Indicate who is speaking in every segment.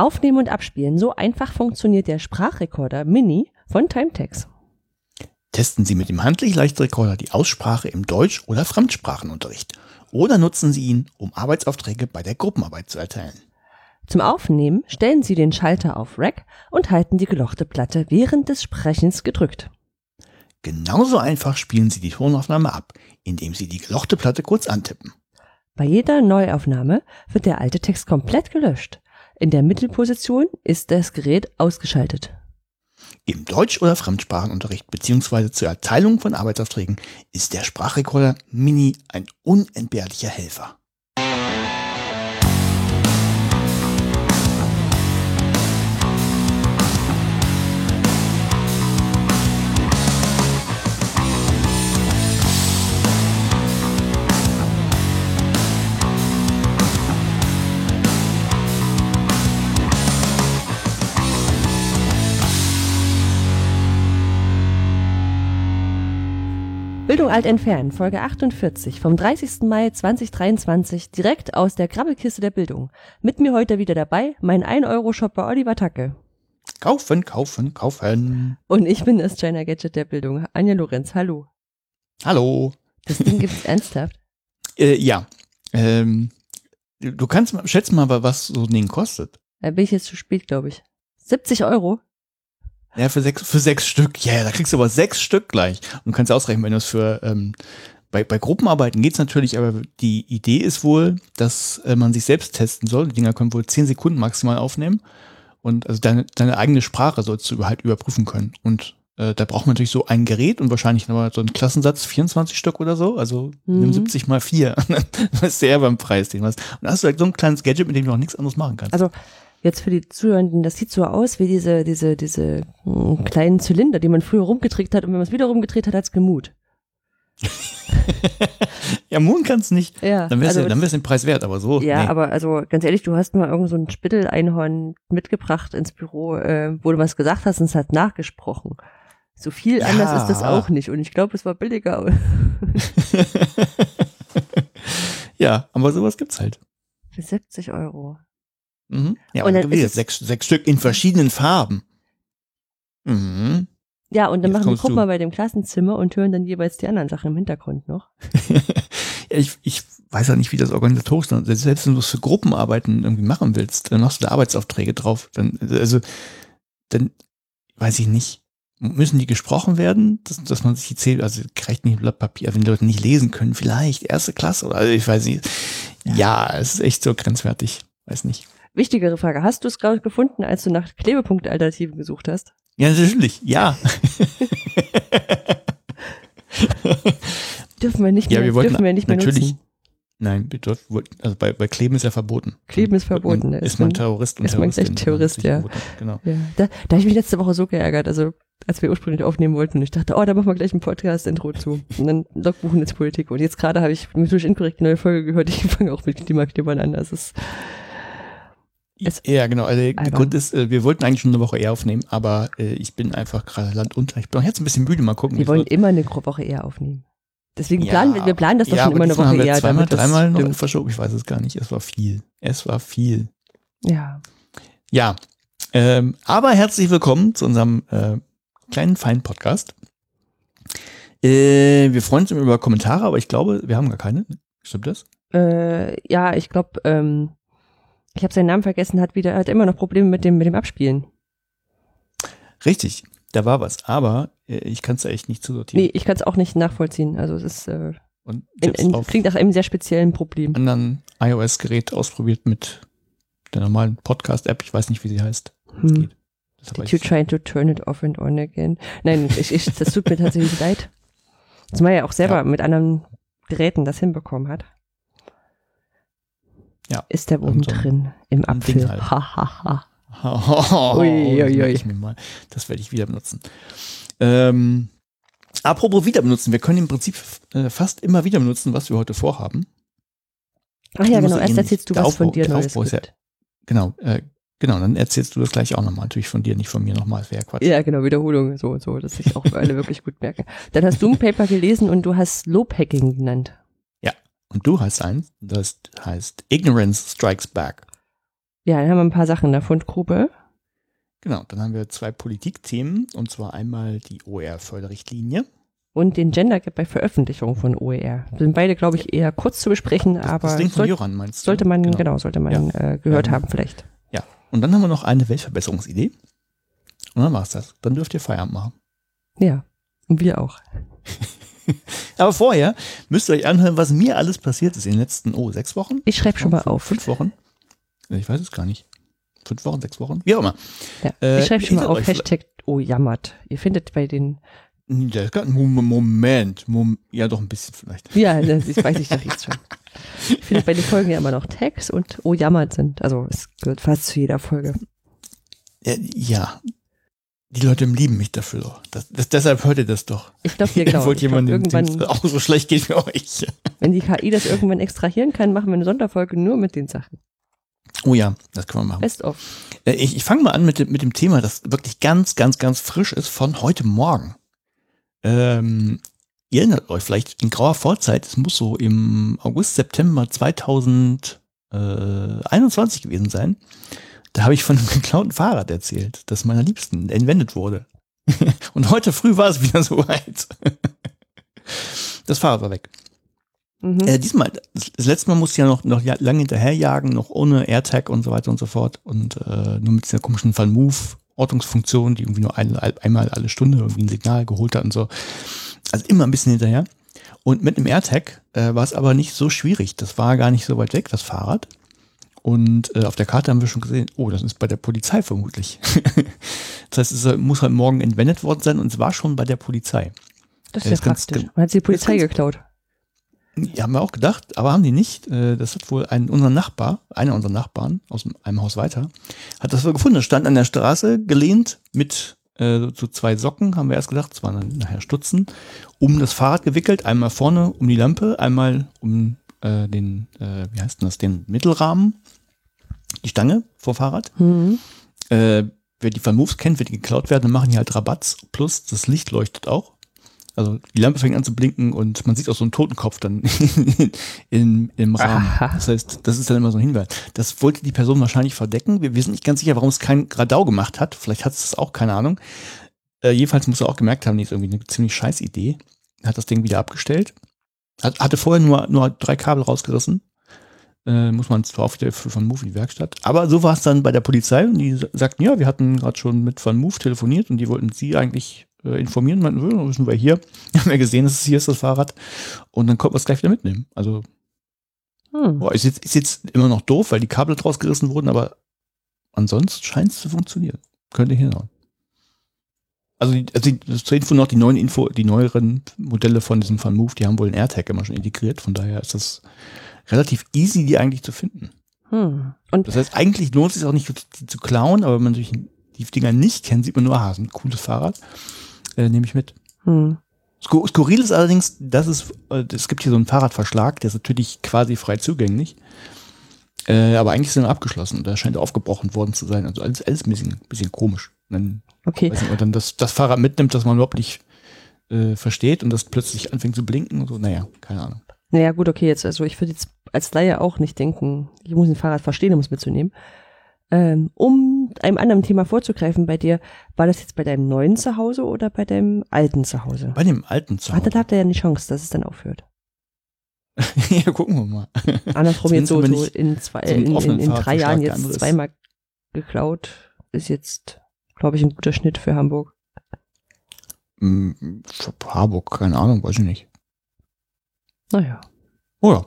Speaker 1: Aufnehmen und abspielen. So einfach funktioniert der Sprachrekorder Mini von Timetex.
Speaker 2: Testen Sie mit dem Handlich-Leichtrekorder die Aussprache im Deutsch- oder Fremdsprachenunterricht. Oder nutzen Sie ihn, um Arbeitsaufträge bei der Gruppenarbeit zu erteilen.
Speaker 1: Zum Aufnehmen stellen Sie den Schalter auf Rack und halten die gelochte Platte während des Sprechens gedrückt.
Speaker 2: Genauso einfach spielen Sie die Tonaufnahme ab, indem Sie die gelochte Platte kurz antippen.
Speaker 1: Bei jeder Neuaufnahme wird der alte Text komplett gelöscht. In der Mittelposition ist das Gerät ausgeschaltet.
Speaker 2: Im Deutsch- oder Fremdsprachenunterricht bzw. zur Erteilung von Arbeitsaufträgen ist der Sprachrekorder Mini ein unentbehrlicher Helfer.
Speaker 1: Bildung alt entfernen, Folge 48 vom 30. Mai 2023, direkt aus der Krabbelkiste der Bildung. Mit mir heute wieder dabei mein 1-Euro-Shopper Oliver Tacke.
Speaker 2: Kaufen, kaufen, kaufen.
Speaker 1: Und ich bin das China Gadget der Bildung, Anja Lorenz. Hallo.
Speaker 2: Hallo.
Speaker 1: Das Ding gibt's ernsthaft?
Speaker 2: Äh, ja. Ähm, du kannst mal, schätzen mal, was so ein Ding kostet.
Speaker 1: Da bin ich jetzt zu spät, glaube ich. 70 Euro?
Speaker 2: Ja, für sechs, für sechs Stück. Ja, da kriegst du aber sechs Stück gleich. Und kannst ausrechnen, wenn du es für, ähm, bei, bei Gruppenarbeiten geht's natürlich, aber die Idee ist wohl, dass äh, man sich selbst testen soll. Die Dinger können wohl zehn Sekunden maximal aufnehmen. Und also deine, deine eigene Sprache sollst du halt überprüfen können. Und äh, da braucht man natürlich so ein Gerät und wahrscheinlich nochmal so einen Klassensatz, 24 Stück oder so. Also
Speaker 1: Mhm.
Speaker 2: nimm 70 mal 4. das ist sehr beim Preis, den hast. Und hast du halt so ein kleines Gadget, mit dem du auch nichts anderes machen kannst.
Speaker 1: Also jetzt für die Zuhörenden, das sieht so aus wie diese, diese, diese mm, kleinen Zylinder, die man früher rumgedreht hat und wenn man es wieder rumgedreht hat, hat's gemut.
Speaker 2: ja, Moon kann's nicht.
Speaker 1: Ja,
Speaker 2: Dann
Speaker 1: also
Speaker 2: ja, dann wär's den Preis wert, aber so.
Speaker 1: Ja,
Speaker 2: nee.
Speaker 1: aber also ganz ehrlich, du hast mal irgend so ein Spitteleinhorn mitgebracht ins Büro, äh, wo du was gesagt hast und es hat nachgesprochen. So viel
Speaker 2: Ja.
Speaker 1: anders ist das auch nicht und ich glaube, es war billiger.
Speaker 2: ja, aber sowas gibt's halt.
Speaker 1: Für 70 Euro.
Speaker 2: Mhm. Ja,
Speaker 1: Und
Speaker 2: und
Speaker 1: ist
Speaker 2: sechs, sechs Stück in verschiedenen Farben. Mhm.
Speaker 1: Ja, und dann
Speaker 2: Jetzt
Speaker 1: machen wir guck mal bei dem Klassenzimmer und hören dann jeweils die anderen Sachen im Hintergrund noch.
Speaker 2: ja, ich, ich weiß auch nicht, wie das organisatorisch ist. Selbst wenn du es für Gruppenarbeiten irgendwie machen willst, dann machst du da Arbeitsaufträge drauf. Dann, also, dann weiß ich nicht. Müssen die gesprochen werden, dass, dass man sich die zählt, also reicht nicht ein Blatt Papier, wenn die Leute nicht lesen können, vielleicht erste Klasse oder also ich weiß nicht. Ja, es ist echt so grenzwertig. Weiß nicht.
Speaker 1: Wichtigere Frage, hast du es gerade gefunden, als du nach Klebepunkt-Alternativen gesucht hast?
Speaker 2: Ja, natürlich, ja.
Speaker 1: Dürfen wir nicht
Speaker 2: Ja,
Speaker 1: mehr,
Speaker 2: wir wollten
Speaker 1: dürfen wir nicht mehr
Speaker 2: natürlich-
Speaker 1: nutzen.
Speaker 2: Nein, dort, also bei, bei Kleben ist ja verboten.
Speaker 1: Kleben ist verboten, da
Speaker 2: ist man Terrorist und
Speaker 1: ist man gleich Terrorist, ja.
Speaker 2: verboten Genau.
Speaker 1: Ja, da, da habe ich mich letzte Woche so geärgert, also als wir ursprünglich aufnehmen wollten und ich dachte, oh, da machen wir gleich ein Podcast-Intro zu. Und dann Logbuchen ins Politik. Und jetzt gerade habe ich methodisch inkorrekt die neue Folge gehört, ich fange auch mit Klimaklebern an. Das ist, Es-
Speaker 2: ja, genau. Also der
Speaker 1: albern.
Speaker 2: Grund ist, äh, wir wollten eigentlich schon eine Woche eher aufnehmen, aber äh, ich bin einfach gerade landunter. Ich bin auch jetzt ein bisschen müde. Mal gucken.
Speaker 1: wir wollen immer eine Woche eher aufnehmen. Deswegen
Speaker 2: Ja,
Speaker 1: planen wir, wir planen das doch
Speaker 2: ja,
Speaker 1: schon immer eine Woche
Speaker 2: haben wir
Speaker 1: eher.
Speaker 2: Zweimal, dreimal noch verschoben. Ich weiß es gar nicht. Es war viel. Es war viel.
Speaker 1: Ja.
Speaker 2: Ja. Ähm, aber herzlich willkommen zu unserem äh, kleinen, feinen Podcast. Äh, wir freuen uns über Kommentare, aber ich glaube, wir haben gar keine. Stimmt das?
Speaker 1: Äh, ja, ich glaube, ähm, ich habe seinen Namen vergessen, hat wieder, hat immer noch Probleme mit dem, mit dem Abspielen.
Speaker 2: Richtig, da war was. Aber äh, ich kann es echt nicht zusortieren.
Speaker 1: Nee, ich kann es auch nicht nachvollziehen. Also es ist äh,
Speaker 2: Und
Speaker 1: in, in, klingt nach einem sehr speziellen Problem.
Speaker 2: anderen iOS-Gerät ausprobiert mit der normalen Podcast-App. Ich weiß nicht, wie sie heißt.
Speaker 1: Hm. Did you
Speaker 2: ich.
Speaker 1: try to turn it off and on again? Nein, ich, ich, das tut mir tatsächlich leid. Dass man ja auch selber
Speaker 2: Ja.
Speaker 1: mit anderen Geräten das hinbekommen hat.
Speaker 2: Ja.
Speaker 1: Ist der
Speaker 2: Und so
Speaker 1: drin im Apfel?
Speaker 2: halt.
Speaker 1: Ha, ha, ha.
Speaker 2: Oh,
Speaker 1: Ui, ui,
Speaker 2: das,
Speaker 1: ui.
Speaker 2: merke ich das werde ich wieder benutzen. Ähm, apropos wieder benutzen, wir können im Prinzip äh, fast immer wieder benutzen, was wir heute vorhaben.
Speaker 1: Ach ja, genau. Erst erzählst du was von
Speaker 2: Aufbau-
Speaker 1: dir
Speaker 2: der
Speaker 1: Neues.
Speaker 2: Ja-. Genau, äh, genau, dann erzählst du das gleich auch nochmal. Natürlich von dir, nicht von mir nochmal. Das wäre Quatsch.
Speaker 1: Ja, genau, Wiederholung, so und so, dass sich auch alle wirklich gut merken. Dann hast du ein Paper gelesen und du hast Slope Hacking genannt.
Speaker 2: Und du hast eins, das heißt Ignorance Strikes Back.
Speaker 1: Ja, dann haben wir ein paar Sachen in der Fundgrube.
Speaker 2: Genau, dann haben wir zwei Politikthemen und zwar einmal die OER-Förderrichtlinie.
Speaker 1: Und den Gender Gap bei Veröffentlichung von OER. Sind beide, glaube ich, eher kurz zu besprechen,
Speaker 2: Das,
Speaker 1: aber
Speaker 2: das Ding von
Speaker 1: soll,
Speaker 2: Jöran meinst du?
Speaker 1: sollte man, genau, sollte man äh, gehört
Speaker 2: Ja.
Speaker 1: haben vielleicht.
Speaker 2: Ja, und dann haben wir noch eine Weltverbesserungsidee. Und dann war's das. Dann dürft ihr Feierabend machen.
Speaker 1: Ja, und wir auch.
Speaker 2: Aber vorher müsst ihr euch anhören, was mir alles passiert ist in den letzten, oh, sechs Wochen?
Speaker 1: Ich schreibe schon mal auf.
Speaker 2: Fünf Wochen? Ich weiß es gar nicht. Fünf Wochen, sechs Wochen? Wie auch immer.
Speaker 1: Ja,
Speaker 2: Äh,
Speaker 1: ich schreibe schon mal auf Hashtag oh jammert. Ihr findet bei den,
Speaker 2: Ja, Moment, Mom ja doch ein bisschen vielleicht.
Speaker 1: ja, das weiß ich doch jetzt schon. Ihr findet bei den Folgen ja immer noch Tags und oh jammert sind. Also es gehört fast zu jeder Folge.
Speaker 2: Ja, ja. Die Leute lieben mich dafür doch. Das, das, deshalb hört ihr das doch.
Speaker 1: Ich glaube, hier genau.
Speaker 2: Wollt jemanden,
Speaker 1: irgendwann,
Speaker 2: auch so schlecht geht wie euch.
Speaker 1: wenn die KI das irgendwann extrahieren kann, machen wir eine Sonderfolge nur mit den Sachen.
Speaker 2: Oh ja, das können wir machen.
Speaker 1: Best of.
Speaker 2: Äh, Ich, ich fange mal an mit dem, mit dem Thema, das wirklich ganz, ganz, ganz frisch ist von heute Morgen. Ähm, ihr erinnert euch vielleicht in grauer Vorzeit, es muss so im August, September 2021 gewesen sein. Da habe ich von einem geklauten Fahrrad erzählt, das meiner Liebsten entwendet wurde. Und heute früh war es wieder soweit. Das Fahrrad war weg.
Speaker 1: Mhm.
Speaker 2: Äh, diesmal, das, letzte Mal musste ich ja noch, noch lange hinterherjagen, noch ohne AirTag und so weiter und so fort. Und äh, nur mit dieser komischen Van Move Ortungsfunktion, die irgendwie nur ein, einmal alle Stunde irgendwie ein Signal geholt hat und so. Also immer ein bisschen hinterher. Und mit einem AirTag äh, war es aber nicht so schwierig. Das war gar nicht so weit weg, das Fahrrad. Und äh, auf der Karte haben wir schon gesehen, oh, das ist bei der Polizei vermutlich. das heißt, es muss halt morgen entwendet worden sein und es war schon bei der Polizei.
Speaker 1: Das ist ja
Speaker 2: ganz
Speaker 1: praktisch. Man hat sie die Polizei geklaut.
Speaker 2: Ja, haben wir auch gedacht, aber haben die nicht. Äh, Das hat wohl ein unser Nachbar, einer unserer Nachbarn aus einem Haus weiter, hat das wohl gefunden. Das stand an der Straße gelehnt mit äh, so zwei Socken, haben wir erst gedacht, es waren dann nachher Stutzen, um das Fahrrad gewickelt, einmal vorne um die Lampe, einmal um äh, den, äh, wie heißt denn das, den Mittelrahmen, die Stange vor Fahrrad.
Speaker 1: Mhm.
Speaker 2: Äh, wer die Van Moves kennt, wird die geklaut werden, dann machen die halt Rabatz. Plus das Licht leuchtet auch. Also die Lampe fängt an zu blinken und man sieht auch so einen Totenkopf dann in, im Rahmen.
Speaker 1: Aha.
Speaker 2: Das heißt, das ist dann immer so ein Hinweis. Das wollte die Person wahrscheinlich verdecken. Wir, wir sind nicht ganz sicher, warum es kein Radau gemacht hat. Vielleicht hat es das auch, keine Ahnung. Äh, jedenfalls muss er auch gemerkt haben, die ist irgendwie eine ziemlich scheiß Idee. Hat das Ding wieder abgestellt. Hat, hatte vorher nur, nur drei Kabel rausgerissen. Äh, muss man zwar auch wieder für Van Move in die Werkstatt. Aber so war es dann bei der Polizei und die sa- sagten, ja, wir hatten gerade schon mit Van Move telefoniert und die wollten sie eigentlich äh, informieren. Meinten, ja, wissen wir hier. haben ja gesehen, dass es hier ist, das Fahrrad. Und dann konnten wir es gleich wieder mitnehmen. Also
Speaker 1: Hm.
Speaker 2: Boah, ist jetzt, ist jetzt immer noch doof, weil die Kabel draus gerissen wurden, aber ansonsten scheint es zu funktionieren. Könnte hinhauen. Also, die, also zur Info noch die neuen Info, die neueren Modelle von diesem Van Move, die haben wohl einen AirTag immer schon integriert, von daher ist das relativ easy, die eigentlich zu finden.
Speaker 1: Hm. Und
Speaker 2: Das heißt, eigentlich lohnt es sich auch nicht, die zu klauen, aber wenn man natürlich die Dinger nicht kennt, sieht man nur, ah, ist ein cooles Fahrrad, äh, nehme ich mit.
Speaker 1: hm.
Speaker 2: Skur- Skurril ist allerdings, dass es, äh, es gibt hier so einen Fahrradverschlag, der ist natürlich quasi frei zugänglich. Äh, aber eigentlich ist er abgeschlossen da scheint er aufgebrochen worden zu sein. Also alles, alles ein bisschen, bisschen komisch. Dann,
Speaker 1: okay.
Speaker 2: nicht, und dann das, das Fahrrad mitnimmt, das man überhaupt nicht äh, versteht und das plötzlich anfängt zu blinken und so. Naja, keine Ahnung.
Speaker 1: Naja, gut, okay, jetzt, also ich würde jetzt als Laie auch nicht denken, ich muss ein Fahrrad verstehen, um es mitzunehmen. Ähm, um einem anderen Thema vorzugreifen bei dir, war das jetzt bei deinem neuen Zuhause oder bei deinem alten Zuhause?
Speaker 2: Bei dem alten
Speaker 1: Ah,
Speaker 2: Zuhause.
Speaker 1: dann habt ihr ja eine Chance, dass es dann aufhört.
Speaker 2: ja, gucken wir mal.
Speaker 1: Andersrum jetzt so, so in zwei, in, in, in drei Jahren jetzt zweimal geklaut, ist jetzt, glaube ich, ein guter Schnitt für Hamburg.
Speaker 2: Hm, Harburg, keine Ahnung, weiß ich nicht.
Speaker 1: Naja.
Speaker 2: Oh ja.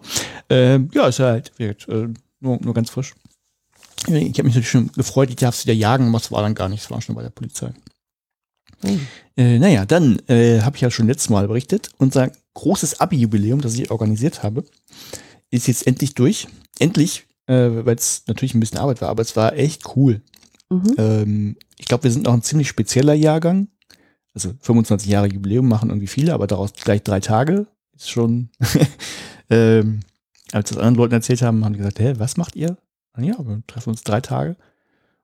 Speaker 2: Ähm, ja, ist halt wird, äh, nur, nur ganz frisch. Ich habe mich natürlich schon gefreut, ich darf es wieder jagen, aber es war dann gar nicht, es war schon bei der Polizei.
Speaker 1: Hm.
Speaker 2: Äh, naja, dann äh, habe ich ja schon letztes Mal berichtet, unser großes Abi-Jubiläum, das ich organisiert habe, ist jetzt endlich durch. Endlich, äh, weil es natürlich ein bisschen Arbeit war, aber es war echt cool.
Speaker 1: Mhm.
Speaker 2: Ähm, ich glaube, wir sind noch ein ziemlich spezieller Jahrgang. Also 25 Jahre Jubiläum machen irgendwie viele, aber daraus gleich drei Tage ist schon. ähm, als das anderen Leuten erzählt haben, haben die gesagt, hä, was macht ihr? Ja, wir treffen uns drei Tage.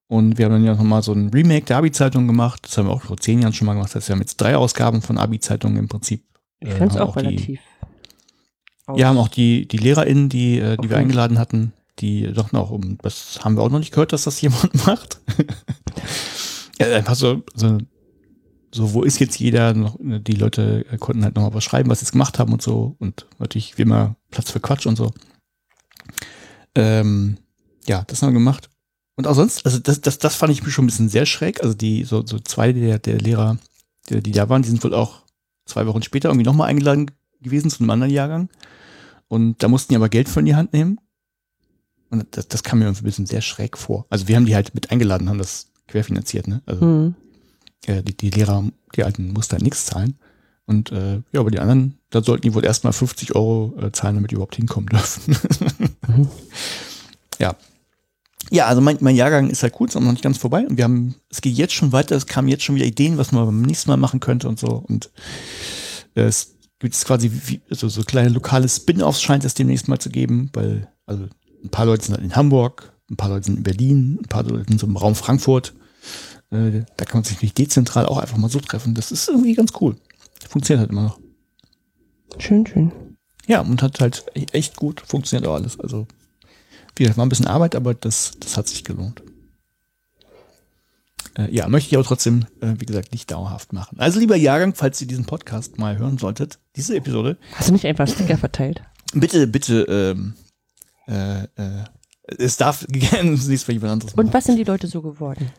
Speaker 2: Und wir haben dann ja nochmal so ein Remake der Abi-Zeitung gemacht. Das haben wir auch vor zehn Jahren schon mal gemacht. Das heißt, wir haben jetzt drei Ausgaben von Abi-Zeitungen im Prinzip.
Speaker 1: Ich
Speaker 2: Äh,
Speaker 1: fand es auch
Speaker 2: die-
Speaker 1: relativ.
Speaker 2: Wir haben auch die, die LehrerInnen, die, äh, die wir
Speaker 1: Okay.
Speaker 2: eingeladen hatten, die doch noch, um, das haben wir auch noch nicht gehört, dass das jemand macht. einfach so, so, so, wo ist jetzt jeder? Noch, die Leute konnten halt nochmal was schreiben, was sie jetzt gemacht haben und so. Und natürlich wie immer Platz für Quatsch und so. Ähm, ja, das haben wir gemacht. Und auch sonst, also das, das, das fand ich schon ein bisschen sehr schräg. Also die, so, so zwei der, der Lehrer, die, die da waren, die sind wohl auch zwei Wochen später irgendwie nochmal eingeladen gewesen zu einem anderen Jahrgang. Und da mussten die aber Geld von die Hand nehmen. Und das, das kam mir ein bisschen sehr schräg vor. Also wir haben die halt mit eingeladen, haben das querfinanziert, ne? Also
Speaker 1: Mhm.
Speaker 2: äh, die, die Lehrer, die alten mussten halt nichts zahlen. Und äh, ja, aber die anderen, da sollten die wohl erstmal 50 Euro äh, zahlen, damit die überhaupt hinkommen dürfen.
Speaker 1: Mhm.
Speaker 2: Ja. Ja, also mein, mein Jahrgang ist halt gut, ist auch noch nicht ganz vorbei. Und wir haben, es geht jetzt schon weiter, es kamen jetzt schon wieder Ideen, was man beim nächsten Mal machen könnte und so. Und äh, es gibt es quasi wie, so, so kleine lokale Spin-offs scheint es demnächst mal zu geben, weil, also ein paar Leute sind halt in Hamburg, ein paar Leute sind in Berlin, ein paar Leute sind so im Raum Frankfurt. Äh, da kann man sich nicht dezentral auch einfach mal so treffen. Das ist irgendwie ganz cool. Funktioniert halt immer noch.
Speaker 1: Schön, schön.
Speaker 2: Ja, und hat halt echt gut funktioniert auch alles. Also, wie gesagt, war ein bisschen Arbeit, aber das, das hat sich gelohnt. Äh, ja, möchte ich aber trotzdem, äh, wie gesagt, nicht dauerhaft machen. Also, lieber Jahrgang, falls ihr diesen Podcast mal hören solltet, diese Episode,
Speaker 1: Hast du nicht einfach Sticker verteilt?
Speaker 2: bitte, bitte, ähm, äh, äh, es darf gerne nächstes Mal jemand anderes
Speaker 1: Und was sind die Leute so geworden?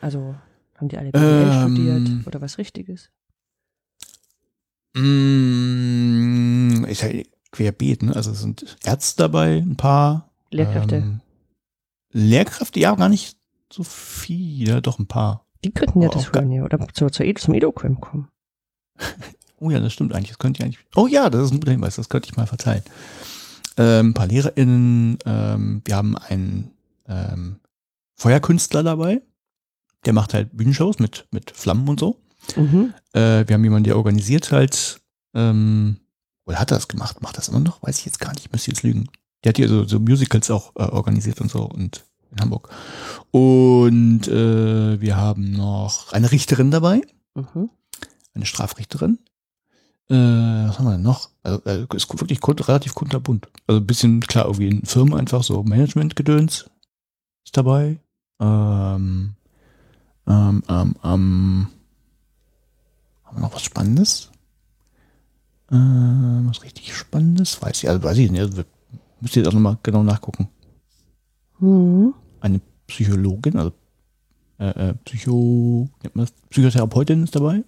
Speaker 1: Also, haben die alle BWL
Speaker 2: Ähm.
Speaker 1: studiert oder was Richtiges?
Speaker 2: Mm, ist ja querbeet, ne? Also es sind Ärzte dabei, ein paar.
Speaker 1: Lehrkräfte.
Speaker 2: Ähm, Lehrkräfte, ja, gar nicht so viele, doch ein paar.
Speaker 1: die könnten ja
Speaker 2: aber
Speaker 1: das hören, ja. Oder zur, Ed- zum Edoquim kommen.
Speaker 2: Oh ja, das stimmt eigentlich. Das könnte ich eigentlich. Oh ja, das ist ein guter Hinweis, das könnte ich mal verteilen. Ähm, ein paar LehrerInnen, ähm, wir haben einen ähm, Feuerkünstler dabei, der macht halt Bühnenshows mit, mit Flammen und so.
Speaker 1: Mhm.
Speaker 2: Äh, wir haben jemanden, der organisiert halt, ähm, oder hat er das gemacht? Macht das immer noch? Weiß ich jetzt gar nicht, ich müsste jetzt lügen. Der hat hier so, so Musicals auch äh, organisiert und so und in Hamburg. Und äh, wir haben noch eine Richterin dabei,
Speaker 1: Mhm.
Speaker 2: eine Strafrichterin. Äh, was haben wir denn noch? Also, äh, ist wirklich kult- relativ kunterbunt. Also ein bisschen, klar, irgendwie in Firmen einfach so Management-Gedöns ist dabei. Ähm, ähm, ähm, ähm, haben wir noch was Spannendes? Äh, was richtig Spannendes? Weiß ich, also weiß ich nicht. Also, wir- müsst ihr jetzt auch nochmal genau nachgucken.
Speaker 1: Mhm.
Speaker 2: Eine Psychologin, also äh, äh, Psycho? Psychotherapeutin ist dabei.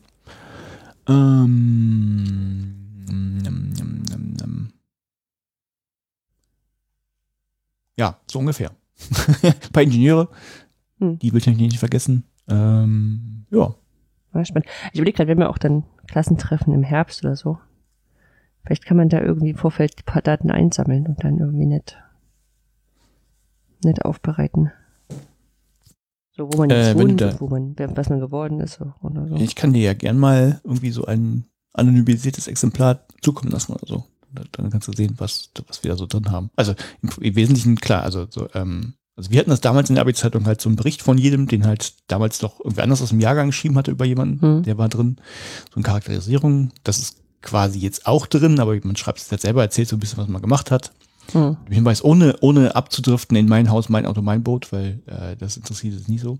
Speaker 2: Ähm, mm, mm, mm, mm, mm. Ja, so ungefähr. Ein paar Ingenieure,
Speaker 1: Hm.
Speaker 2: die will ich nicht vergessen. Ähm, ja,
Speaker 1: War spannend. Ich überlege gerade, wir haben ja auch dann Klassentreffen im Herbst oder so. Vielleicht kann man da irgendwie im Vorfeld ein paar Daten einsammeln und dann irgendwie nett, nett aufbereiten. So, wo man
Speaker 2: Äh,
Speaker 1: jetzt
Speaker 2: wenn
Speaker 1: wohnt,
Speaker 2: da-
Speaker 1: wo man, was man geworden ist oder so.
Speaker 2: ich kann dir ja gern mal irgendwie so ein anonymisiertes Exemplar zukommen lassen oder so. Da- Dann kannst du sehen, was, was wir da so drin haben. Also im, im Wesentlichen klar, also so, ähm, also wir hatten das damals in der Abi-Zeitung halt so einen Bericht von jedem, den halt damals doch irgendwie anders aus dem Jahrgang geschrieben hatte über jemanden,
Speaker 1: Hm.
Speaker 2: der war drin. So eine Charakterisierung, das ist quasi jetzt auch drin, aber man schreibt es halt selber, erzählt so ein bisschen, was man gemacht hat.
Speaker 1: Hm.
Speaker 2: Im Hinweis, ohne, ohne abzudriften in mein Haus, mein Auto, mein Boot, weil äh, das interessiert es nie so.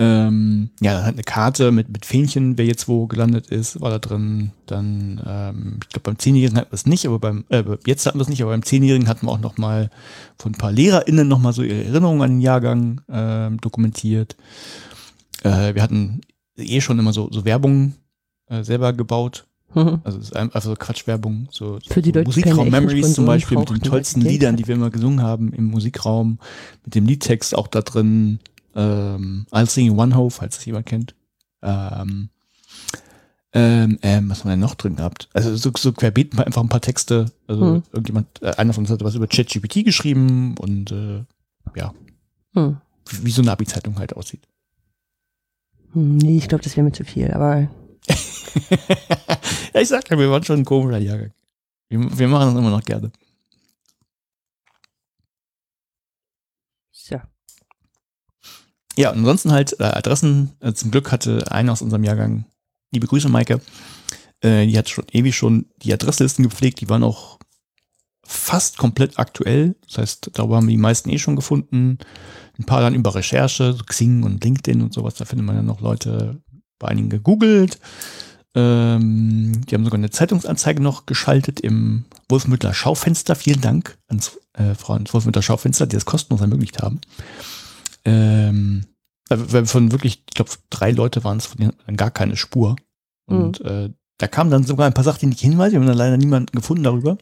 Speaker 2: Ähm, ja, dann hat eine Karte mit, mit Fähnchen, wer jetzt wo gelandet ist, war da drin. Dann, ähm, ich glaube, beim Zehnjährigen hatten wir es nicht, aber beim, äh, jetzt hatten wir es nicht, aber beim Zehnjährigen hatten wir auch noch mal von ein paar LehrerInnen noch mal so ihre Erinnerungen an den Jahrgang ähm, dokumentiert. Äh, wir hatten eh schon immer so, so Werbung äh, selber gebaut.
Speaker 1: Mhm.
Speaker 2: Also es ist einfach so Quatschwerbung, so,
Speaker 1: Für die
Speaker 2: so
Speaker 1: keine
Speaker 2: Musikraum Memories zum Beispiel mit den tollsten Liedern, die wir immer gesungen haben im Musikraum, mit dem Liedtext auch da drin. Ähm, I'll Sing in One Ho, falls das jemand kennt. Ähm, ähm, ähm, was haben wir denn noch drin gehabt? Also so, so querbeet mal einfach ein paar Texte. Also
Speaker 1: Hm.
Speaker 2: irgendjemand, äh, einer von uns hat was über ChatGPT geschrieben und äh, ja,
Speaker 1: Hm.
Speaker 2: wie, wie so eine Abi-Zeitung halt aussieht.
Speaker 1: Hm, Nee, ich glaube, das wäre mir zu viel, aber
Speaker 2: ja, ich sag ja, wir waren schon ein komischer Jahrgang. Wir, wir machen das immer noch gerne.
Speaker 1: so.
Speaker 2: Ja, und ansonsten halt äh, Adressen. Äh, zum Glück hatte einer aus unserem Jahrgang, liebe Grüße, Maike, äh, die hat schon ewig schon die Adresslisten gepflegt. Die waren auch fast komplett aktuell. Das heißt, darüber haben die meisten eh schon gefunden. Ein paar dann über Recherche, so Xing und LinkedIn und sowas. Da findet man ja noch Leute bei einigen gegoogelt. Ähm, die haben sogar eine Zeitungsanzeige noch geschaltet im Wolfmütter Schaufenster. Vielen Dank ans äh, Frau Wolfmütter Schaufenster, die das kostenlos ermöglicht haben. Ähm, weil von wirklich, ich glaube, drei Leute waren es, von denen gar keine Spur. Und äh, da kamen dann sogar ein paar sachdienliche Hinweise, wir haben dann leider niemanden gefunden darüber.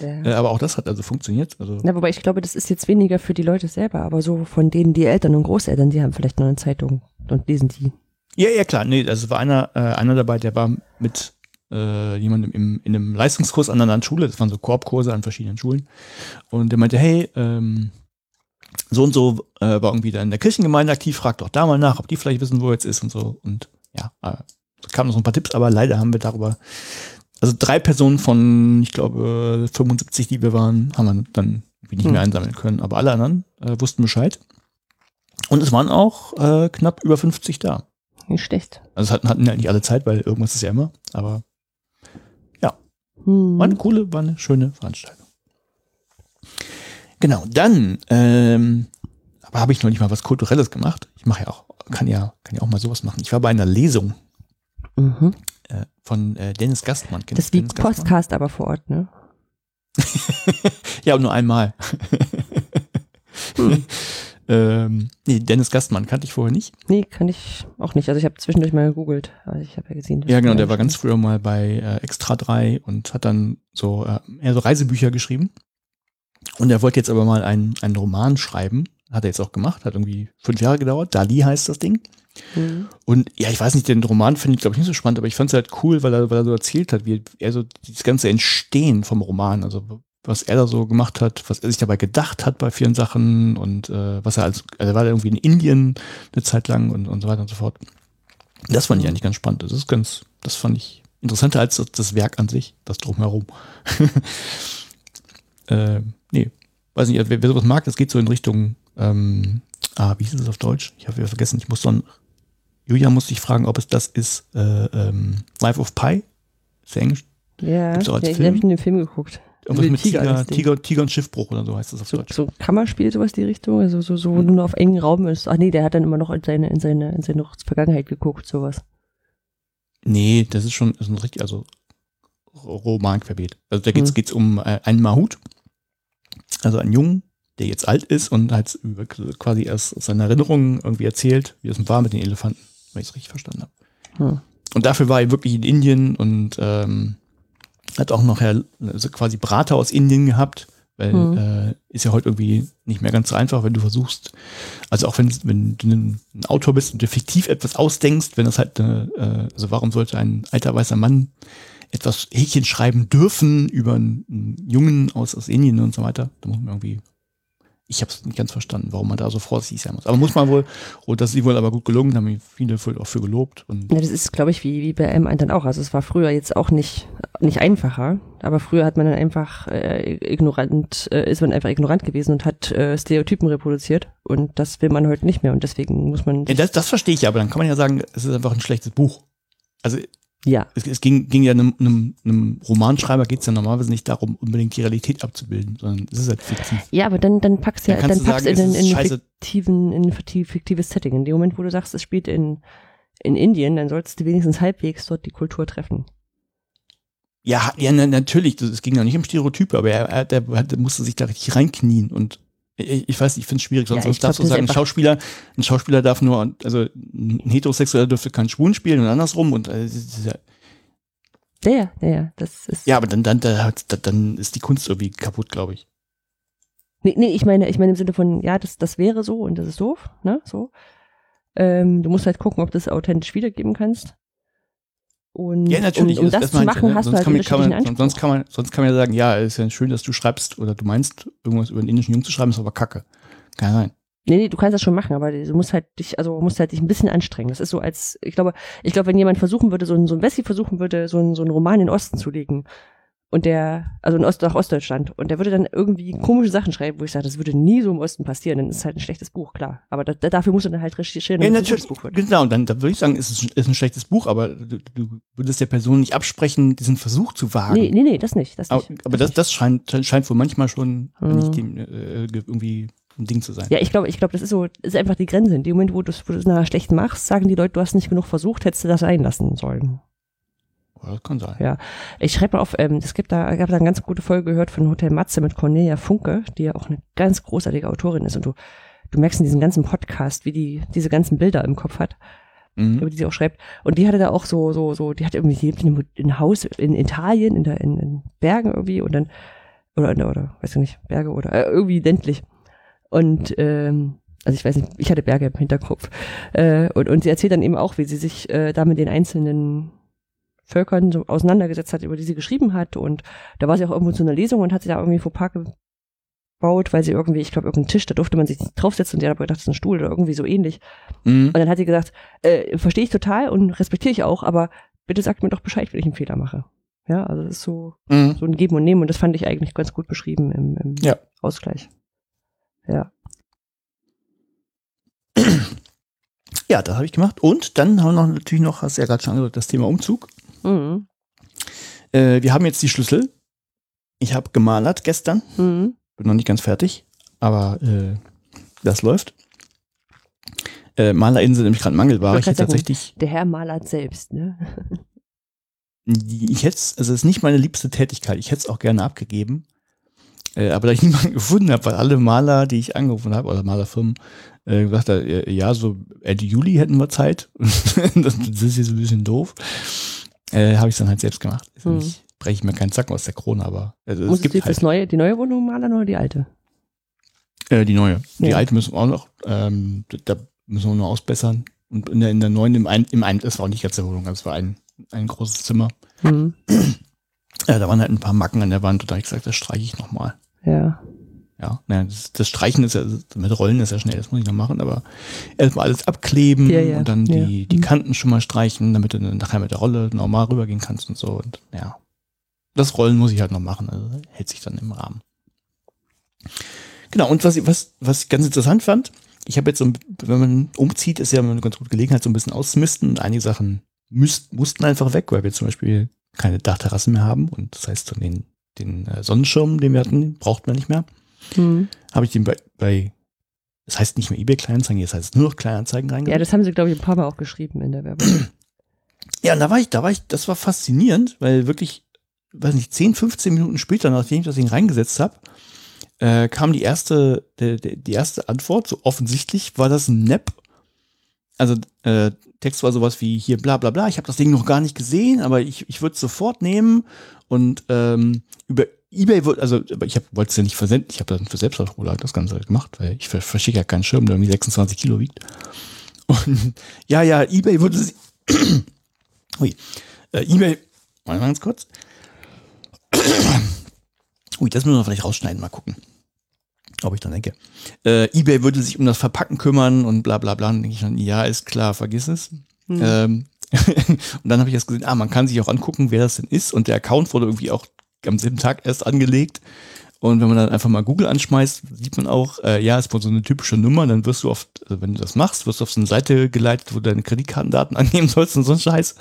Speaker 1: Ja.
Speaker 2: Äh, aber auch das hat also funktioniert. Also,
Speaker 1: Na, wobei ich glaube, das ist jetzt weniger für die Leute selber, aber so von denen die Eltern und Großeltern, die haben vielleicht noch eine Zeitung und lesen die.
Speaker 2: Ja, ja, klar. Nee, also war einer, äh, einer dabei, der war mit äh, jemandem im, in einem Leistungskurs an einer anderen Schule. Das waren so Korbkurse an verschiedenen Schulen. Und der meinte, hey, ähm, so und so äh, war irgendwie da in der Kirchengemeinde aktiv, fragt doch da mal nach, ob die vielleicht wissen, wo er jetzt ist und so. Und ja, äh, kamen noch so ein paar Tipps, aber leider haben wir darüber, also drei Personen von, ich glaube, 75, die wir waren, haben wir dann irgendwie nicht
Speaker 1: Hm.
Speaker 2: mehr einsammeln können. Aber alle anderen äh, wussten Bescheid. Und es waren auch äh, knapp über 50 da.
Speaker 1: Nicht schlecht.
Speaker 2: Also es hatten, hatten ja nicht alle Zeit, weil irgendwas ist ja immer. Aber
Speaker 1: Hm.
Speaker 2: war eine coole, war eine schöne Veranstaltung. Genau, dann ähm, aber habe ich noch nicht mal was Kulturelles gemacht. Ich mache ja auch, kann ja, kann ja auch mal sowas machen. Ich war bei einer Lesung
Speaker 1: Mhm.
Speaker 2: äh, von äh, Dennis Gastmann. Kennst
Speaker 1: Das ist wie? Podcast, aber vor Ort, ne?
Speaker 2: Ja, aber nur einmal.
Speaker 1: Hm.
Speaker 2: ähm, nee, Dennis Gastmann kannte ich vorher nicht.
Speaker 1: Nee, kann ich auch nicht. Also ich habe zwischendurch mal gegoogelt. Also ich habe ja gesehen.
Speaker 2: Ja, genau, der war ganz früher mal bei äh, Extra 3 und hat dann so, äh, eher so Reisebücher geschrieben. Und er wollte jetzt aber mal einen, einen Roman schreiben. Hat er jetzt auch gemacht, hat irgendwie fünf Jahre gedauert. Dali heißt das Ding.
Speaker 1: Mhm.
Speaker 2: Und ja, ich weiß nicht, den Roman finde ich, glaube ich, nicht so spannend, aber ich fand es halt cool, weil er, weil er so erzählt hat, wie er so das ganze Entstehen vom Roman, also was er da so gemacht hat, was er sich dabei gedacht hat bei vielen Sachen und äh, was er als, also er war irgendwie in Indien eine Zeit lang und, und so weiter und so fort. Das fand ich eigentlich ganz spannend. Das ist ganz, das fand ich interessanter als das, das Werk an sich, das drumherum. äh, nee, weiß nicht, wer, wer sowas mag, das geht so in Richtung, ähm, ah, wie hieß es auf Deutsch? Ich habe wieder vergessen, ich muss dann, Julia musste ich fragen, ob es das ist, äh, ähm, Life of Pi? Ist der Englisch?
Speaker 1: Ja,
Speaker 2: Gibt's auch als
Speaker 1: ja ich habe den Film geguckt.
Speaker 2: Irgendwas
Speaker 1: Mit Tiger,
Speaker 2: Tiger. Tiger, Tiger und Schiffbruch oder so heißt das auf
Speaker 1: So,
Speaker 2: Deutsch.
Speaker 1: so Kammerspiel, sowas die Richtung, also so, so, nur auf engen Raum ist. Ach nee, der hat dann immer noch in seine, in seine, in seine Vergangenheit geguckt, sowas.
Speaker 2: Nee, das ist schon ist ein richtig, also Roman querbeet. Also da geht's,
Speaker 1: Hm.
Speaker 2: geht's um äh, einen Mahut, also einen Jungen, der jetzt alt ist und halt über, quasi erst aus seinen Erinnerungen irgendwie erzählt, wie es war mit den Elefanten, wenn ich es richtig verstanden habe.
Speaker 1: Hm.
Speaker 2: Und dafür war er wirklich in Indien und ähm, hat auch noch ja, also quasi Berater aus Indien gehabt, weil
Speaker 1: Mhm.
Speaker 2: äh, ist ja heute irgendwie nicht mehr ganz so einfach, wenn du versuchst, also auch wenn, wenn du ein, Autor bist und dir fiktiv etwas ausdenkst, wenn das halt, äh, also warum sollte ein alter weißer Mann etwas Häkchen schreiben dürfen über einen, einen Jungen aus, aus Indien und so weiter, da muss man irgendwie ich habe es nicht ganz verstanden, warum man da so vorsichtig sein muss. Aber muss man wohl, und das ist ihm wohl aber gut gelungen, haben ihn viele auch für gelobt. Und
Speaker 1: Ja, das ist, glaube ich, wie, wie bei M1 dann auch. Also es war früher jetzt auch nicht, nicht einfacher, aber früher hat man dann einfach äh, ignorant, äh, ist man einfach ignorant gewesen und hat äh, Stereotypen reproduziert und das will man heute nicht mehr und deswegen muss man
Speaker 2: ja, das, das verstehe ich aber, dann kann man ja sagen, es ist einfach ein schlechtes Buch. Also
Speaker 1: ja,
Speaker 2: es, es ging, ging ja einem, einem, einem Romanschreiber geht es ja normalerweise nicht darum, unbedingt die Realität abzubilden, sondern es ist halt fiktiv.
Speaker 1: ja, aber dann dann packst ja,
Speaker 2: Dann
Speaker 1: dann, packst
Speaker 2: sagen,
Speaker 1: in, in, fiktiven, in fiktives Setting. In dem Moment, wo du sagst, es spielt in in Indien, dann sollst du wenigstens halbwegs dort die Kultur treffen.
Speaker 2: Ja, ja, na, natürlich, es ging ja nicht um Stereotype, aber er, er, der, der musste sich da richtig reinknien und ich, ich weiß nicht, ich finde es schwierig, sonst,
Speaker 1: Ja,
Speaker 2: darfst du
Speaker 1: das
Speaker 2: sagen, ein Schauspieler, ein Schauspieler darf nur, also ein Heterosexueller dürfte keinen Schwulen spielen und andersrum und äh, das ist ja,
Speaker 1: Ja, das ist.
Speaker 2: ja, aber dann, dann, dann, dann ist die Kunst irgendwie kaputt, glaube ich.
Speaker 1: Nee, nee, ich meine, ich meine im Sinne von, ja, das, das wäre so und das ist doof, ne, so. Ähm, du musst halt gucken, ob du es authentisch wiedergeben kannst. Und
Speaker 2: Ja, natürlich.
Speaker 1: um, um das, zu
Speaker 2: meinte ich,
Speaker 1: machen,
Speaker 2: ne?
Speaker 1: hast
Speaker 2: sonst
Speaker 1: du halt
Speaker 2: kann, man- kann sonst kann man, sonst kann man ja sagen, ja, es ist ja schön, dass du schreibst oder du meinst, irgendwas über einen indischen Jungen zu schreiben, ist aber kacke. Kann sein.
Speaker 1: Nee, nee, du kannst das schon machen, aber du musst halt dich, also musst halt dich ein bisschen anstrengen. Das ist so als, ich glaube, ich glaube, wenn jemand versuchen würde, so ein, so ein Wessi versuchen würde, so ein, so einen Roman in den Osten zu legen und der, also in Ost nach Ostdeutschland, und der würde dann irgendwie komische Sachen schreiben, wo ich sage, das würde nie so im Osten passieren, dann ist es halt ein schlechtes Buch, klar. Aber da, da, dafür muss er dann halt recherchieren,
Speaker 2: Ja,
Speaker 1: ein
Speaker 2: natürlich.
Speaker 1: gutes Buch wird.
Speaker 2: Genau, und dann, dann würde ich sagen, es ist, ein- ist ein schlechtes Buch, aber du, du würdest der Person nicht absprechen, diesen Versuch zu wagen.
Speaker 1: Nee, nee, nee, das nicht. Das
Speaker 2: aber
Speaker 1: nicht.
Speaker 2: aber das, das scheint, scheint wohl manchmal schon
Speaker 1: Mhm.
Speaker 2: nicht dem, äh, ge- irgendwie ein Ding zu sein.
Speaker 1: Ja, ich glaube, ich glaube, das ist so, das ist einfach die Grenze. In dem Moment, wo du es nachher schlecht machst, sagen die Leute, du hast nicht genug versucht, hättest du das einlassen sollen.
Speaker 2: Ja, Das kann sein.
Speaker 1: Ja. Ich schreibe mal auf, ähm, es gibt da, ich habe da eine ganz gute Folge gehört von Hotel Matze mit Cornelia Funke, die ja auch eine ganz großartige Autorin ist. Und du, du merkst in diesem ganzen Podcast, wie die diese ganzen Bilder im Kopf hat,
Speaker 2: Mhm.
Speaker 1: über die sie auch schreibt. Und die hatte da auch so, so, so, die hat irgendwie, die lebt in einem in einem Haus in Italien, in, der, in, in Bergen irgendwie und dann, oder, oder, oder, weiß ich nicht, Berge oder, äh, irgendwie ländlich. Und, ähm, also ich weiß nicht, ich hatte Berge im Hinterkopf. Äh, und, und sie erzählt dann eben auch, wie sie sich äh, da mit den einzelnen Völkern so auseinandergesetzt hat, über die sie geschrieben hat. Und da war sie auch irgendwo zu einer Lesung und hat sie da irgendwie Fauxpas gebaut, weil sie irgendwie, ich glaube, irgendeinen Tisch, da durfte man sich nicht draufsetzen und die hat aber gedacht, das ist ein Stuhl oder irgendwie so ähnlich.
Speaker 2: Mhm.
Speaker 1: Und dann hat sie gesagt, äh, verstehe ich total und respektiere ich auch, aber bitte sagt mir doch Bescheid, wenn ich einen Fehler mache. Ja, also das ist so,
Speaker 2: Mhm.
Speaker 1: so ein Geben und Nehmen und das fand ich eigentlich ganz gut beschrieben im, im
Speaker 2: Ja.
Speaker 1: Ausgleich. Ja.
Speaker 2: Ja, das habe ich gemacht. Und dann haben wir noch natürlich noch, hast du ja gerade schon angedeutet, das Thema Umzug.
Speaker 1: Mhm.
Speaker 2: Äh, wir haben jetzt die Schlüssel. Ich habe gemalert gestern.
Speaker 1: Mhm.
Speaker 2: Bin noch nicht ganz fertig, aber äh, das läuft. Äh, MalerInnen sind nämlich gerade Mangelware.
Speaker 1: Ich
Speaker 2: Ich tatsächlich,
Speaker 1: Der Herr malert selbst, ne?
Speaker 2: ich hätte also es ist nicht meine liebste Tätigkeit. Ich hätte es auch gerne abgegeben. Äh, aber da ich niemanden gefunden habe, weil alle Maler, die ich angerufen habe, oder Malerfirmen, äh, gesagt haben, äh, ja, so Ende Juli hätten wir Zeit. das, das ist jetzt ein bisschen doof. Äh, habe ich dann halt selbst gemacht.
Speaker 1: Mhm.
Speaker 2: nicht- breche ich mir keinen Zacken aus der Krone, aber also, es gibt halt
Speaker 1: das neue, die neue Wohnung malern oder die alte?
Speaker 2: Äh, die neue. Die
Speaker 1: Ja.
Speaker 2: alte müssen wir auch noch, ähm, da müssen wir nur ausbessern. Und in der, in der neuen, im einen, im einen, das war auch nicht ganz der Wohnung, das war ein, ein großes Zimmer.
Speaker 1: Mhm.
Speaker 2: Ja, da waren halt ein paar Macken an der Wand und da habe ich gesagt, das streiche ich nochmal.
Speaker 1: Ja.
Speaker 2: Ja, naja, das, das Streichen ist ja, mit Rollen ist ja schnell, das muss ich noch machen, aber erstmal alles abkleben
Speaker 1: Ja, ja,
Speaker 2: und dann
Speaker 1: ja.
Speaker 2: die, die
Speaker 1: Mhm.
Speaker 2: Kanten schon mal streichen, damit du dann nachher mit der Rolle normal rübergehen kannst und so. Und ja, das Rollen muss ich halt noch machen, also hält sich dann im Rahmen. Genau, und was, ich- was, was ich ganz interessant fand, ich habe jetzt so, wenn man umzieht, ist ja eine ganz gute Gelegenheit, so ein bisschen auszumisten. Und einige Sachen müsst, mussten einfach weg, weil wir zum Beispiel keine Dachterrassen mehr haben. Und das heißt, den, den äh, Sonnenschirm, den wir hatten, braucht man nicht mehr
Speaker 1: Mhm.
Speaker 2: habe ich den bei, bei das heißt nicht mehr eBay Kleinanzeigen, jetzt heißt es nur noch Kleinanzeigen
Speaker 1: Ja,
Speaker 2: reingegangen.
Speaker 1: das haben sie, glaube ich, ein paar Mal auch geschrieben in der Werbung.
Speaker 2: Ja, und da war ich, da war ich, das war faszinierend, weil wirklich, weiß nicht, 10, 15 Minuten später, nachdem ich das Ding reingesetzt habe, äh, kam die erste, der, der, die erste Antwort, so offensichtlich war das ein Nap. Also äh, Text war sowas wie hier bla bla bla, ich habe das Ding noch gar nicht gesehen, aber ich, ich würde es sofort nehmen und ähm, über Ebay wird, also ich wollte es ja nicht versenden, ich habe dann für Selbstvertrag das Ganze halt gemacht, weil ich ver- verschicke ja keinen Schirm, der irgendwie 26 Kilo wiegt. Und ja, ja, Ebay würde sie. Ui. Äh, Ebay. Mal ganz kurz. Ui, das müssen wir vielleicht rausschneiden, mal gucken. Ob ich dann denke. Äh, Ebay würde sich um das Verpacken kümmern und bla bla bla. Und denke ich dann, ja, ist klar, vergiss es.
Speaker 1: Mhm.
Speaker 2: Ähm, und dann habe ich erst gesehen, ah, man kann sich auch angucken, wer das denn ist. Und der Account wurde irgendwie auch am selben Tag erst angelegt. Und wenn man dann einfach mal Google anschmeißt, sieht man auch, äh, ja, ist wohl so eine typische Nummer, dann wirst du oft, also wenn du das machst, wirst du auf so eine Seite geleitet, wo du deine Kreditkartendaten angeben sollst und so ein Scheiß.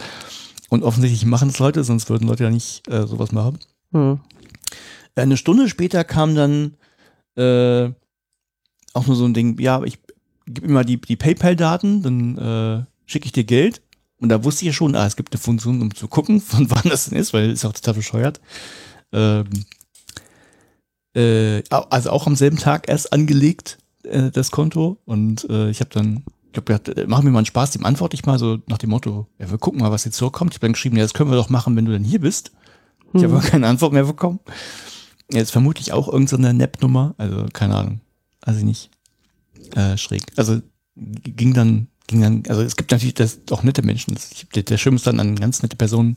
Speaker 2: Und offensichtlich machen es Leute, sonst würden Leute ja nicht äh, sowas machen.
Speaker 1: Mhm.
Speaker 2: Eine Stunde später kam dann äh, auch nur so ein Ding, ja, ich gebe mir mal die, die PayPal-Daten, dann äh, schicke ich dir Geld. Und da wusste ich ja schon, ah, es gibt eine Funktion, um zu gucken, von wann das denn ist, weil ist auch total bescheuert. Ähm, äh, also auch am selben Tag erst angelegt, äh, das Konto. Und äh, ich habe dann, ich glaube, mach mir mal einen Spaß, dem antworte ich mal so nach dem Motto, ja, wir gucken mal, was jetzt zurückkommt. Ich habe dann geschrieben, ja, das können wir doch machen, wenn du dann hier bist. Ich habe
Speaker 1: Mhm.
Speaker 2: aber keine Antwort mehr bekommen. Jetzt vermutlich auch irgendeine NAP-Nummer, also keine Ahnung, ich nicht. Äh, schräg. Also ging dann, ging dann, also es gibt natürlich das, auch nette Menschen. Das- Ich, der, der Schirm ist dann an ganz nette Person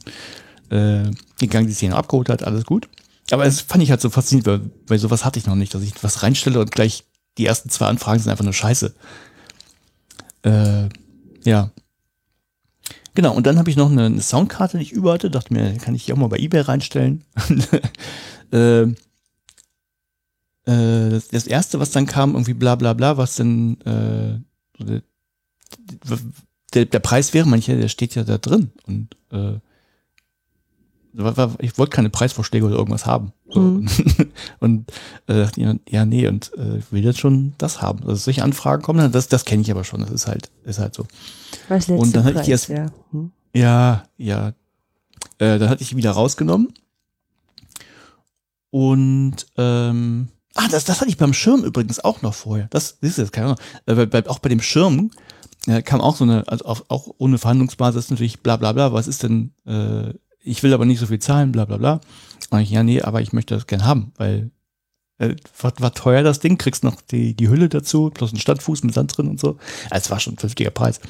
Speaker 2: äh, gegangen, die sich dann abgeholt hat, alles gut. Aber es fand ich halt so faszinierend, weil, weil sowas hatte ich noch nicht, dass ich was reinstelle und gleich die ersten zwei Anfragen sind einfach nur scheiße. Äh, ja. Genau, und dann habe ich noch eine, eine Soundkarte, die ich über hatte. Dachte mir, kann ich die auch mal bei Ebay reinstellen. äh, äh, das, das erste, was dann kam, irgendwie bla bla bla, was denn äh, so der, der, Preis wäre, manche, der steht ja da drin. Und äh, ich wollte keine Preisvorschläge oder irgendwas haben. Mhm. und äh, ja, nee, und äh, will jetzt schon das haben. Also solche Anfragen kommen, das, das kenne ich aber schon. Das ist halt, ist halt so.
Speaker 1: Was
Speaker 2: und dann hatte ich die erst,
Speaker 1: ja. Hm?
Speaker 2: ja, ja. Äh, dann hatte ich wieder rausgenommen. Und ähm, ah, das, das hatte ich beim Schirm übrigens auch noch vorher. Das, das ist jetzt keine Ahnung. Äh, bei, auch bei dem Schirm äh, kam auch so eine, also auch, auch ohne Verhandlungsbasis natürlich bla bla bla, was ist denn äh, ich will aber nicht so viel zahlen, bla bla bla. Und ich, ja, nee, aber ich möchte das gern haben, weil äh, war, war teuer das Ding, kriegst noch die, die Hülle dazu, plus einen Standfuß mit Sand drin und so. Also es war schon ein vernünftiger Preis.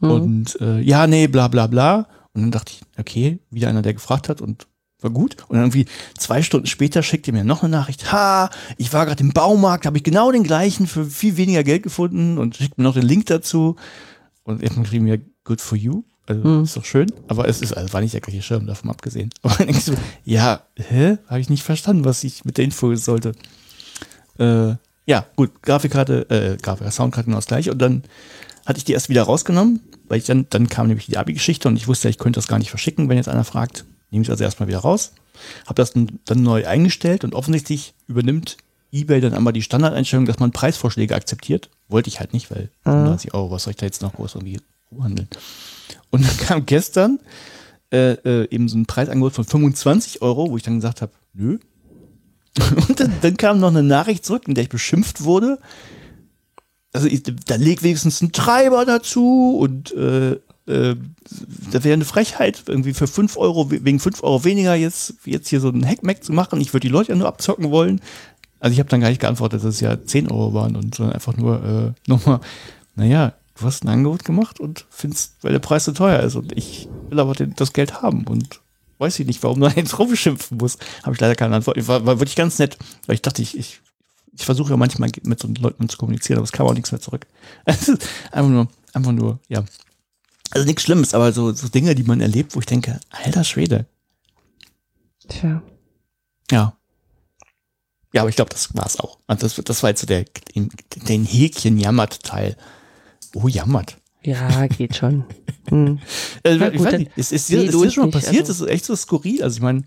Speaker 2: Mhm. Und äh, ja, nee, bla bla bla. Und dann dachte ich, okay, wieder einer, der gefragt hat und war gut. Und dann irgendwie zwei Stunden später schickte mir noch eine Nachricht, ha, ich war gerade im Baumarkt, habe ich genau den gleichen für viel weniger Geld gefunden und schickt mir noch den Link dazu. Und er hat mir, good for you. Also hm. ist doch schön, aber es ist, also war nicht der gleiche Schirm, davon abgesehen. Aber dann denkst du, ja, hä? Habe ich nicht verstanden, was ich mit der Info sollte. Äh, ja, gut, Grafikkarte, äh, Grafik, Soundkarte genau das gleiche. Und dann hatte ich die erst wieder rausgenommen, weil ich dann, dann kam nämlich die Abi-Geschichte und ich wusste, ich könnte das gar nicht verschicken, wenn jetzt einer fragt. Nehme ich also erstmal wieder raus. Habe das dann, neu eingestellt und offensichtlich übernimmt eBay dann einmal die Standardeinstellung, dass man Preisvorschläge akzeptiert. Wollte ich halt nicht, weil mhm. 90 Euro, was soll ich da jetzt noch groß irgendwie handeln? Und dann kam gestern äh, äh, eben so ein Preisangebot von 25 Euro, wo ich dann gesagt habe, nö. Und dann, dann, kam noch eine Nachricht zurück, in der ich beschimpft wurde. Also ich, da legt wenigstens ein Treiber dazu und äh, äh, da wäre eine Frechheit, irgendwie für 5 Euro, wegen 5 Euro weniger jetzt, jetzt hier so ein Hackmack zu machen. Ich würde die Leute ja nur abzocken wollen. Also ich habe dann gar nicht geantwortet, dass es ja 10 Euro waren und sondern einfach nur äh, nochmal, naja, du hast ein Angebot gemacht und findest, weil der Preis so teuer ist und ich will aber den, das Geld haben und weiß ich nicht, warum du jetzt rumschimpfen muss. Habe ich leider keine Antwort. War, war wirklich ganz nett, weil ich dachte, ich, ich, ich versuche ja manchmal mit so Leuten zu kommunizieren, aber es kam auch nichts mehr zurück. einfach nur, einfach nur, ja. Also nichts Schlimmes, aber so, so Dinge, die man erlebt, wo ich denke, alter Schwede.
Speaker 1: Tja.
Speaker 2: Ja. Ja, aber ich glaube, das war's auch. Also das, das war jetzt so der, den, den Häkchen jammert Teil. Oh, jammert.
Speaker 1: Ja, geht schon. Hm.
Speaker 2: Also, ich gut, weiß nicht, ist, ist, ist, ist dir schon mal passiert? Also. Das ist echt so skurril. Also ich meine,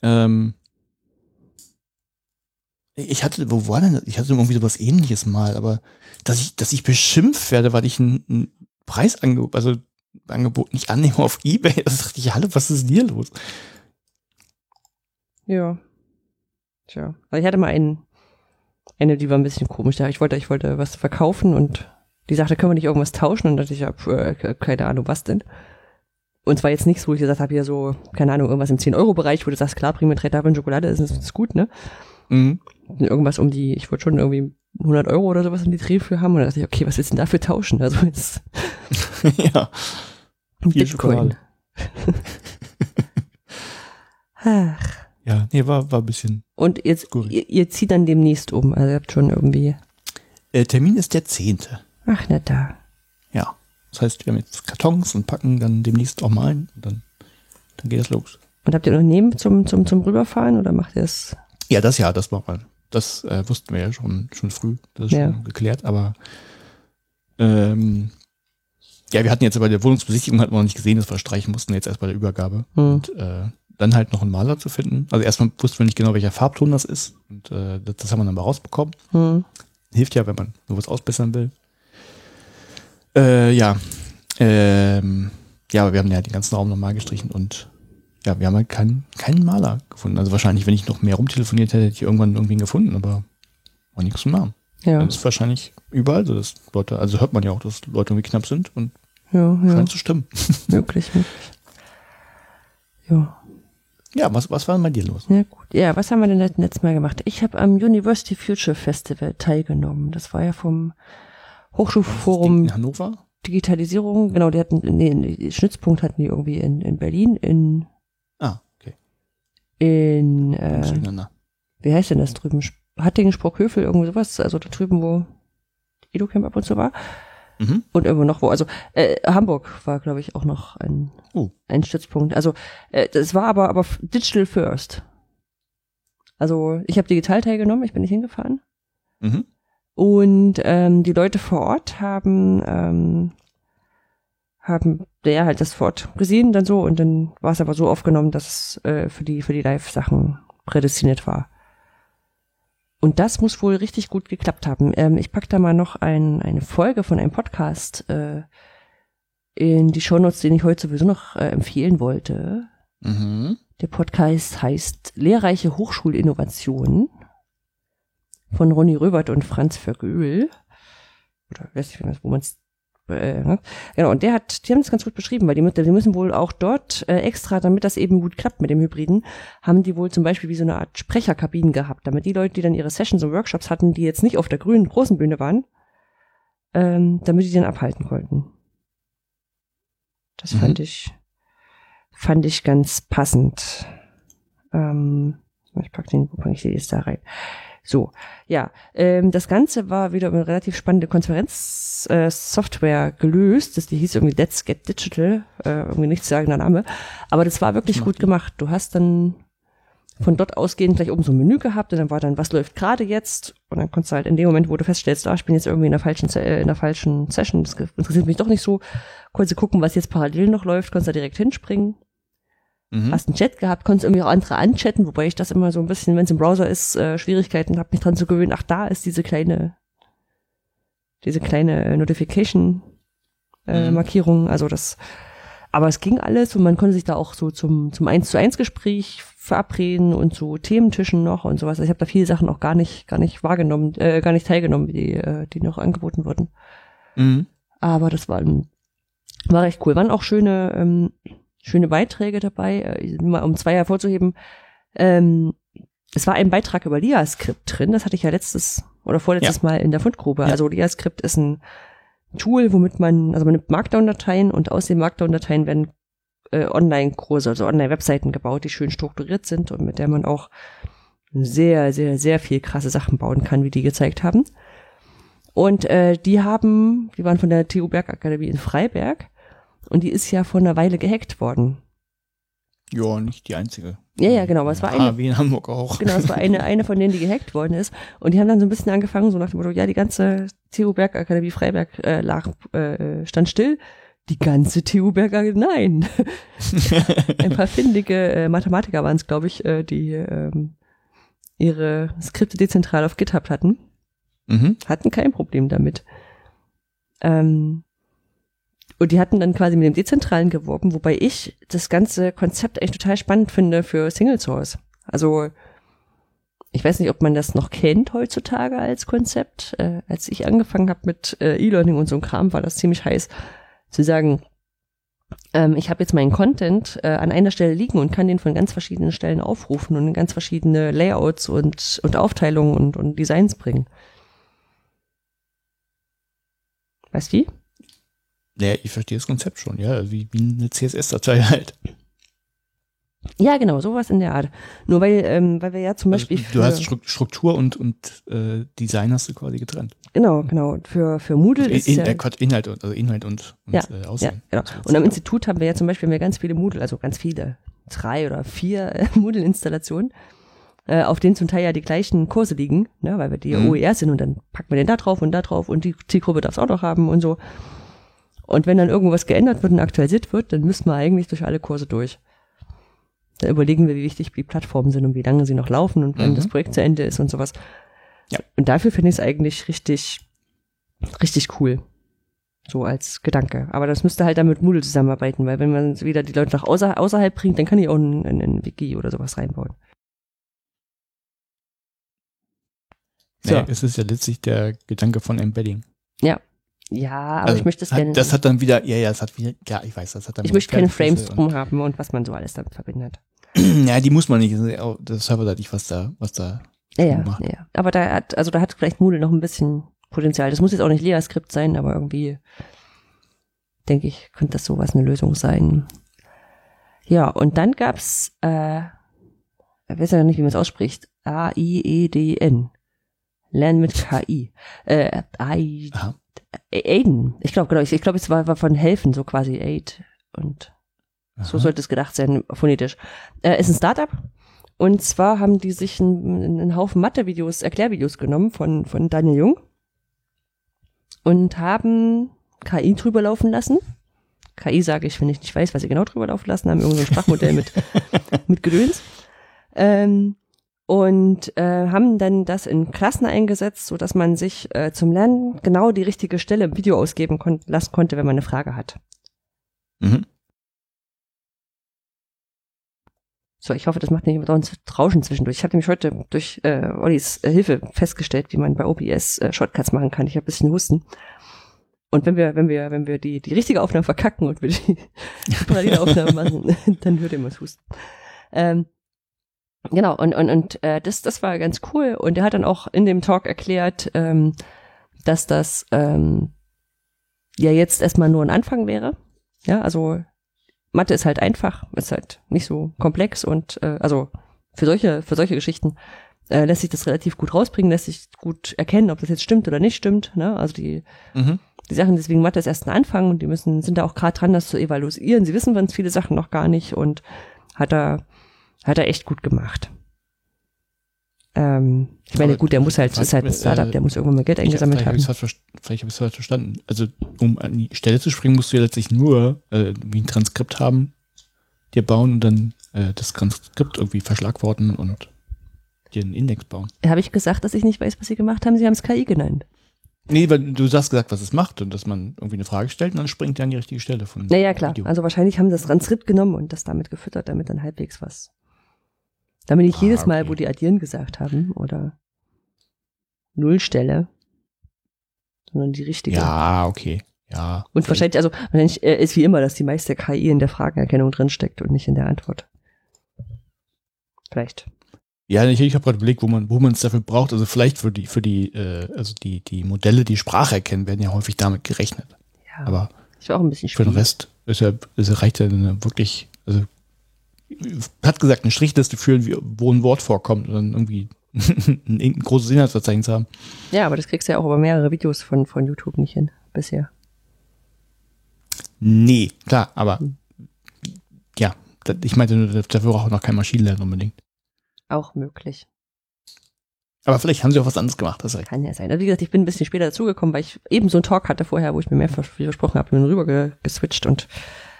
Speaker 2: ähm, ich hatte, wo war denn das? Ich hatte irgendwie sowas ähnliches mal, aber dass ich, dass ich beschimpft werde, weil ich ein, ein Preisangebot, also Angebot nicht annehme auf Ebay, das dachte ich, hallo, was ist denn hier los?
Speaker 1: Ja. Tja. Also ich hatte mal einen, eine, die war ein bisschen komisch. Ich wollte, ich wollte was verkaufen und die sagte, können wir nicht irgendwas tauschen? Und dann dachte ich, ja, äh, keine Ahnung, was denn? Und zwar jetzt nichts, wo ich gesagt habe, hier so, keine Ahnung, irgendwas im 10-Euro-Bereich, wo du sagst, klar, bring mir drei Tafeln Schokolade, ist, ist gut, ne? Mhm. Irgendwas um die, ich wollte schon irgendwie 100 Euro oder sowas in die Dreh für haben. Und dann dachte ich, okay, was willst du denn dafür tauschen? Also jetzt.
Speaker 2: ja.
Speaker 1: Bitcoin.
Speaker 2: Ach. Ja, nee, war, war ein bisschen.
Speaker 1: Und jetzt, ihr, ihr, zieht dann demnächst um. Also ihr habt schon irgendwie.
Speaker 2: Äh, Termin ist der 10.
Speaker 1: Ach, nicht da.
Speaker 2: Ja. Das heißt, wir haben jetzt Kartons und packen dann demnächst auch mal ein und dann, dann geht es los.
Speaker 1: Und habt ihr noch neben zum, zum, zum Rüberfahren oder macht ihr es?
Speaker 2: Ja, das ja, das machen wir. Das äh, wussten wir ja schon, schon früh. Das ist ja. schon geklärt, aber ähm, ja, wir hatten jetzt bei der Wohnungsbesichtigung hatten wir noch nicht gesehen, dass wir streichen mussten, jetzt erst bei der Übergabe. Hm. Und äh, dann halt noch einen Maler zu finden. Also erstmal wussten wir nicht genau, welcher Farbton das ist. Und äh, das, das haben wir dann mal rausbekommen. Hm. Hilft ja, wenn man nur was ausbessern will. Äh, ja. Ähm, ja, aber wir haben ja den ganzen Raum nochmal gestrichen und ja, wir haben halt keinen, keinen Maler gefunden. Also wahrscheinlich, wenn ich noch mehr rumtelefoniert hätte, hätte ich irgendwann irgendwie gefunden, aber war nichts zum Namen. Ja. Das ist wahrscheinlich überall so, dass Leute, also hört man ja auch, dass Leute irgendwie knapp sind und ja, ja. scheint zu stimmen.
Speaker 1: Möglich, möglich. Ja.
Speaker 2: Ja, was, was war denn bei dir los?
Speaker 1: Ja, gut. Ja, was haben wir denn letztes Mal gemacht? Ich habe am University Future Festival teilgenommen. Das war ja vom Hochschulforum
Speaker 2: in Hannover?
Speaker 1: Digitalisierung, genau, die hatten, nee, Schnittspunkt hatten die irgendwie in, in Berlin, in. In äh, wie heißt denn das drüben? Hattingen, Sprockhövel, irgendwie sowas, also da drüben, wo EduCamp ab und zu war.
Speaker 2: Mhm.
Speaker 1: Und irgendwo noch wo. Also äh, Hamburg war, glaube ich, auch noch ein,
Speaker 2: Oh.
Speaker 1: ein Stützpunkt. Also äh, das war aber aber digital first. Also ich habe digital teilgenommen, ich bin nicht hingefahren.
Speaker 2: Mhm.
Speaker 1: Und ähm, die Leute vor Ort haben ähm, haben der halt das vor Ort gesehen dann so und dann war es aber so aufgenommen, dass es äh, für die für die Live-Sachen prädestiniert war. Und das muss wohl richtig gut geklappt haben. Ähm, ich pack da mal noch ein, eine Folge von einem Podcast äh, in die Shownotes, den ich heute sowieso noch äh, empfehlen wollte.
Speaker 2: Mhm.
Speaker 1: Der Podcast heißt Lehrreiche Hochschulinnovation von Ronny Röbert und Franz Vergöhl. Oder weiß nicht, wo man es äh, ne? genau, und der hat, die haben das ganz gut beschrieben, weil die, die müssen wohl auch dort äh, extra, damit das eben gut klappt mit dem Hybriden, haben die wohl zum Beispiel wie so eine Art Sprecherkabinen gehabt, damit die Leute, die dann ihre Sessions und Workshops hatten, die jetzt nicht auf der grünen großen Bühne waren, ähm, damit die dann abhalten konnten. Das
Speaker 2: Mhm.
Speaker 1: fand ich, fand ich ganz passend. Ähm, ich pack den, wo pack ich den jetzt da rein? So, ja, ähm, das Ganze war wieder eine relativ spannende Konferenzsoftware äh, gelöst. Das, die hieß irgendwie Let's Get Digital, äh, irgendwie nichts sagender Name. Aber das war wirklich gut gemacht. Du hast dann von dort ausgehend gleich oben so ein Menü gehabt und dann war dann, was läuft gerade jetzt? Und dann konntest du halt in dem Moment, wo du feststellst, ah, ich bin jetzt irgendwie in der falschen, äh, in der falschen Session, das interessiert mich doch nicht so, konntest du gucken, was jetzt parallel noch läuft, konntest da direkt hinspringen
Speaker 2: Mhm.
Speaker 1: hast einen Chat gehabt, konntest irgendwie auch andere anchatten, wobei ich das immer so ein bisschen, wenn es im Browser ist, äh, Schwierigkeiten habe, mich dran zu gewöhnen, ach, da ist diese kleine, diese kleine äh, Notification äh,
Speaker 2: Mhm.
Speaker 1: Markierung, also das, aber es ging alles und man konnte sich da auch so zum, zum 1 zu 1 Gespräch verabreden und so Thementischen noch und sowas. Also ich habe da viele Sachen auch gar nicht, gar nicht wahrgenommen, äh, gar nicht teilgenommen, die, äh, die noch angeboten wurden.
Speaker 2: Mhm.
Speaker 1: Aber das war, war recht cool. Waren auch schöne, ähm, schöne Beiträge dabei, äh, mal um zwei hervorzuheben. Ähm, es war ein Beitrag über LiaScript drin, das hatte ich ja letztes oder vorletztes Mal in der Fundgrube.
Speaker 2: Ja.
Speaker 1: Also LiaScript ist ein Tool, womit man, also man nimmt Markdown-Dateien und aus den Markdown-Dateien werden äh, Online-Kurse, also Online-Webseiten gebaut, die schön strukturiert sind und mit der man auch sehr, sehr, sehr viel krasse Sachen bauen kann, wie die gezeigt haben. Und äh, die haben, die waren von der TU Bergakademie in Freiberg und die ist ja vor einer Weile gehackt worden.
Speaker 2: Ja, nicht die einzige.
Speaker 1: Ja, ja, genau, aber es war eine,
Speaker 2: Ah, wie in Hamburg auch.
Speaker 1: genau, es war eine, eine von denen, die gehackt worden ist. Und die haben dann so ein bisschen angefangen, so nach dem Motto, ja, die ganze TU Bergakademie Freiberg äh, lag, äh, stand still. Die ganze TU Bergakademie, nein. Ein paar findige äh, Mathematiker waren es, glaube ich, äh, die ähm, ihre Skripte dezentral auf GitHub hatten.
Speaker 2: Mhm.
Speaker 1: hatten kein Problem damit. Ähm, und die hatten dann quasi mit dem Dezentralen geworben, wobei ich das ganze Konzept echt total spannend finde für Single Source. Also ich weiß nicht, ob man das noch kennt heutzutage als Konzept. Äh, als ich angefangen habe mit äh, E-Learning und so Kram, war das ziemlich heiß zu sagen, ähm, ich habe jetzt meinen Content äh, an einer Stelle liegen und kann den von ganz verschiedenen Stellen aufrufen und in ganz verschiedene Layouts und, und Aufteilungen und, und Designs bringen. Weißt du wie?
Speaker 2: Ja, ich verstehe das Konzept schon, ja, wie, wie eine CSS-Datei halt.
Speaker 1: Ja, genau, sowas in der Art. Nur weil, ähm, weil wir ja zum Beispiel
Speaker 2: Also, du hast Stru- Struktur und, und äh, Design hast du quasi getrennt.
Speaker 1: genau, genau, für, für Moodle ist
Speaker 2: In,
Speaker 1: ja,
Speaker 2: äh, Inhalt und, also Inhalt und, und
Speaker 1: Ja,
Speaker 2: äh,
Speaker 1: ja,
Speaker 2: Aussehen.
Speaker 1: genau.
Speaker 2: So,
Speaker 1: Und am. Institut haben wir ja zum Beispiel wir ganz viele Moodle, also ganz viele, drei oder vier äh, Moodle-Installationen, äh, auf denen zum Teil ja die gleichen Kurse liegen, ne, weil wir die
Speaker 2: Mhm.
Speaker 1: OER sind und dann packen wir den da drauf und da drauf und die Zielgruppe darf es auch noch haben und so. Und wenn dann irgendwas geändert wird und aktualisiert wird, dann müssen wir eigentlich durch alle Kurse durch. Da überlegen wir, wie wichtig die Plattformen sind und wie lange sie noch laufen und wann
Speaker 2: Mhm.
Speaker 1: das Projekt zu Ende ist und sowas.
Speaker 2: Ja.
Speaker 1: Und dafür finde ich es eigentlich richtig, richtig cool. So als Gedanke. Aber das müsste halt dann mit Moodle zusammenarbeiten, weil wenn man wieder die Leute nach außer, außerhalb bringt, dann kann ich auch ein, ein, ein Wiki oder sowas reinbauen. So.
Speaker 2: Nee, es ist ja letztlich der Gedanke von Embedding.
Speaker 1: Ja, aber
Speaker 2: Also,
Speaker 1: ich möchte es
Speaker 2: hat,
Speaker 1: gerne.
Speaker 2: Das hat dann wieder, ja, ja, das hat wieder, ja, ich weiß, das hat dann
Speaker 1: ich möchte keine Frames drum haben und was man so alles damit verbindet.
Speaker 2: Ja, die muss man nicht. Ja auch- Das ist serverseitig, was da, was da
Speaker 1: Ja, ja,
Speaker 2: gemacht.
Speaker 1: ja, ja. Aber da hat, also da hat vielleicht Moodle noch ein bisschen Potenzial. Das muss jetzt auch nicht LeaScript sein, aber irgendwie denke ich, könnte das sowas eine Lösung sein. Ja, und dann gab's, äh, ich weiß ja nicht, wie man es ausspricht, A-I-E-D-N. Lernen mit KI. Äh, AI,
Speaker 2: Aha.
Speaker 1: Aiden. Ich glaube, genau, ich, ich glaube, es war, war von helfen, so quasi Aid. Und so
Speaker 2: Aha.
Speaker 1: sollte es gedacht sein, phonetisch. Äh, ist ein Startup. Und zwar haben die sich einen, einen Haufen Mathe-Videos, Erklärvideos genommen von, von Daniel Jung und haben KI drüber laufen lassen. KI sage ich, wenn ich nicht weiß, was sie genau drüber laufen lassen, haben irgendein Sprachmodell mit, mit Gedöns. Ähm, und äh, haben dann das in Klassen eingesetzt, so dass man sich äh, zum Lernen genau die richtige Stelle im Video ausgeben kon lassen konnte, wenn man eine Frage hat.
Speaker 2: Mhm.
Speaker 1: So, ich hoffe, das macht nicht immer uns Rauschen zwischendurch. Ich habe nämlich heute durch äh, Ollis äh, Hilfe festgestellt, wie man bei OBS äh, Shortcuts machen kann. Ich habe ein bisschen Husten. Und wenn wir, wenn wir, wenn wir die, die richtige Aufnahme verkacken und wir die, die parallele Aufnahme machen, dann hört ihr mal Husten. Ähm, genau, und, und, und äh, das, das war ganz cool. Und er hat dann auch in dem Talk erklärt, ähm, dass das ähm, ja jetzt erstmal nur ein Anfang wäre. Ja, also Mathe ist halt einfach, ist halt nicht so komplex und äh, also für solche, für solche Geschichten äh, lässt sich das relativ gut rausbringen, lässt sich gut erkennen, ob das jetzt stimmt oder nicht stimmt. Ne? Also die,
Speaker 2: Mhm.
Speaker 1: die Sachen, deswegen Mathe ist erst ein Anfang und die müssen, sind da auch gerade dran, das zu evaluieren. Sie wissen ganz viele Sachen noch gar nicht und hat er, hat er echt gut gemacht. Ähm, ich meine,
Speaker 2: Aber
Speaker 1: gut, der muss halt, ist halt ein Startup, der muss irgendwann mal Geld eingesammelt
Speaker 2: vielleicht
Speaker 1: haben.
Speaker 2: Hab vielleicht habe ich es falsch verstanden. Also, um an die Stelle zu springen, musst du ja letztlich nur äh, wie ein Transkript haben, dir bauen und dann äh, das Transkript irgendwie verschlagworten und dir einen Index bauen.
Speaker 1: Habe ich gesagt, dass ich nicht weiß, was sie gemacht haben? Sie haben es KI genannt.
Speaker 2: Nee, weil du hast gesagt, was es macht und dass man irgendwie eine Frage stellt und dann springt er an die richtige Stelle von
Speaker 1: Naja, klar.
Speaker 2: Video.
Speaker 1: Also wahrscheinlich haben sie das Transkript genommen und das damit gefüttert, damit dann halbwegs was. Damit nicht
Speaker 2: Ah,
Speaker 1: jedes Mal,
Speaker 2: okay.
Speaker 1: wo die addieren gesagt haben oder Nullstelle, sondern die richtige.
Speaker 2: Ja, okay. Ja.
Speaker 1: Und wahrscheinlich, also wahrscheinlich äh, ist wie immer, dass die meiste KI in der Fragenerkennung drinsteckt und nicht in der Antwort. Vielleicht.
Speaker 2: Ja, ich, ich habe gerade überlegt, wo man wo man es dafür braucht. Also vielleicht für die für die äh, also die die Modelle, die Sprache erkennen, werden ja häufig damit gerechnet.
Speaker 1: Ja.
Speaker 2: Aber
Speaker 1: ist auch ein bisschen
Speaker 2: für den
Speaker 1: schwierig.
Speaker 2: Rest ist ja, ist, reicht ja wirklich also hat gesagt eine Strichliste führen, wo ein Wort vorkommt und dann irgendwie ein, großes Inhaltsverzeichnis haben.
Speaker 1: Ja, aber das kriegst du ja auch über mehrere Videos von, von YouTube nicht hin bisher.
Speaker 2: Nee, klar, aber
Speaker 1: Hm.
Speaker 2: ja, ich meinte nur, dafür braucht noch kein Maschinenlernen unbedingt.
Speaker 1: Auch möglich.
Speaker 2: Aber vielleicht haben sie auch was anderes gemacht, das.
Speaker 1: Kann ja sein. Also wie gesagt, ich bin ein bisschen später dazugekommen, weil ich eben so einen Talk hatte vorher, wo ich mir mehr vers- versprochen habe, bin rüber ge geswitcht und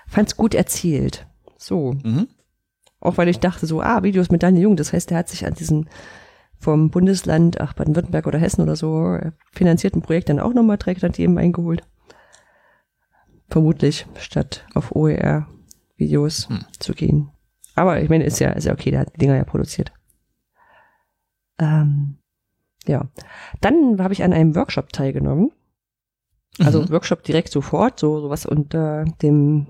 Speaker 1: fand's gut erzählt. So.
Speaker 2: Mhm.
Speaker 1: Auch weil ich dachte so, ah, Videos mit Daniel Jung. Das heißt, der hat sich an diesem vom Bundesland, ach, Baden-Württemberg oder Hessen oder so, äh, finanzierten Projekt dann auch nochmal direkt hat eben eingeholt. Vermutlich, statt auf OER-Videos
Speaker 2: Hm.
Speaker 1: zu gehen. Aber ich meine, ist ja, ist ja okay, der hat die Dinger ja produziert. Ähm, ja. Dann habe ich an einem Workshop teilgenommen. Also
Speaker 2: Mhm.
Speaker 1: Workshop direkt sofort, so sowas unter dem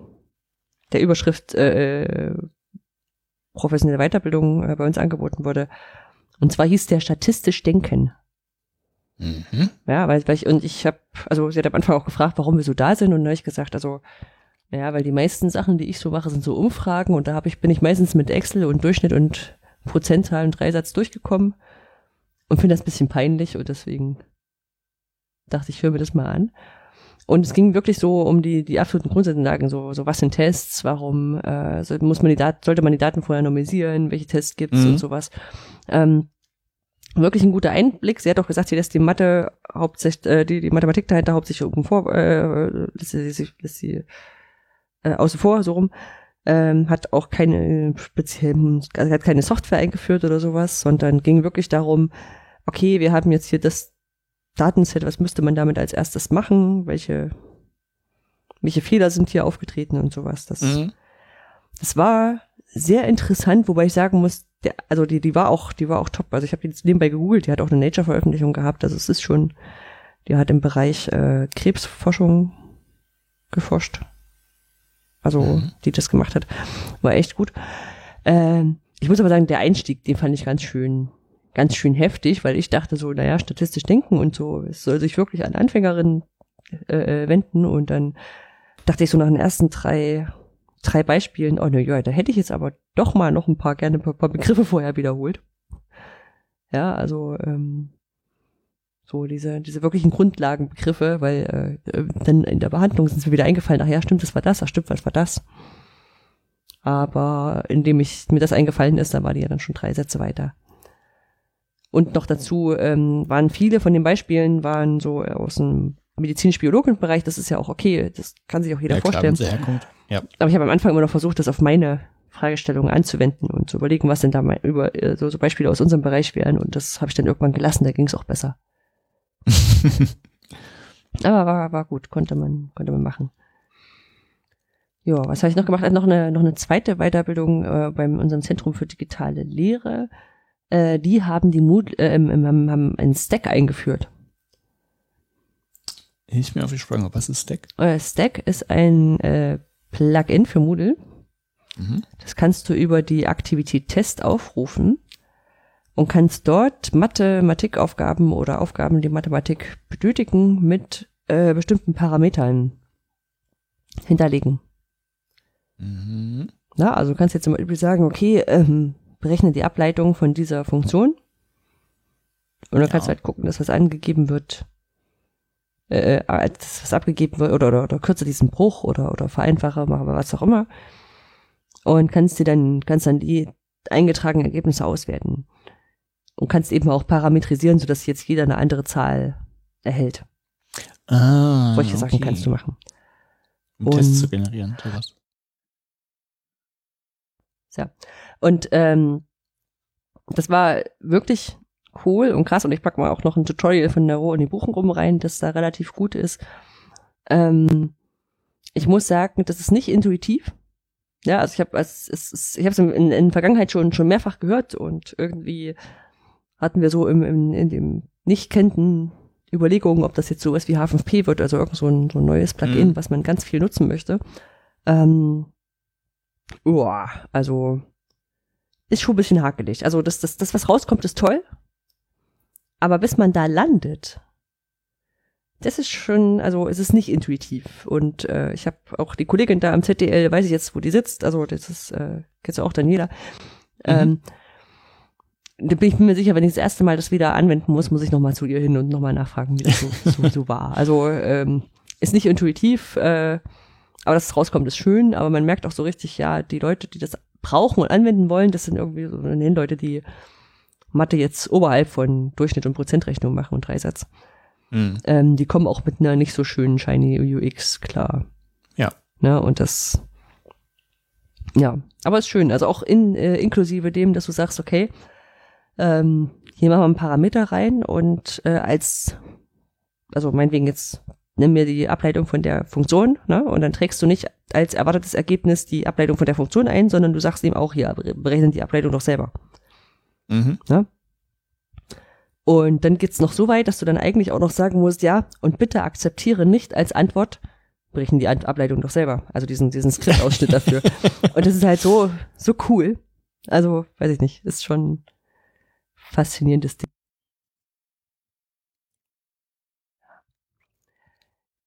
Speaker 1: der Überschrift äh, professionelle Weiterbildung äh, bei uns angeboten wurde. Und zwar hieß der statistisch denken.
Speaker 2: Mhm.
Speaker 1: Ja, weil, weil ich, und ich habe, also sie hat am Anfang auch gefragt, warum wir so da sind und dann habe ich gesagt, also, ja, weil die meisten Sachen, die ich so mache, sind so Umfragen und da habe ich, bin ich meistens mit Excel und Durchschnitt und Prozentzahl und Dreisatz durchgekommen und finde das ein bisschen peinlich und deswegen dachte ich, höre mir das mal an. Und es ging wirklich so um die, die absoluten Grundlagen, so, so was sind Tests, warum äh, muss man die Daten, sollte man die Daten vorher normisieren, welche Tests gibt's
Speaker 2: Mhm.
Speaker 1: und sowas. Ähm, wirklich ein guter Einblick. Sie hat auch gesagt, sie lässt die Mathe hauptsächlich, äh, die, die Mathematik dahinter hauptsächlich oben vor, äh, lässt sie, lässt sie, lässt sie äh, außen vor, so rum. Ähm, hat auch keine speziellen, also hat keine Software eingeführt oder sowas, sondern ging wirklich darum, okay, wir haben jetzt hier das Datenset, was müsste man damit als erstes machen, welche, welche Fehler sind hier aufgetreten und sowas. Das,
Speaker 2: Mhm.
Speaker 1: das war sehr interessant, wobei ich sagen muss, der, also die, die war auch, die war auch top. Also ich habe die jetzt nebenbei gegoogelt, die hat auch eine Nature-Veröffentlichung gehabt. Also es ist schon, die hat im Bereich äh, Krebsforschung geforscht. Also
Speaker 2: Mhm.
Speaker 1: die das gemacht hat, war echt gut. Ähm, ich muss aber sagen, der Einstieg, den fand ich ganz schön, ganz schön heftig, weil ich dachte so, naja, statistisch denken und so, es soll sich wirklich an Anfängerinnen äh, wenden und dann dachte ich so nach den ersten drei drei Beispielen, oh ne, ja, da hätte ich jetzt aber doch mal noch ein paar gerne ein paar, paar Begriffe vorher wiederholt. Ja, also ähm, So diese, diese wirklichen Grundlagenbegriffe, weil äh, äh dann in der Behandlung sind sie wieder eingefallen, ach ja, stimmt, das war das, ach stimmt, was war das. Aber indem ich mir das eingefallen ist, dann war die ja dann schon drei Sätze weiter. Und noch dazu ähm, waren viele von den Beispielen waren so aus dem medizinisch-biologischen Bereich. Das ist ja auch okay, das kann sich auch jeder
Speaker 2: Ja, klar,
Speaker 1: vorstellen.
Speaker 2: herkommt. Ja.
Speaker 1: Aber ich habe am Anfang immer noch versucht, das auf meine Fragestellungen anzuwenden und zu überlegen, was denn da mal über äh, so, so Beispiele aus unserem Bereich wären. Und das habe ich dann irgendwann gelassen, da ging es auch besser. Aber war, war gut, konnte man, konnte man machen. Ja, was habe ich noch gemacht? Also noch eine, noch eine zweite Weiterbildung äh, beim unserem Zentrum für digitale Lehre. Äh, die haben die Mood, äh, haben, einen Stack eingeführt.
Speaker 2: Hilf mir auf die Sprünge. Was ist Stack?
Speaker 1: Äh, Stack ist ein äh, Plugin für Moodle.
Speaker 2: Mhm.
Speaker 1: Das kannst du über die Aktivität Test aufrufen und kannst dort Mathematikaufgaben oder Aufgaben, die Mathematik benötigen, mit äh, bestimmten Parametern hinterlegen.
Speaker 2: Mhm.
Speaker 1: Na, also du kannst jetzt zum Beispiel sagen, okay, ähm, berechne die Ableitung von dieser Funktion. Und dann kannst du
Speaker 2: Ja.
Speaker 1: halt gucken, dass was angegeben wird, äh, äh, als was abgegeben wird, oder, oder, oder kürze diesen Bruch oder, oder vereinfache, mache was auch immer. Und kannst dir dann, kannst dann die eingetragenen Ergebnisse auswerten. Und kannst eben auch parametrisieren, sodass jetzt jeder eine andere Zahl erhält.
Speaker 2: Ah,
Speaker 1: Solche Sachen
Speaker 2: okay.
Speaker 1: kannst du machen.
Speaker 2: Um Tests zu generieren, sowas.
Speaker 1: Und ähm, das war wirklich cool und krass. Und ich pack mal auch noch ein Tutorial von der Uni Buchenrum rein, das da relativ gut ist. Ähm, ich muss sagen, das ist nicht intuitiv. Ja, also ich habe es, es, es, ich habe es in, in, in der Vergangenheit schon schon mehrfach gehört und irgendwie hatten wir so im, im in dem nicht kennten Überlegungen, ob das jetzt sowas wie H5P wird, also irgend so ein, so ein neues Plugin,
Speaker 2: Mhm.
Speaker 1: was man ganz viel nutzen möchte. Ähm, Uah, also ist schon ein bisschen hakelig. Also das, das, das, was rauskommt, ist toll. Aber bis man da landet, das ist schon, also es ist nicht intuitiv. Und äh, ich habe auch die Kollegin da am ZDL, weiß ich jetzt, wo die sitzt, also das ist, äh, kennst du auch Daniela. Ähm, da bin ich mir sicher, wenn ich das erste Mal das wieder anwenden muss, muss ich nochmal zu ihr hin und nochmal nachfragen, wie das so, so, so war. Also ähm, ist nicht intuitiv, äh, aber dass es rauskommt, ist schön, aber man merkt auch so richtig, ja, die Leute, die das brauchen und anwenden wollen, das sind irgendwie so den Leute, die Mathe jetzt oberhalb von Durchschnitt und Prozentrechnung machen und Dreisatz.
Speaker 2: Mhm.
Speaker 1: Ähm, die kommen auch mit einer nicht so schönen shiny UX klar.
Speaker 2: Ja.
Speaker 1: Ne, und das, ja, aber ist schön. Also auch in, äh, inklusive dem, dass du sagst, okay, ähm, hier machen wir einen Parameter rein und äh, als, also meinetwegen jetzt nimm mir die Ableitung von der Funktion, ne? Und dann trägst du nicht als erwartetes Ergebnis die Ableitung von der Funktion ein, sondern du sagst ihm auch hier, berechnen die Ableitung doch selber.
Speaker 2: Mhm.
Speaker 1: Und dann geht's noch so weit, dass du dann eigentlich auch noch sagen musst, ja, und bitte akzeptiere nicht als Antwort, brechen die Ableitung doch selber. Also diesen, diesen Skriptausschnitt dafür. Und das ist halt so, so cool. Also, weiß ich nicht, ist schon ein faszinierendes Ding.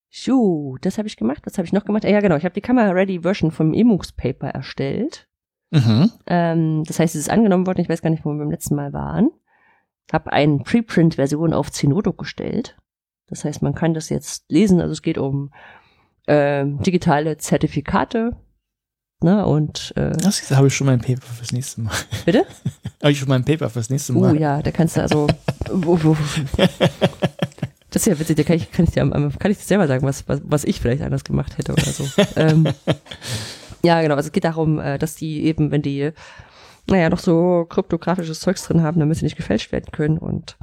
Speaker 1: So, das habe ich gemacht. Was habe ich noch gemacht? Ah, ja, genau. Ich habe die Camera-Ready-Version vom Emux-Paper erstellt.
Speaker 2: Mhm.
Speaker 1: Ähm, das heißt, es ist angenommen worden. Ich weiß gar nicht, wo wir beim letzten Mal waren. Habe eine Preprint-Version auf Zenodo gestellt. Das heißt, man kann das jetzt lesen. Also es geht um ähm, digitale Zertifikate. Ne, und äh,
Speaker 2: Das habe ich schon mein Paper fürs nächste Mal.
Speaker 1: bitte?
Speaker 2: habe ich schon mein Paper fürs nächste
Speaker 1: Oh
Speaker 2: Mal.
Speaker 1: ja, da kannst du also. das ist ja witzig, da kann ich, kann ich dir kann ich dir selber sagen, was, was, was ich vielleicht anders gemacht hätte oder so. ähm, ja, genau. Also es geht darum, äh, dass die eben, wenn die, naja, noch so kryptografisches Zeugs drin haben, damit sie nicht gefälscht werden können und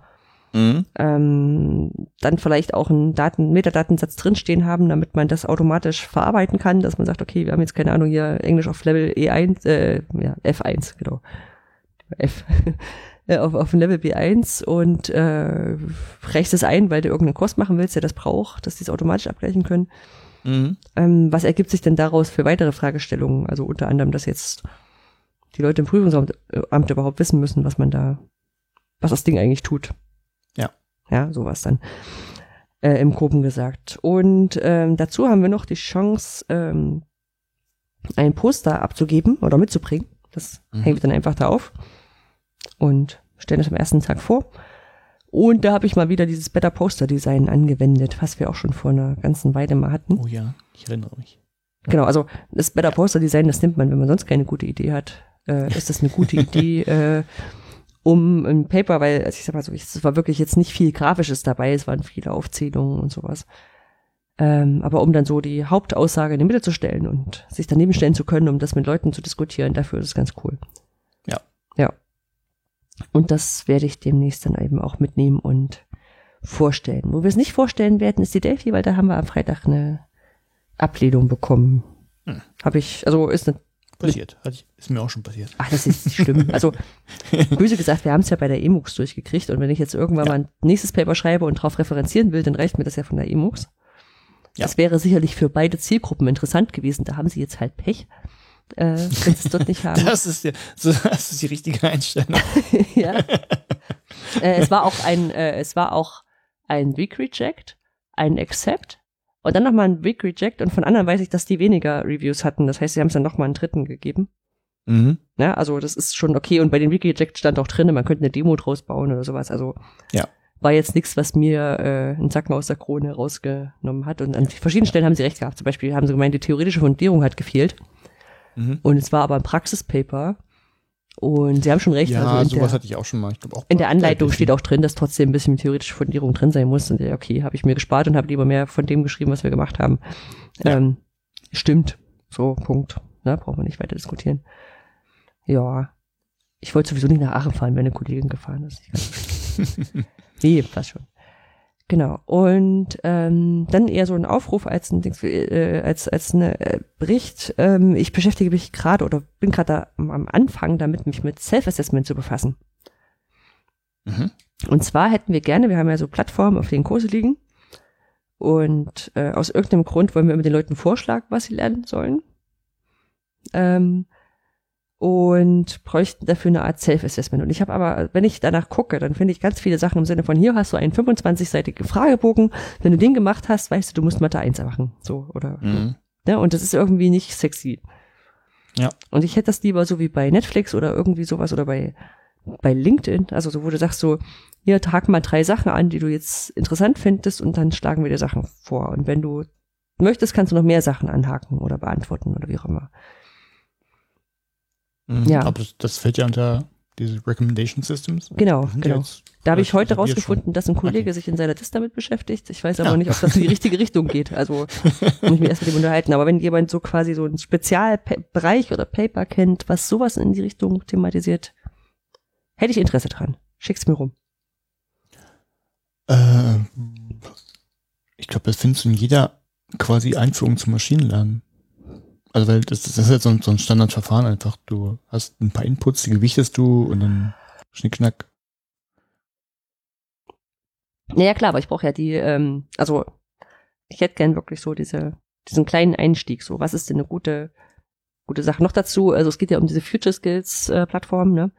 Speaker 2: Mhm.
Speaker 1: ähm, dann vielleicht auch einen Daten, Metadatensatz drinstehen haben, damit man das automatisch verarbeiten kann, dass man sagt, okay, wir haben jetzt keine Ahnung hier Englisch auf Level E1, äh, ja, F1, genau. F. äh, auf, auf Level B1 und äh, reichst es ein, weil du irgendeinen Kurs machen willst, der das braucht, dass die es automatisch abgleichen können.
Speaker 2: Mhm.
Speaker 1: Ähm, was ergibt sich denn daraus für weitere Fragestellungen? Also unter anderem, dass jetzt die Leute im Prüfungsamt äh, Amt überhaupt wissen müssen, was man da, was das Ding eigentlich tut.
Speaker 2: Ja.
Speaker 1: Ja, sowas dann. Äh, Im Groben gesagt. Und ähm, dazu haben wir noch die Chance, ähm, ein Poster abzugeben oder mitzubringen. Das
Speaker 2: Mhm.
Speaker 1: hängen wir dann einfach da auf und stellen das am ersten Tag vor. Und da habe ich mal wieder dieses Better Poster Design angewendet, was wir auch schon vor einer ganzen Weile mal hatten.
Speaker 2: Oh ja, ich erinnere mich.
Speaker 1: Genau, also das Better Poster Design, das nimmt man, wenn man sonst keine gute Idee hat, äh, ist das eine gute Idee, äh, um ein Paper, weil, also ich sag mal so, es war wirklich jetzt nicht viel Grafisches dabei, es waren viele Aufzählungen und sowas. Ähm, aber um dann so die Hauptaussage in die Mitte zu stellen und sich daneben stellen zu können, um das mit Leuten zu diskutieren, dafür ist es ganz cool.
Speaker 2: Ja.
Speaker 1: Ja. Und das werde ich demnächst dann eben auch mitnehmen und vorstellen. Wo wir es nicht vorstellen werden, ist die Delphi, weil da haben wir am Freitag eine Ablehnung bekommen.
Speaker 2: Hm.
Speaker 1: Habe ich, also ist eine
Speaker 2: Passiert. Hat ich, ist mir auch schon passiert.
Speaker 1: Ach, das ist nicht schlimm. Also, böse gesagt, wir haben es ja bei der EMUX durchgekriegt und wenn ich jetzt irgendwann
Speaker 2: Ja.
Speaker 1: mal ein nächstes Paper schreibe und darauf referenzieren will, dann reicht mir das ja von der EMUX.
Speaker 2: Ja.
Speaker 1: Das wäre sicherlich für beide Zielgruppen interessant gewesen. Da haben sie jetzt halt Pech, äh, wenn sie es dort nicht haben.
Speaker 2: Das ist, ja, so, das ist die richtige Einstellung.
Speaker 1: ja. äh, es war auch ein, äh, es war auch ein Weak Reject, ein Accept und dann nochmal ein Weak Reject und von anderen weiß ich, dass die weniger Reviews hatten. Das heißt, sie haben es dann nochmal einen dritten gegeben.
Speaker 2: Mhm.
Speaker 1: Ja, also das ist schon okay. Und bei den Weak Reject stand auch drin, man könnte eine Demo draus bauen oder sowas. Also
Speaker 2: Ja.
Speaker 1: war jetzt nichts, was mir äh, einen Zacken aus der Krone rausgenommen hat. Und an verschiedenen Stellen haben sie recht gehabt. Zum Beispiel haben sie gemeint, die theoretische Fundierung hat gefehlt.
Speaker 2: Mhm.
Speaker 1: Und es war aber ein Praxispaper. Und sie haben schon recht.
Speaker 2: Ja,
Speaker 1: also
Speaker 2: sowas
Speaker 1: der,
Speaker 2: hatte ich auch schon mal. Ich glaube auch
Speaker 1: in der Anleitung steht auch drin, dass trotzdem ein bisschen theoretische Fundierung drin sein muss. Und ja, okay, habe ich mir gespart und habe lieber mehr von dem geschrieben, was wir gemacht haben.
Speaker 2: Ja.
Speaker 1: Ähm, stimmt. So, Punkt. Ne, brauchen wir nicht weiter diskutieren. Ja. Ich wollte sowieso nicht nach Aachen fahren, wenn eine Kollegin gefahren ist. nee, passt schon. Genau. Und ähm, dann eher so ein Aufruf als ein Dings, äh, als als eine äh, Bericht. Ähm, ich beschäftige mich gerade oder bin gerade am Anfang damit, mich mit Self-Assessment zu befassen.
Speaker 2: Mhm.
Speaker 1: Und zwar hätten wir gerne, wir haben ja so Plattformen, auf denen Kurse liegen. Und äh, aus irgendeinem Grund wollen wir immer den Leuten vorschlagen, was sie lernen sollen. Ähm, und bräuchten dafür eine Art Self-Assessment. Und ich habe aber, wenn ich danach gucke, dann finde ich ganz viele Sachen im Sinne von, hier hast du einen 25-seitigen Fragebogen. Wenn du den gemacht hast, weißt du, du musst Mathe 1 machen. So, oder
Speaker 2: Mhm.
Speaker 1: Ne? Und das ist irgendwie nicht sexy.
Speaker 2: Ja.
Speaker 1: Und ich hätte das lieber so wie bei Netflix oder irgendwie sowas oder bei, bei LinkedIn, also so, wo du sagst so, hier trag mal drei Sachen an, die du jetzt interessant findest und dann schlagen wir dir Sachen vor. Und wenn du möchtest, kannst du noch mehr Sachen anhaken oder beantworten oder wie auch immer.
Speaker 2: Mhm.
Speaker 1: Ja.
Speaker 2: Aber das, fällt ja unter diese Recommendation Systems.
Speaker 1: Genau, genau.
Speaker 2: jetzt
Speaker 1: Da habe ich heute rausgefunden, dass ein Kollege
Speaker 2: Okay.
Speaker 1: sich in seiner Test damit beschäftigt. Ich weiß aber
Speaker 2: Ja.
Speaker 1: nicht, ob das in die richtige Richtung geht. Also muss ich mich erst mit dem unterhalten. Aber wenn jemand so quasi so einen Spezialbereich oder Paper kennt, was sowas in die Richtung thematisiert, hätte ich Interesse dran. Schick's mir rum.
Speaker 2: Äh, ich glaube, das findest du in jeder quasi Einführung zum Maschinenlernen. Also, weil das, das ist jetzt so ein, so ein Standardverfahren einfach. Du hast ein paar Inputs, die gewichtest du und dann schnickschnack.
Speaker 1: Naja, klar, aber ich brauche ja die, ähm, also ich hätte gern wirklich so diese, diesen kleinen Einstieg. So, was ist denn eine gute, gute Sache? Noch dazu, also es geht ja um diese Future Skills äh, Plattform, ne?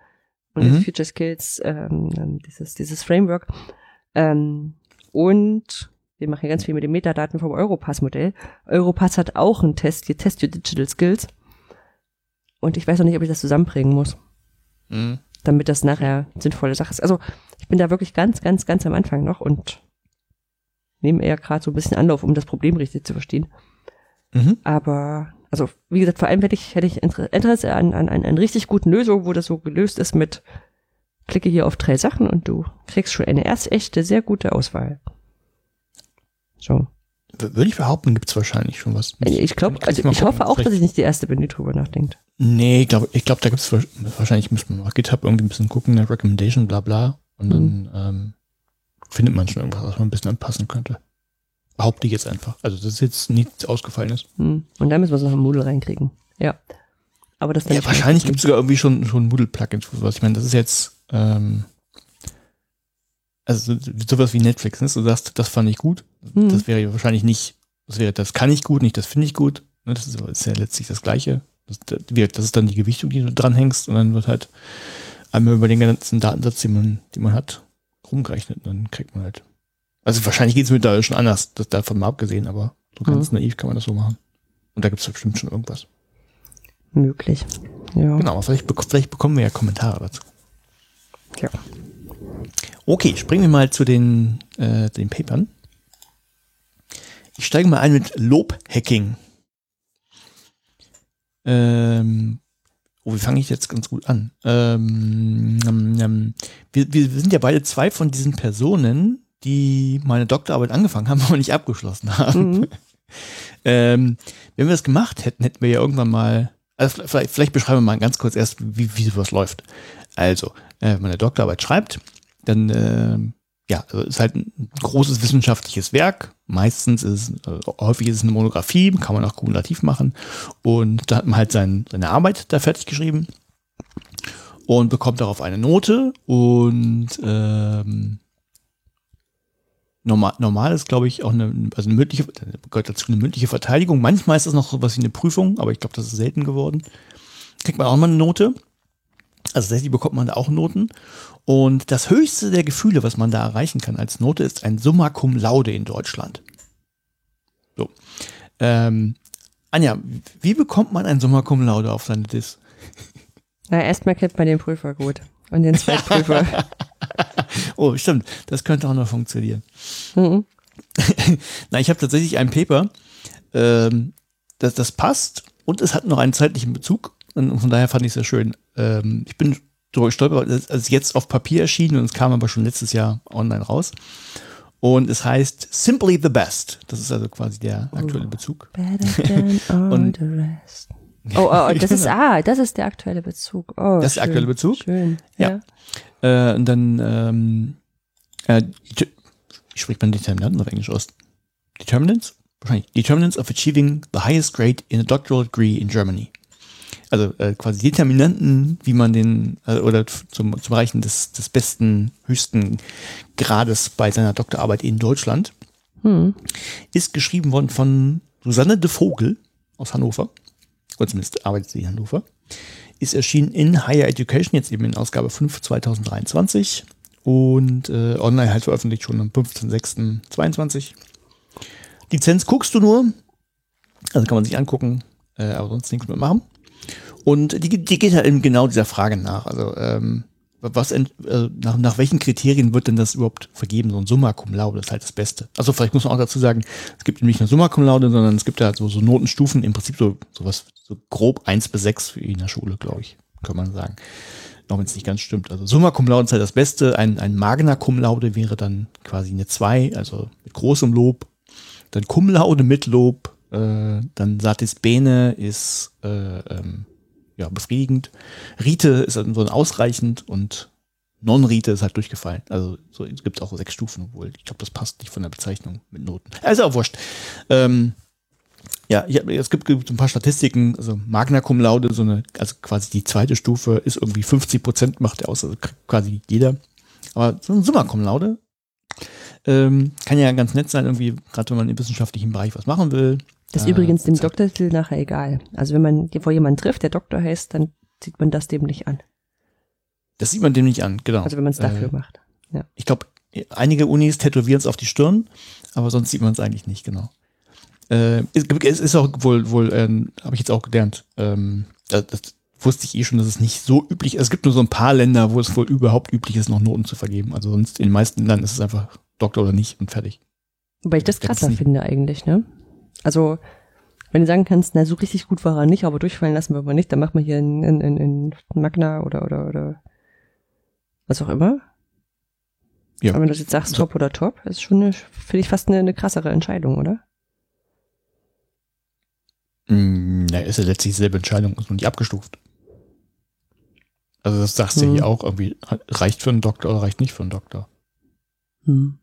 Speaker 1: Und
Speaker 2: Mhm.
Speaker 1: diese Future Skills, ähm, dieses, dieses Framework. Ähm, und wir machen ja ganz viel mit den Metadaten vom Europass-Modell. Europass hat auch einen Test, hier Test Your Digital Skills. Und ich weiß noch nicht, ob ich das zusammenbringen muss
Speaker 2: Mhm.
Speaker 1: damit das nachher sinnvolle Sache ist. Also ich bin da wirklich ganz, ganz, ganz am Anfang noch und nehme eher gerade so ein bisschen Anlauf, um das Problem richtig zu verstehen.
Speaker 2: Mhm.
Speaker 1: Aber, also wie gesagt, vor allem hätte ich, hätte ich Inter- Interesse an, an, an, an richtig guten Lösungen, wo das so gelöst ist mit klicke hier auf drei Sachen und du kriegst schon eine erst echte, sehr gute Auswahl. So.
Speaker 2: W- Würde ich behaupten, gibt's wahrscheinlich schon was.
Speaker 1: Ich glaube,
Speaker 2: Kann
Speaker 1: also ich hoffe
Speaker 2: gucken.
Speaker 1: auch, dass ich nicht die erste bin, die drüber nachdenkt.
Speaker 2: Nee, ich glaube, ich glaub, da gibt's wahrsch- wahrscheinlich, müssen wir mal GitHub irgendwie ein bisschen gucken, eine Recommendation, bla bla. Und dann ähm, findet man schon irgendwas, was man ein bisschen anpassen könnte. Behaupte ich jetzt einfach. Also das ist jetzt nichts Ausgefallenes.
Speaker 1: Hm. Und dann müssen wir es noch im Moodle reinkriegen. Ja. Aber das dann
Speaker 2: Ja, wahrscheinlich
Speaker 1: mehr-
Speaker 2: gibt's sogar irgendwie schon, schon Moodle-Plugins sowas. Ich meine, das ist jetzt ähm, also so- sowas wie Netflix, ne? Du sagst, das fand ich gut.
Speaker 1: Mhm.
Speaker 2: Das wäre ja wahrscheinlich nicht, das wäre, das kann ich gut, nicht das finde ich gut. Ne? Das ist, ist ja letztlich das Gleiche. Das, das, ist dann die Gewichtung, die du dranhängst und dann wird halt einmal über den ganzen Datensatz, den man, den man hat, rumgerechnet und dann kriegt man halt. Also wahrscheinlich geht's mittlerweile schon anders, das davon mal abgesehen, aber so ganz naiv kann man das so machen. Und da gibt's bestimmt schon irgendwas.
Speaker 1: möglich. Ja.
Speaker 2: Genau, vielleicht, vielleicht bekommen wir ja Kommentare dazu.
Speaker 1: Ja.
Speaker 2: Okay, springen wir mal zu den, äh, den Papern. Ich steige mal ein mit Lobhacking. Ähm, oh, wie fange ich jetzt ganz gut an? Ähm, ähm, wir, wir sind ja beide zwei von diesen Personen, die meine Doktorarbeit angefangen haben, aber nicht abgeschlossen haben. Mhm. ähm, wenn wir das gemacht hätten, hätten wir ja irgendwann mal, also vielleicht, vielleicht beschreiben wir mal ganz kurz erst, wie, wie sowas läuft. Also, äh, wenn man eine Doktorarbeit schreibt, dann äh, ja, also ist halt ein großes wissenschaftliches Werk. Meistens ist äh, häufig ist es eine Monographie, kann man auch kumulativ machen. Und da hat man halt sein, seine Arbeit da fertig geschrieben und bekommt darauf eine Note. Und ähm, normal, normal ist, glaube ich, auch eine, also eine mündliche, gehört dazu eine mündliche Verteidigung. Manchmal ist das noch so was wie eine Prüfung, aber ich glaube, das ist selten geworden. Kriegt man auch mal eine Note. Also tatsächlich bekommt man da auch Noten. Und das höchste der Gefühle, was man da erreichen kann als Note, ist ein Summa Cum Laude in Deutschland. So. Ähm, Anja, wie bekommt man ein Summa Cum Laude auf seine Dis?
Speaker 1: Na, erstmal kennt man den Prüfer gut und den Zweitprüfer.
Speaker 2: oh, stimmt. Das könnte auch noch funktionieren. Mhm. Na, ich habe tatsächlich ein Paper, ähm, das, das passt und es hat noch einen zeitlichen Bezug. Und von daher fand ich es sehr schön. Ähm, ich bin darüber gestolpert, es ist jetzt auf Papier erschienen und es kam aber schon letztes Jahr online raus. Und es heißt Simply the Best. Das ist also quasi der aktuelle Bezug. Better than all
Speaker 1: und, the rest. Oh, oh, das ist, ah, das ist der aktuelle Bezug. Oh,
Speaker 2: das ist der aktuelle Bezug?
Speaker 1: Schön.
Speaker 2: Ja. ja. Äh, und dann, ähm, äh, wie spricht man Determinanten auf Englisch aus? Determinants? Wahrscheinlich. Determinants of achieving the highest grade in a doctoral degree in Germany also äh, quasi Determinanten, wie man den, äh, oder zum, zum Erreichen des, des besten, höchsten Grades bei seiner Doktorarbeit in Deutschland, hm. ist geschrieben worden von Susanne de Vogel aus Hannover, oder zumindest arbeitet sie in Hannover, ist erschienen in Higher Education, jetzt eben in Ausgabe 5 2023 und äh, online halt veröffentlicht schon am 15.06.22. Lizenz guckst du nur, also kann man sich angucken, äh, aber sonst nichts mehr machen. Und die, die geht halt eben genau dieser Frage nach. Also, ähm, was äh, nach, nach welchen Kriterien wird denn das überhaupt vergeben? So ein Summa Cum Laude ist halt das Beste. Also vielleicht muss man auch dazu sagen, es gibt nicht nur Summa Cum Laude, sondern es gibt halt so, so Notenstufen, im Prinzip so sowas, so grob eins bis sechs in der Schule, glaube ich, kann man sagen. Auch wenn es nicht ganz stimmt. Also Summa Cum Laude ist halt das Beste. Ein, ein Magna Cum Laude wäre dann quasi eine zwei, also mit großem Lob. Dann Cum Laude mit Lob. Äh, dann Satis Bene ist äh, ähm, ja, befriedigend. Rite ist dann so ein ausreichend und Non-Rite ist halt durchgefallen. Also so, es gibt auch sechs Stufen, obwohl ich glaube, das passt nicht von der Bezeichnung mit Noten. Also auch wurscht. Ähm, ja, ich es gibt, gibt ein paar Statistiken, also Magna Cum Laude, so eine, also quasi die zweite Stufe ist irgendwie 50 Prozent macht er aus, also quasi jeder. Aber so ein Summa Cum Laude ähm, kann ja ganz nett sein, irgendwie, gerade wenn man im wissenschaftlichen Bereich was machen will.
Speaker 1: Das ist äh, übrigens dem Doktortitel nachher egal. Also wenn man vor jemanden trifft, der Doktor heißt, dann sieht man das dem nicht an.
Speaker 2: Das sieht man dem nicht an, genau.
Speaker 1: Also wenn man es dafür äh, macht. Ja.
Speaker 2: Ich glaube, einige Unis tätowieren es auf die Stirn, aber sonst sieht man es eigentlich nicht, genau. Äh, es, es, ist auch wohl, wohl, äh, habe ich jetzt auch gelernt. Ähm, das, das, wusste ich eh schon, dass es nicht so üblich ist. Es gibt nur so ein paar Länder, wo es wohl überhaupt üblich ist, noch Noten zu vergeben. Also sonst in den meisten Ländern ist es einfach Doktor oder nicht und fertig.
Speaker 1: Wobei ich das krasser finde eigentlich, ne? Also, wenn du sagen kannst, na, so richtig gut war er nicht, aber durchfallen lassen wir mal nicht, dann machen wir hier in, in, in Magna oder, oder, oder was auch immer. Ja. Aber wenn du jetzt sagst, top oder top, ist schon, finde ich, fast eine, eine krassere Entscheidung, oder?
Speaker 2: Mm, na, ist ja letztlich dieselbe Entscheidung, ist nur nicht abgestuft. Also das sagst du hm. hier auch irgendwie, reicht für einen Doktor oder reicht nicht für einen Doktor.
Speaker 1: Hm.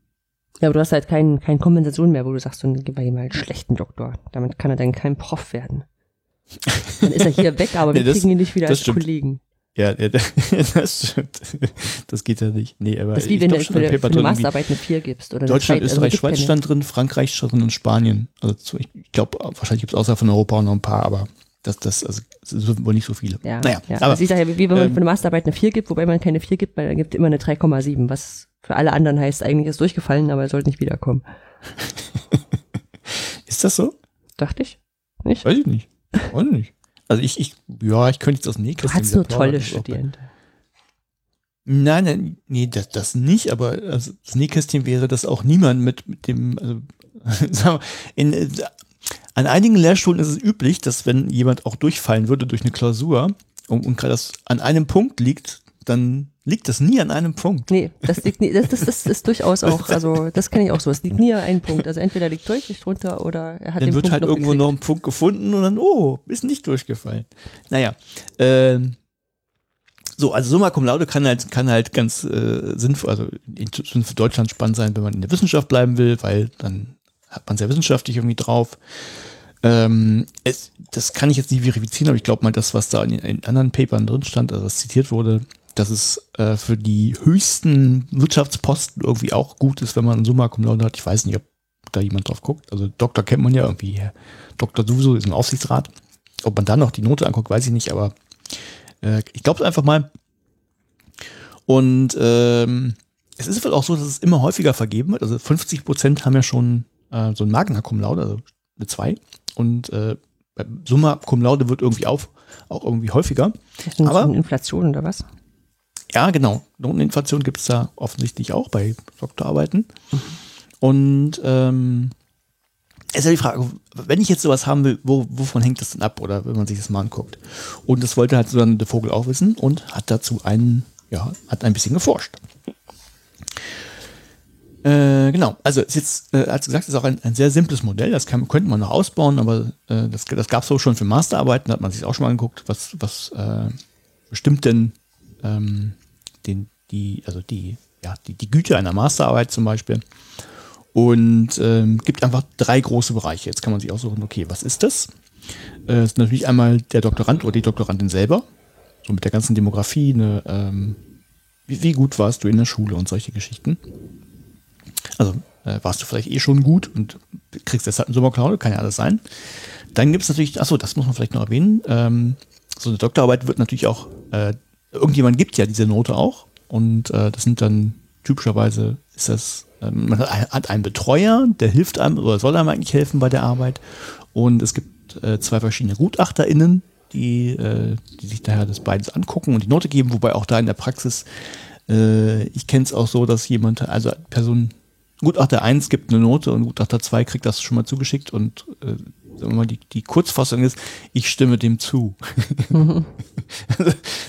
Speaker 1: Ja, aber du hast halt keinen kein Kompensation mehr, wo du sagst, dann gib mal jemand einen schlechten Doktor. Damit kann er dann kein Prof werden. Dann ist er hier weg, aber wir nee, das, kriegen ihn nicht wieder als stimmt. Kollegen.
Speaker 2: Ja, ja, das stimmt. Das geht ja nicht. Nee, aber
Speaker 1: das ist wie wenn du für, für eine Masterarbeit eine 4 gibst. Oder
Speaker 2: Deutschland, Zeit, Österreich, also Schweiz stand drin, Frankreich stand drin und Spanien. Also ich glaube, wahrscheinlich gibt es außer von Europa auch noch ein paar, aber das, das, also, sind wohl nicht so viele.
Speaker 1: Ja, naja, ja. Aber, also ich sage ja, wie, wie wenn man ähm, für eine Masterarbeit eine 4 gibt, wobei man keine 4 gibt, weil dann gibt immer eine 3,7, was für alle anderen heißt eigentlich ist durchgefallen, aber er sollte nicht wiederkommen.
Speaker 2: ist das so?
Speaker 1: Dachte ich. Nicht?
Speaker 2: Weiß ich nicht. Weiß ich nicht. Also ich, ich, ja, ich könnte jetzt aus dem
Speaker 1: Nähkästchen. Du hast nur tolle Studierende.
Speaker 2: Nein, nein, nee, das, das nicht, aber also das Nähkästchen wäre, dass auch niemand mit, mit dem, also, sagen wir, in, an einigen Lehrstuhlen ist es üblich, dass wenn jemand auch durchfallen würde durch eine Klausur und, und gerade das an einem Punkt liegt, dann liegt das nie an einem Punkt.
Speaker 1: Nee, das liegt nie, das, das, das ist durchaus auch, also das kenne ich auch so. Es liegt nie an einem Punkt. Also entweder liegt deutlich drunter oder er hat
Speaker 2: Dann
Speaker 1: den
Speaker 2: wird
Speaker 1: Punkt
Speaker 2: halt
Speaker 1: noch
Speaker 2: irgendwo
Speaker 1: gekriegt.
Speaker 2: noch ein Punkt gefunden und dann, oh, ist nicht durchgefallen. Naja, ähm, so, also Summa Cum Laude kann halt, kann halt ganz äh, sinnvoll, also für Deutschland spannend sein, wenn man in der Wissenschaft bleiben will, weil dann hat man sehr wissenschaftlich irgendwie drauf. Ähm, es, das kann ich jetzt nicht verifizieren, aber ich glaube mal, das, was da in, in anderen Papern drin stand, also was zitiert wurde, dass es äh, für die höchsten Wirtschaftsposten irgendwie auch gut ist, wenn man ein Summa Cum Laude hat. Ich weiß nicht, ob da jemand drauf guckt. Also Doktor kennt man ja irgendwie. Herr Doktor sowieso ist im Aufsichtsrat. Ob man dann noch die Note anguckt, weiß ich nicht, aber äh, ich glaube es einfach mal. Und ähm, es ist wohl auch so, dass es immer häufiger vergeben wird. Also 50 Prozent haben ja schon äh, so ein Magna Cum Laude, also eine 2. Und äh, bei Summa Cum Laude wird irgendwie auf, auch irgendwie häufiger.
Speaker 1: Das sind
Speaker 2: aber-
Speaker 1: so Inflation oder was?
Speaker 2: Ja, genau. Noteninflation gibt es da offensichtlich auch bei Doktorarbeiten. Und ähm, es ist ja die Frage, wenn ich jetzt sowas haben will, wo, wovon hängt das denn ab? Oder wenn man sich das mal anguckt. Und das wollte halt so dann der Vogel auch wissen und hat dazu einen, ja, hat ein bisschen geforscht. Äh, genau, also ist jetzt, äh, als gesagt, ist auch ein, ein sehr simples Modell, das kann, könnte man noch ausbauen, aber äh, das, das gab es auch schon für Masterarbeiten, da hat man sich auch schon mal angeguckt, was, was äh, bestimmt denn ähm, den, die, also die, ja, die, die Güte einer Masterarbeit zum Beispiel. Und ähm, gibt einfach drei große Bereiche. Jetzt kann man sich aussuchen, okay, was ist das? Äh, ist natürlich einmal der Doktorand oder die Doktorandin selber, so mit der ganzen Demografie, ne, ähm, wie, wie gut warst du in der Schule und solche Geschichten. Also äh, warst du vielleicht eh schon gut und kriegst deshalb einen Sommercloud, kann ja alles sein. Dann gibt es natürlich, achso, das muss man vielleicht noch erwähnen, ähm, so eine Doktorarbeit wird natürlich auch, äh, irgendjemand gibt ja diese Note auch und äh, das sind dann typischerweise, ist das, ähm, man hat ein- hat einen Betreuer, der hilft einem oder soll einem eigentlich helfen bei der Arbeit und es gibt äh, zwei verschiedene GutachterInnen, die, äh, die sich daher das beides angucken und die Note geben, wobei auch da in der Praxis, äh, ich kenne es auch so, dass jemand, also Person, Gutachter 1 gibt eine Note und Gutachter 2 kriegt das schon mal zugeschickt und äh, sagen wir mal, die, die Kurzfassung ist, ich stimme dem zu.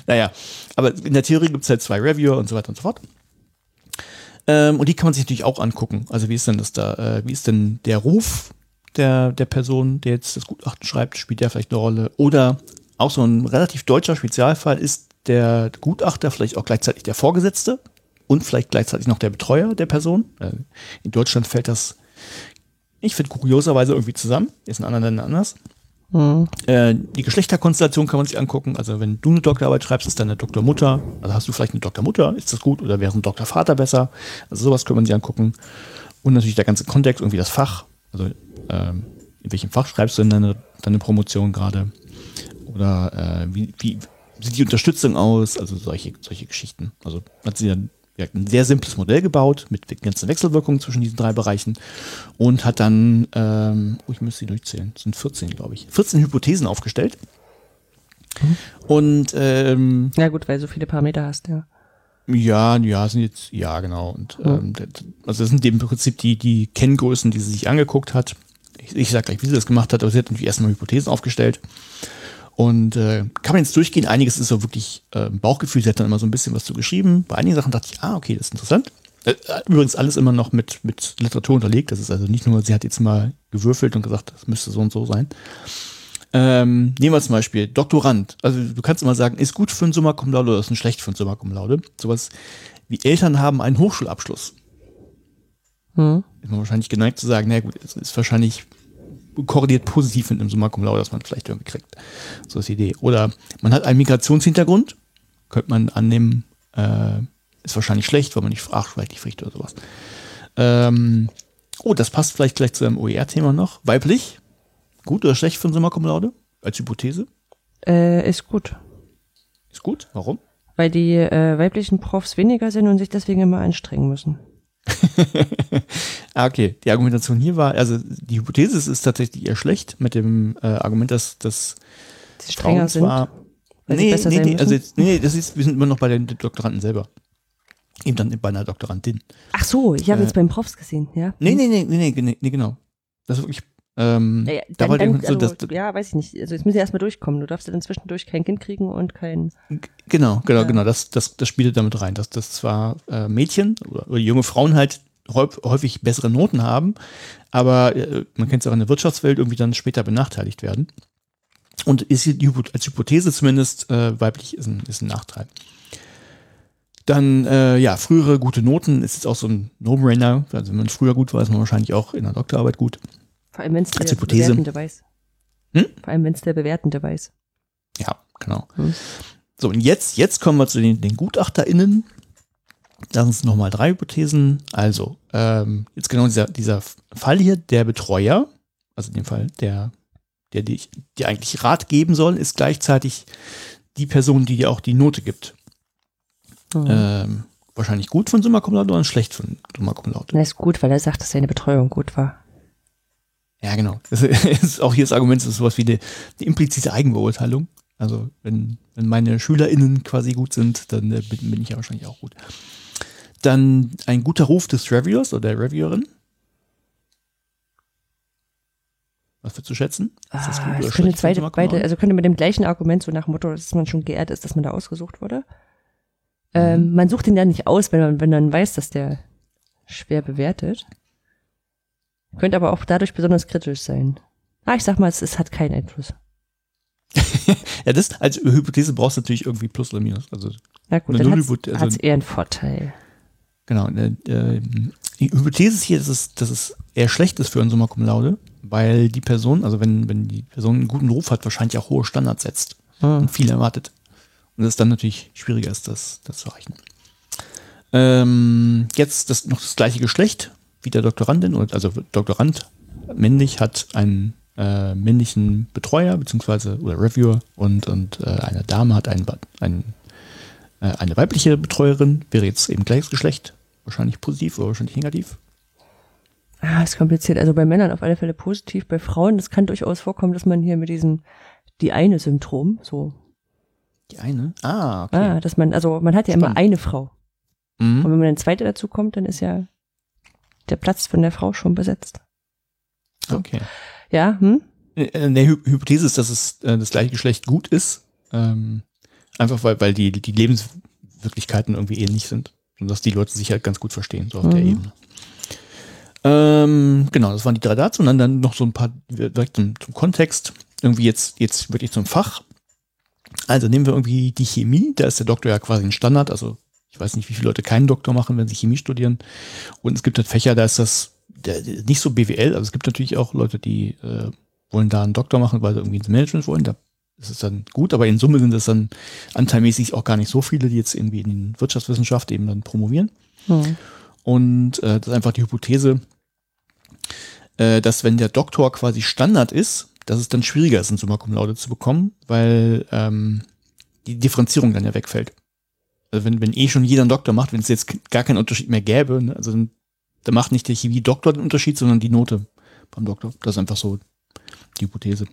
Speaker 2: naja, aber in der Theorie gibt es halt zwei Reviewer und so weiter und so fort. Ähm, und die kann man sich natürlich auch angucken. Also wie ist denn das da, äh, wie ist denn der Ruf der, der Person, der jetzt das Gutachten schreibt, spielt der vielleicht eine Rolle? Oder auch so ein relativ deutscher Spezialfall ist der Gutachter vielleicht auch gleichzeitig der Vorgesetzte und vielleicht gleichzeitig noch der Betreuer der Person. Äh, in Deutschland fällt das, ich finde, kurioserweise irgendwie zusammen. Ist in anderen Ländern anders.
Speaker 1: Hm.
Speaker 2: Äh, die Geschlechterkonstellation kann man sich angucken. Also wenn du eine Doktorarbeit schreibst, ist deine Doktormutter. Also hast du vielleicht eine Doktormutter, ist das gut? Oder wäre ein Doktorvater besser? Also sowas kann man sich angucken. Und natürlich der ganze Kontext, irgendwie das Fach. Also ähm, in welchem Fach schreibst du denn deine, deine Promotion gerade? Oder äh, wie, wie sieht die Unterstützung aus? Also solche, solche Geschichten. Also hat sie dann ja, ein sehr simples Modell gebaut mit ganzen Wechselwirkungen zwischen diesen drei Bereichen und hat dann, ähm, oh, ich müsste sie durchzählen, das sind 14, glaube ich, 14 Hypothesen aufgestellt. Und ähm,
Speaker 1: Ja gut, weil du so viele Parameter hast, ja.
Speaker 2: ja, ja, sind jetzt, ja, genau. Und ähm, das- also das sind im Prinzip die, die Kenngrößen, die sie sich angeguckt hat. Ich, ich sag gleich, wie sie das gemacht hat, aber sie hat natürlich erstmal Hypothesen aufgestellt. Und äh, kann man jetzt durchgehen, einiges ist so wirklich äh, Bauchgefühl, sie hat dann immer so ein bisschen was zu geschrieben. Bei einigen Sachen dachte ich, ah, okay, das ist interessant. Äh, übrigens alles immer noch mit, mit Literatur unterlegt. Das ist also nicht nur, sie hat jetzt mal gewürfelt und gesagt, das müsste so und so sein. Ähm, nehmen wir zum Beispiel Doktorand. Also du kannst immer sagen, ist gut für einen Summa Cum Laude oder ist ein schlecht für einen Summa Cum Laude. Sowas wie Eltern haben einen Hochschulabschluss.
Speaker 1: Hm.
Speaker 2: Ist man wahrscheinlich geneigt zu sagen, na gut, es ist wahrscheinlich korreliert positiv mit einem Summa Cum Laude, das man vielleicht irgendwie kriegt. So ist die Idee. Oder man hat einen Migrationshintergrund. Könnte man annehmen, äh, ist wahrscheinlich schlecht, weil man nicht sprachsprachlich spricht oder sowas. Ähm, oh, das passt vielleicht gleich zu einem OER-Thema noch. Weiblich. Gut oder schlecht für einen Summa Cum Laude? Als Hypothese?
Speaker 1: Äh, ist gut.
Speaker 2: Ist gut. Warum?
Speaker 1: Weil die äh, weiblichen Profs weniger sind und sich deswegen immer anstrengen müssen.
Speaker 2: Ah, okay. Die Argumentation hier war, also die Hypothese ist, ist tatsächlich eher schlecht mit dem äh, Argument, dass das
Speaker 1: Die strenger sind.
Speaker 2: zwar.
Speaker 1: sie
Speaker 2: Nee, nee,
Speaker 1: sein
Speaker 2: nee, also jetzt, nee, das ist, wir sind immer noch bei den Doktoranden selber. Eben dann bei einer Doktorandin.
Speaker 1: Ach so, ich habe
Speaker 2: Äh,
Speaker 1: jetzt beim Profs gesehen, ja.
Speaker 2: Nee, nee, nee, nee, nee, nee, nee genau. Das ist wirklich, ähm,
Speaker 1: Naja,
Speaker 2: da wollte ich so,
Speaker 1: also,
Speaker 2: dass,
Speaker 1: ja, weiß ich nicht. Also jetzt müssen wir erstmal durchkommen. Du darfst ja dann zwischendurch kein Kind kriegen und kein.
Speaker 2: Genau, genau,
Speaker 1: Ja.
Speaker 2: genau. Das, das, das spielte damit rein, dass das zwar äh, Mädchen oder, oder junge Frauen halt häu- häufig bessere Noten haben, aber äh, man kennt es auch in der Wirtschaftswelt irgendwie dann später benachteiligt werden. Und ist die, als Hypothese zumindest äh, weiblich ist ein, ist ein Nachteil. Dann, äh, ja, frühere gute Noten ist jetzt auch so ein No-Brainer. Also wenn man früher gut war, ist man wahrscheinlich auch in der Doktorarbeit gut.
Speaker 1: Vor allem, wenn es der
Speaker 2: Hypothese.
Speaker 1: Bewertende weiß.
Speaker 2: Hm?
Speaker 1: Vor allem, wenn es der Bewertende weiß.
Speaker 2: Ja, genau.
Speaker 1: Hm.
Speaker 2: So, und jetzt, jetzt kommen wir zu den, den GutachterInnen. Da sind nochmal drei Hypothesen. Also, ähm, jetzt genau dieser, dieser Fall hier, der Betreuer, also in dem Fall der, der dir dir eigentlich Rat geben soll, ist gleichzeitig die Person, die dir auch die Note gibt.
Speaker 1: Mhm.
Speaker 2: Ähm, wahrscheinlich gut von Summa Cum Laude oder schlecht von Summa Cum Laude.
Speaker 1: Das ist gut, weil er sagt, dass seine Betreuung gut war.
Speaker 2: Ja, genau. Das ist auch hier das Argument, das ist sowas wie eine, eine implizite Eigenbeurteilung. Also wenn, wenn meine SchülerInnen quasi gut sind, dann äh, bin, bin ich ja wahrscheinlich auch gut. Dann ein guter Ruf des Reviewers oder der Reviewerin. Was würdest du schätzen? Ist das gut
Speaker 1: Ah, es könnte zweite, beide, also könnte mit dem gleichen Argument, so nach Motto, dass man schon geehrt ist, dass man da ausgesucht wurde. Ähm, man sucht ihn ja nicht aus, wenn man, wenn man weiß, dass der schwer bewertet. Könnte aber auch dadurch besonders kritisch sein. Ah, ich sag mal, es, es hat keinen Einfluss.
Speaker 2: Ja, das als Hypothese brauchst du natürlich irgendwie Plus oder Minus. Also
Speaker 1: Na gut, dann hat es
Speaker 2: also-
Speaker 1: eher einen Vorteil.
Speaker 2: Genau. Äh, äh, die Hypothese ist hier, dass es, dass es eher schlecht ist für ein Summa Cum Laude, weil die Person, also wenn, wenn die Person einen guten Ruf hat, wahrscheinlich auch hohe Standards setzt
Speaker 1: Hm.
Speaker 2: und viel erwartet. Und es dann natürlich schwieriger ist, das, das zu erreichen. Ähm, jetzt das, noch das gleiche Geschlecht wie der Doktorandin, und also Doktorand männlich hat einen äh, männlichen Betreuer beziehungsweise oder Reviewer und, und äh, eine Dame hat einen, einen, äh, eine weibliche Betreuerin, wäre jetzt eben gleiches Geschlecht, wahrscheinlich positiv oder wahrscheinlich negativ.
Speaker 1: Ah, ist kompliziert. Also bei Männern auf alle Fälle positiv. Bei Frauen, das kann durchaus vorkommen, dass man hier mit diesem die eine Syndrom, so,
Speaker 2: Die eine? Ah, okay.
Speaker 1: ah, dass man, also man hat ja immer
Speaker 2: Spannend.
Speaker 1: eine Frau. Und
Speaker 2: Mhm.
Speaker 1: wenn man eine zweite dazu kommt, dann ist ja der Platz von der Frau schon besetzt.
Speaker 2: okay.
Speaker 1: Ja, hm?
Speaker 2: Äh, Der Hy Hypothese ist, dass es äh, das gleiche Geschlecht gut ist. Ähm, einfach weil, weil die, die Lebenswirklichkeiten irgendwie ähnlich sind. Und dass die Leute sich halt ganz gut verstehen, so auf der
Speaker 1: Mhm.
Speaker 2: Ebene. Ähm, genau, das waren die drei dazu. Und dann, dann noch so ein paar direkt zum, zum Kontext. Irgendwie jetzt, jetzt wirklich zum Fach. Also nehmen wir irgendwie die Chemie. Da ist der Doktor ja quasi ein Standard. Also ich weiß nicht, wie viele Leute keinen Doktor machen, wenn sie Chemie studieren. Und es gibt halt Fächer, da ist das nicht so BWL. Also es gibt natürlich auch Leute, die äh, wollen da einen Doktor machen, weil sie irgendwie ins Management wollen. Da ist es dann gut, aber in Summe sind es dann anteilmäßig auch gar nicht so viele, die jetzt irgendwie in den Wirtschaftswissenschaft eben dann promovieren.
Speaker 1: Hm.
Speaker 2: Und äh, das ist einfach die Hypothese, äh, dass wenn der Doktor quasi Standard ist, dass es dann schwieriger ist, einen Summa Cum Laude zu bekommen, weil ähm, die Differenzierung dann ja wegfällt. Wenn, wenn eh schon jeder einen Doktor macht, wenn es jetzt gar keinen Unterschied mehr gäbe, ne, also dann, dann macht nicht der Chemie-Doktor den Unterschied, sondern die Note beim Doktor. Das ist einfach so die Hypothese.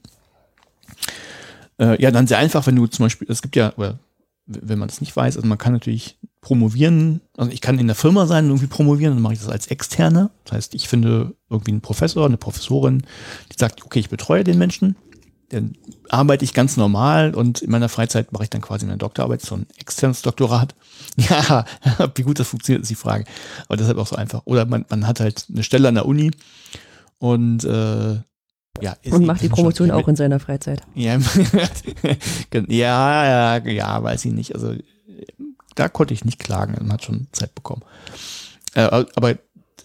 Speaker 2: Äh, ja, dann sehr einfach, wenn du zum Beispiel, es gibt ja, oder wenn man das nicht weiß, also man kann natürlich promovieren, also ich kann in der Firma sein und irgendwie promovieren, dann mache ich das als Externe. Das heißt, ich finde irgendwie einen Professor, eine Professorin, die sagt, okay, ich betreue den Menschen, dann arbeite ich ganz normal und in meiner Freizeit mache ich dann quasi meine Doktorarbeit, so ein externes Doktorat. Ja, wie gut das funktioniert, ist die Frage. Aber deshalb auch so einfach. Oder man, man hat halt eine Stelle an der Uni und äh, ja,
Speaker 1: Und macht die Promotion
Speaker 2: wissenschaftlich
Speaker 1: auch in seiner Freizeit.
Speaker 2: ja, ja, ja, ja, weiß ich nicht. Also da konnte ich nicht klagen, man hat schon Zeit bekommen. Äh, aber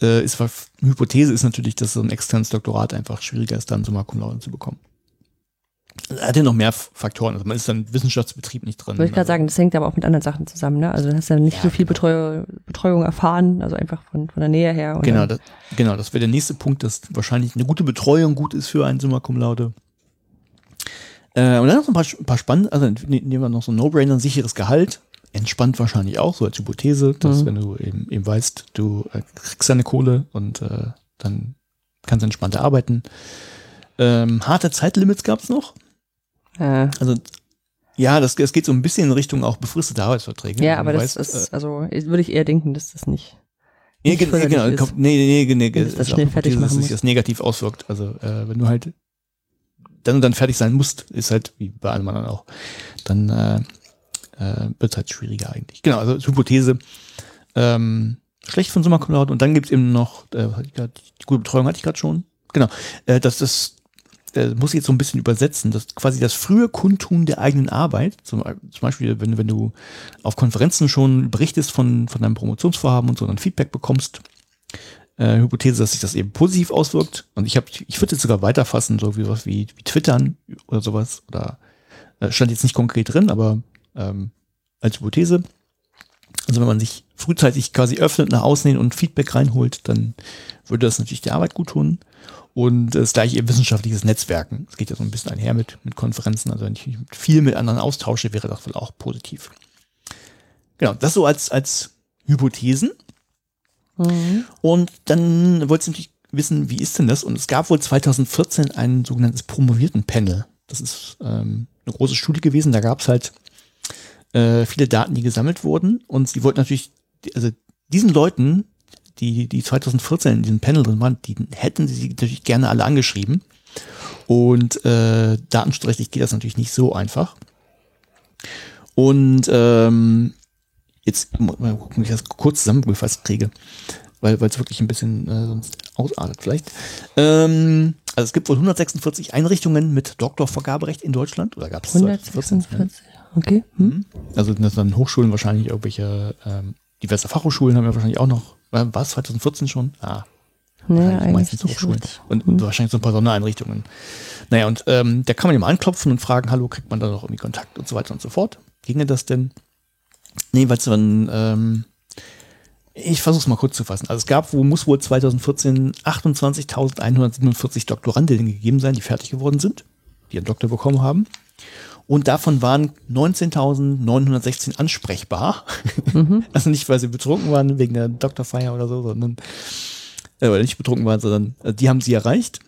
Speaker 2: äh, ist, Hypothese ist natürlich, dass so ein externes Doktorat einfach schwieriger ist, dann Summa Cum Laude zu bekommen. Hat ja noch mehr Faktoren. Also man ist dann im Wissenschaftsbetrieb nicht drin.
Speaker 1: Wollte ich gerade sagen, das hängt aber auch mit anderen Sachen zusammen, ne? Also du hast ja nicht
Speaker 2: Ja,
Speaker 1: so viel Betreu Betreuung erfahren, also einfach von, von der Nähe her.
Speaker 2: Genau, das, genau, das wäre der nächste Punkt, dass wahrscheinlich eine gute Betreuung gut ist für einen Summa Cum Laude. Äh, und dann noch ein paar, ein paar spannende, also ne- nehmen wir noch so ein No-Brainer, ein sicheres Gehalt. Entspannt wahrscheinlich auch, so als Hypothese, dass
Speaker 1: Mhm.
Speaker 2: wenn du eben, eben weißt, du äh, kriegst deine Kohle und äh, dann kannst du entspannter arbeiten. Ähm, harte Zeitlimits gab es noch.
Speaker 1: Äh,
Speaker 2: Also Ja, das, das geht so ein bisschen in Richtung auch befristete Arbeitsverträge.
Speaker 1: Ja, aber
Speaker 2: das
Speaker 1: das ist, also würde ich eher denken, dass das nicht.
Speaker 2: Nee,
Speaker 1: nicht
Speaker 2: nee, genau,
Speaker 1: förderlich ist.
Speaker 2: nee, nee, nee, nee,
Speaker 1: es das
Speaker 2: ist
Speaker 1: schnell fertig
Speaker 2: dass
Speaker 1: machen
Speaker 2: sich
Speaker 1: muss.
Speaker 2: das negativ auswirkt. Also äh, wenn du halt dann und dann fertig sein musst, ist halt wie bei allem anderen auch, dann äh, äh, wird halt schwieriger eigentlich. Genau, also als Hypothese ähm, schlecht von Summa Cum Laude und dann gibt's eben noch, äh, die gute Betreuung hatte ich gerade schon. Genau, äh, das das äh, muss ich jetzt so ein bisschen übersetzen, das quasi das frühe Kundtun der eigenen Arbeit, zum, zum Beispiel, wenn, wenn du auf Konferenzen schon berichtest von, von deinem Promotionsvorhaben und so dann Feedback bekommst, äh, Hypothese, dass sich das eben positiv auswirkt. Und ich ich würde jetzt sogar weiterfassen, so wie was wie, wie Twittern oder sowas. Oder äh, stand jetzt nicht konkret drin, aber ähm, als Hypothese. Also wenn man sich frühzeitig quasi öffnet nach außen hin und Feedback reinholt, dann würde das natürlich der Arbeit gut tun. Und das gleiche wissenschaftliches Netzwerken. Es geht ja so ein bisschen einher mit, mit Konferenzen. Also wenn ich mich viel mit anderen austausche, wäre das wohl auch positiv. Genau, das so als, als Hypothesen.
Speaker 1: Mhm.
Speaker 2: Und dann wollte ich natürlich wissen, wie ist denn das? Und es gab wohl 2014 ein sogenanntes Promovierten-Panel. Das ist ähm, eine große Studie gewesen. Da gab es halt äh, viele Daten, die gesammelt wurden. Und sie wollten natürlich, also diesen Leuten, die, die 2014 in diesem Panel drin waren, die hätten sie natürlich gerne alle angeschrieben. Und äh, datenschutzrechtlich geht das natürlich nicht so einfach. Und ähm, jetzt mal gucken, wie ich das kurz zusammengefasst kriege, weil es wirklich ein bisschen äh, sonst ausartet vielleicht. Ähm, also es gibt wohl 146 Einrichtungen mit Doktorvergaberecht in Deutschland oder gab es
Speaker 1: 146. Okay. Hm?
Speaker 2: Mhm. Also das sind dann Hochschulen wahrscheinlich irgendwelche ähm, diverse Fachhochschulen haben wir wahrscheinlich auch noch. War es 2014 schon? Ah,
Speaker 1: Ja, eigentlich
Speaker 2: meistens Hochschulen. Und
Speaker 1: Hm.
Speaker 2: wahrscheinlich so ein paar Sondereinrichtungen. Naja, und ähm, da kann man immer anklopfen und fragen, hallo, kriegt man da noch irgendwie Kontakt und so weiter und so fort. Ginge das denn? Nee, weil es dann, ähm, ich versuche es mal kurz zu fassen. Also es gab, wo muss wohl 2014 28.147 Doktorandinnen gegeben sein, die fertig geworden sind, die einen Doktor bekommen haben. Und davon waren 19.916 ansprechbar. Also nicht, weil sie betrunken waren wegen der Doktorfeier oder so, sondern äh, nicht betrunken waren, sondern äh, die haben sie erreicht.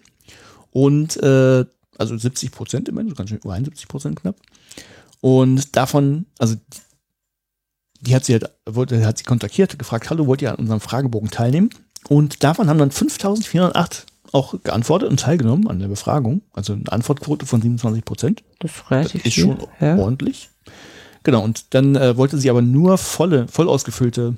Speaker 2: Und äh, also 70 Prozent immerhin, so ganz schön über 71 Prozent knapp. Und davon, also die, die hat sie halt, wollte, hat sie kontaktiert, gefragt, hallo, wollt ihr an unserem Fragebogen teilnehmen? Und davon haben dann 5408 auch geantwortet und teilgenommen an der Befragung. Also eine Antwortquote von 27 Prozent.
Speaker 1: Das ist relativ
Speaker 2: Ist
Speaker 1: viel.
Speaker 2: schon
Speaker 1: ja.
Speaker 2: ordentlich. Genau, und dann äh, wollte sie aber nur volle, voll ausgefüllte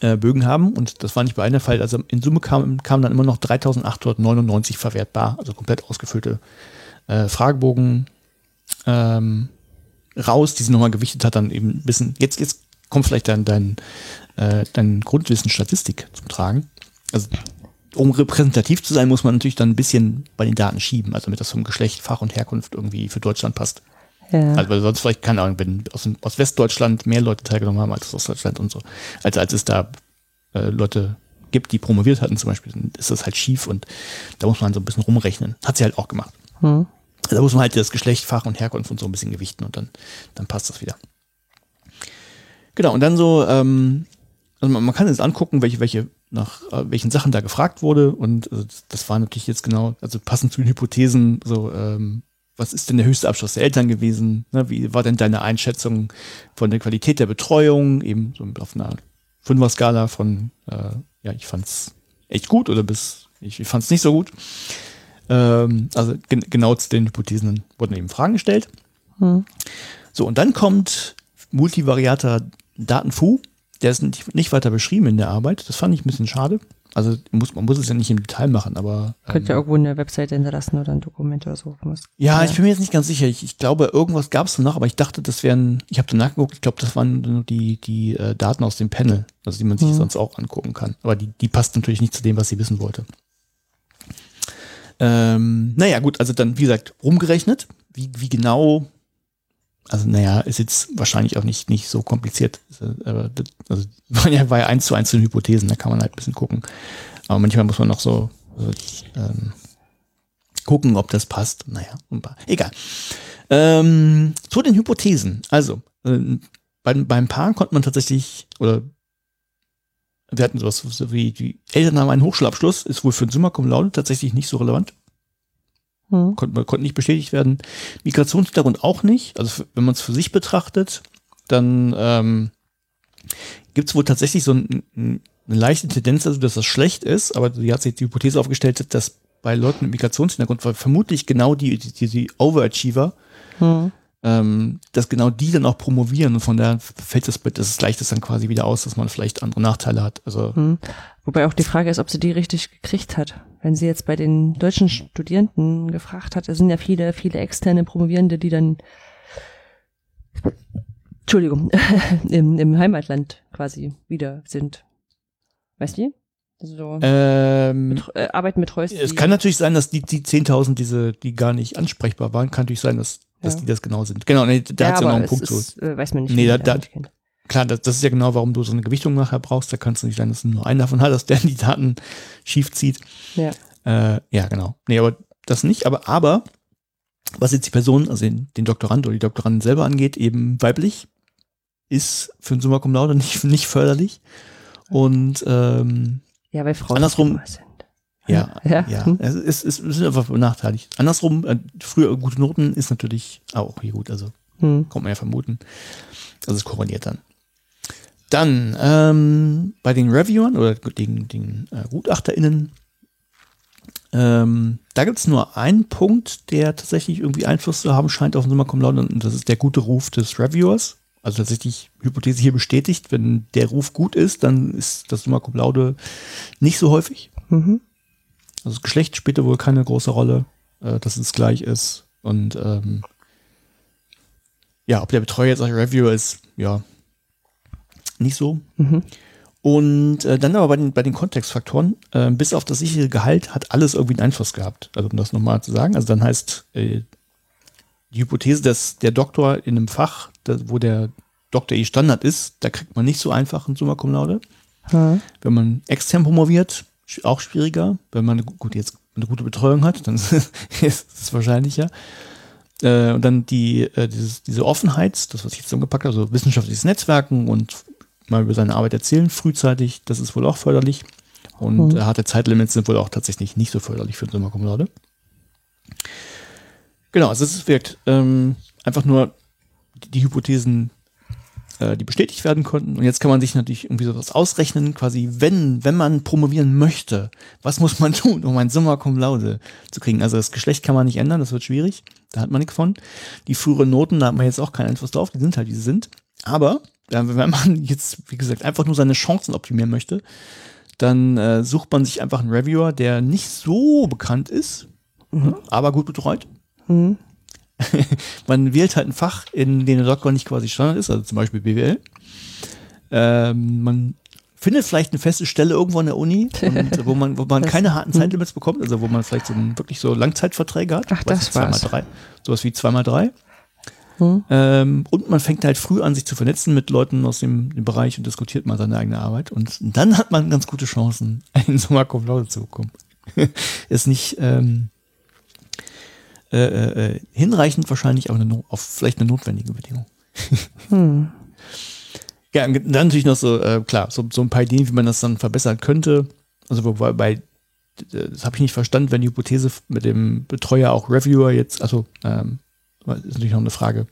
Speaker 2: äh, Bögen haben und das war nicht bei einem Fall. Also in Summe kamen kam dann immer noch 3899 verwertbar, also komplett ausgefüllte äh, Fragebogen ähm, raus, die sie nochmal gewichtet hat, dann eben ein bisschen, jetzt, jetzt kommt vielleicht dein, dein, äh, dein Grundwissen Statistik zum Tragen. Also um repräsentativ zu sein, muss man natürlich dann ein bisschen bei den Daten schieben, also damit das vom Geschlecht, Fach und Herkunft irgendwie für Deutschland passt.
Speaker 1: Ja.
Speaker 2: Also weil sonst vielleicht, keine Ahnung, wenn aus, dem- aus Westdeutschland mehr Leute teilgenommen haben als aus Deutschland und so. Also als es da äh, Leute gibt, die promoviert hatten zum Beispiel, dann ist das halt schief und da muss man so ein bisschen rumrechnen. Hat sie halt auch gemacht.
Speaker 1: Hm.
Speaker 2: Da muss man halt das Geschlecht, Fach und Herkunft und so ein bisschen gewichten und dann, dann passt das wieder. Genau, und dann so, ähm, also man, man kann jetzt angucken, welche, welche, nach äh, welchen Sachen da gefragt wurde und also das, war natürlich jetzt genau, also passend zu den Hypothesen, so, ähm, was ist denn der höchste Abschluss der Eltern gewesen? Ne, wie war denn deine Einschätzung von der Qualität der Betreuung? Eben so auf einer Fünfer-Skala von, äh, ja, ich fand's echt gut oder bis, ich, ich fand's nicht so gut. Ähm, also gen genau zu den Hypothesen wurden eben Fragen gestellt.
Speaker 1: Hm.
Speaker 2: So, und dann kommt multivariater Datenfu. Der ist nicht, weiter beschrieben in der Arbeit. Das fand ich ein bisschen schade. Also muss, man muss es ja nicht im Detail machen, aber.
Speaker 1: Könnt ihr
Speaker 2: ähm,
Speaker 1: irgendwo eine Webseite hinterlassen oder ein Dokument oder so. Was-
Speaker 2: ja, ich bin mir jetzt nicht ganz sicher. Ich, ich glaube, irgendwas gab es noch, aber ich dachte, das wären, ich habe danach geguckt, ich glaube, das waren nur die, die äh, Daten aus dem Panel, also die man sich
Speaker 1: Mhm.
Speaker 2: sonst auch angucken kann. Aber die, die passt natürlich nicht zu dem, was sie wissen wollte. Ähm, naja, gut, also dann, wie gesagt, rumgerechnet, wie, wie genau, also naja, ist jetzt wahrscheinlich auch nicht, nicht so kompliziert. Äh, Aber das, also war ja, war ja eins zu eins zu den Hypothesen, da kann man halt ein bisschen gucken. Aber manchmal muss man noch so, ähm, gucken, ob das passt. Naja, egal. Ähm, zu den Hypothesen. Also, ähm, beim, beim Paar konnte man tatsächlich, oder wir hatten sowas so wie die Eltern haben einen Hochschulabschluss, ist wohl für den Summa Cum Laude tatsächlich nicht so relevant. Hm. Konnte, konnte nicht bestätigt werden. Migrationshintergrund auch nicht. Also wenn man es für sich betrachtet, dann ähm, gibt es wohl tatsächlich so ein, ein, eine leichte Tendenz, also dass das schlecht ist, aber die hat sich die Hypothese aufgestellt, dass bei Leuten mit Migrationshintergrund vermutlich genau die, die, die Overachiever, hm. Ähm, dass genau die dann auch promovieren und von daher fällt das, das gleicht es dann quasi wieder aus, dass man vielleicht andere Nachteile hat. Also hm.
Speaker 1: Wobei auch die Frage ist, ob sie die richtig gekriegt hat. Wenn sie jetzt bei den deutschen Studierenden gefragt hat, es sind ja viele, viele externe Promovierende, die dann, Entschuldigung, im, im Heimatland quasi wieder sind. Weißt du?
Speaker 2: So ähm,
Speaker 1: mit, äh, arbeiten mit Häusern.
Speaker 2: Es kann natürlich sein, dass die, die 10.000, diese, die gar nicht ansprechbar waren, kann natürlich sein, dass, dass ja. die das genau sind. Genau, nee, da ja, hat ja noch einen Punkt
Speaker 1: ist,
Speaker 2: so.
Speaker 1: Äh, weiß man nicht.
Speaker 2: Nee, da, da, klar, das, das ist ja genau, warum du so eine Gewichtung nachher brauchst. Da kannst du nicht sein, dass du nur einen davon hast, der die Daten schief zieht.
Speaker 1: Ja.
Speaker 2: Äh, ja, genau. Nee, aber das nicht. Aber, aber, was jetzt die Person, also den, den Doktorand oder die Doktorandin selber angeht, eben weiblich, ist für ein Summa Cum Laude nicht, nicht förderlich. Und ähm,
Speaker 1: ja, weil Frauen
Speaker 2: andersrum sind. Ja, ja, ja. Hm. Es, ist, es ist einfach benachteiligt. Andersrum, äh, früher gute Noten ist natürlich auch hier gut, also hm. kommt man ja vermuten. Also es korreliert dann. Dann ähm, bei den Reviewern oder den, den äh, GutachterInnen, ähm, da gibt es nur einen Punkt, der tatsächlich irgendwie Einfluss zu haben scheint auf den Laude und das ist der gute Ruf des Reviewers. Also tatsächlich Hypothese hier bestätigt, wenn der Ruf gut ist, dann ist das Summa Cum Laude nicht so häufig. Mhm. Also das Geschlecht spielt wohl keine große Rolle, äh, dass es gleich ist und ähm, ja, ob der Betreuer jetzt ein Reviewer ist, ja, nicht so. Mhm. Und äh, dann aber bei den, bei den Kontextfaktoren, äh, bis auf das sichere Gehalt hat alles irgendwie einen Einfluss gehabt. Also um das nochmal zu sagen, also dann heißt äh, die Hypothese, dass der Doktor in einem Fach, das, wo der Doktor eh Standard ist, da kriegt man nicht so einfach einen Summa Cum Laude. Hm. Wenn man extern promoviert, auch schwieriger. Wenn man gut jetzt eine gute Betreuung hat, dann ist es wahrscheinlicher. Äh, und dann die, äh, dieses, diese Offenheit, das, was ich zusammengepackt habe, also wissenschaftliches Netzwerken und mal über seine Arbeit erzählen, frühzeitig, das ist wohl auch förderlich. Und mhm. harte Zeitlimits sind wohl auch tatsächlich nicht so förderlich für Cum Laude. Genau, also es wirkt ähm, einfach nur die, die Hypothesen äh, die bestätigt werden konnten. Und jetzt kann man sich natürlich irgendwie sowas ausrechnen, quasi, wenn, wenn man promovieren möchte, was muss man tun, um ein Summa Cum Laude zu kriegen? Also das Geschlecht kann man nicht ändern, das wird schwierig, da hat man nichts von. Die früheren Noten, da hat man jetzt auch keinen Einfluss drauf, die sind halt, wie sie sind. Aber wenn man jetzt, wie gesagt, einfach nur seine Chancen optimieren möchte, dann äh, sucht man sich einfach einen Reviewer, der nicht so bekannt ist, mhm. aber gut betreut. Mhm. man wählt halt ein Fach, in dem der Doktor nicht quasi Standard ist, also zum Beispiel BWL. Ähm, man findet vielleicht eine feste Stelle irgendwo an der Uni, und, wo man, wo man keine harten hm. Zeitlimits bekommt, also wo man vielleicht so ein, wirklich so Langzeitverträge hat.
Speaker 1: Ach, das
Speaker 2: war's. Drei, sowas wie zweimal drei. Hm. Ähm, und man fängt halt früh an, sich zu vernetzen mit Leuten aus dem, dem, Bereich und diskutiert mal seine eigene Arbeit. Und dann hat man ganz gute Chancen, in Summa Cum Laude zu bekommen. ist nicht, ähm, äh, äh, äh, hinreichend wahrscheinlich, aber eine, auf vielleicht eine notwendige Bedingung. hm. Ja, dann natürlich noch so, äh, klar, so, so ein paar Ideen, wie man das dann verbessern könnte. Also wobei bei, das habe ich nicht verstanden, wenn die Hypothese mit dem Betreuer auch Reviewer jetzt, also ähm, ist natürlich noch eine Frage.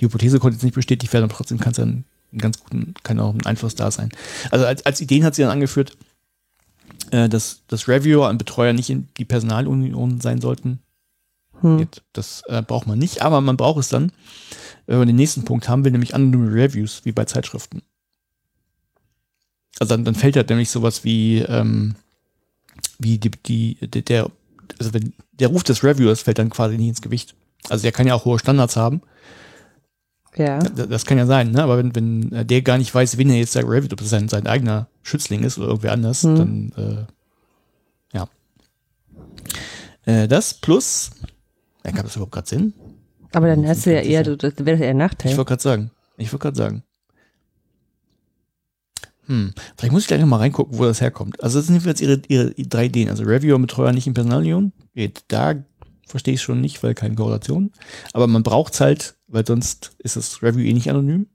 Speaker 2: Die Hypothese konnte jetzt nicht bestätigt werden, aber trotzdem kann es dann einen ganz guten, kann auch ein Einfluss da sein. Also als, als Ideen hat sie dann angeführt, äh, dass, dass Reviewer und Betreuer nicht in die Personalunion sein sollten, hm. Das äh, braucht man nicht, aber man braucht es dann, wenn man den nächsten Punkt haben will, nämlich anonyme Reviews, wie bei Zeitschriften. Also dann, dann fällt halt nämlich sowas wie, ähm, wie die, die, der, also wenn der Ruf des Reviewers fällt dann quasi nie ins Gewicht. Also der kann ja auch hohe Standards haben.
Speaker 1: Ja.
Speaker 2: Das, das kann ja sein, ne? Aber wenn, wenn äh, der gar nicht weiß, wen er jetzt da reviewt, ob das sein, sein eigener Schützling ist oder irgendwer anders, hm. dann äh, ja. Äh, das plus ja, gab das überhaupt gerade Sinn?
Speaker 1: Aber dann hast du ja eher, du, das wäre ja ein Nachteil.
Speaker 2: Ich wollte gerade sagen. Ich wollte gerade sagen. Hm, vielleicht muss ich gleich mal reingucken, wo das herkommt. Also das sind jetzt ihre, ihre drei Ideen. Also Reviewer und Betreuer nicht in Personalunion. Geht. Da verstehe ich schon nicht, weil keine Korrelation. Aber man braucht es halt, weil sonst ist das Review eh nicht anonym.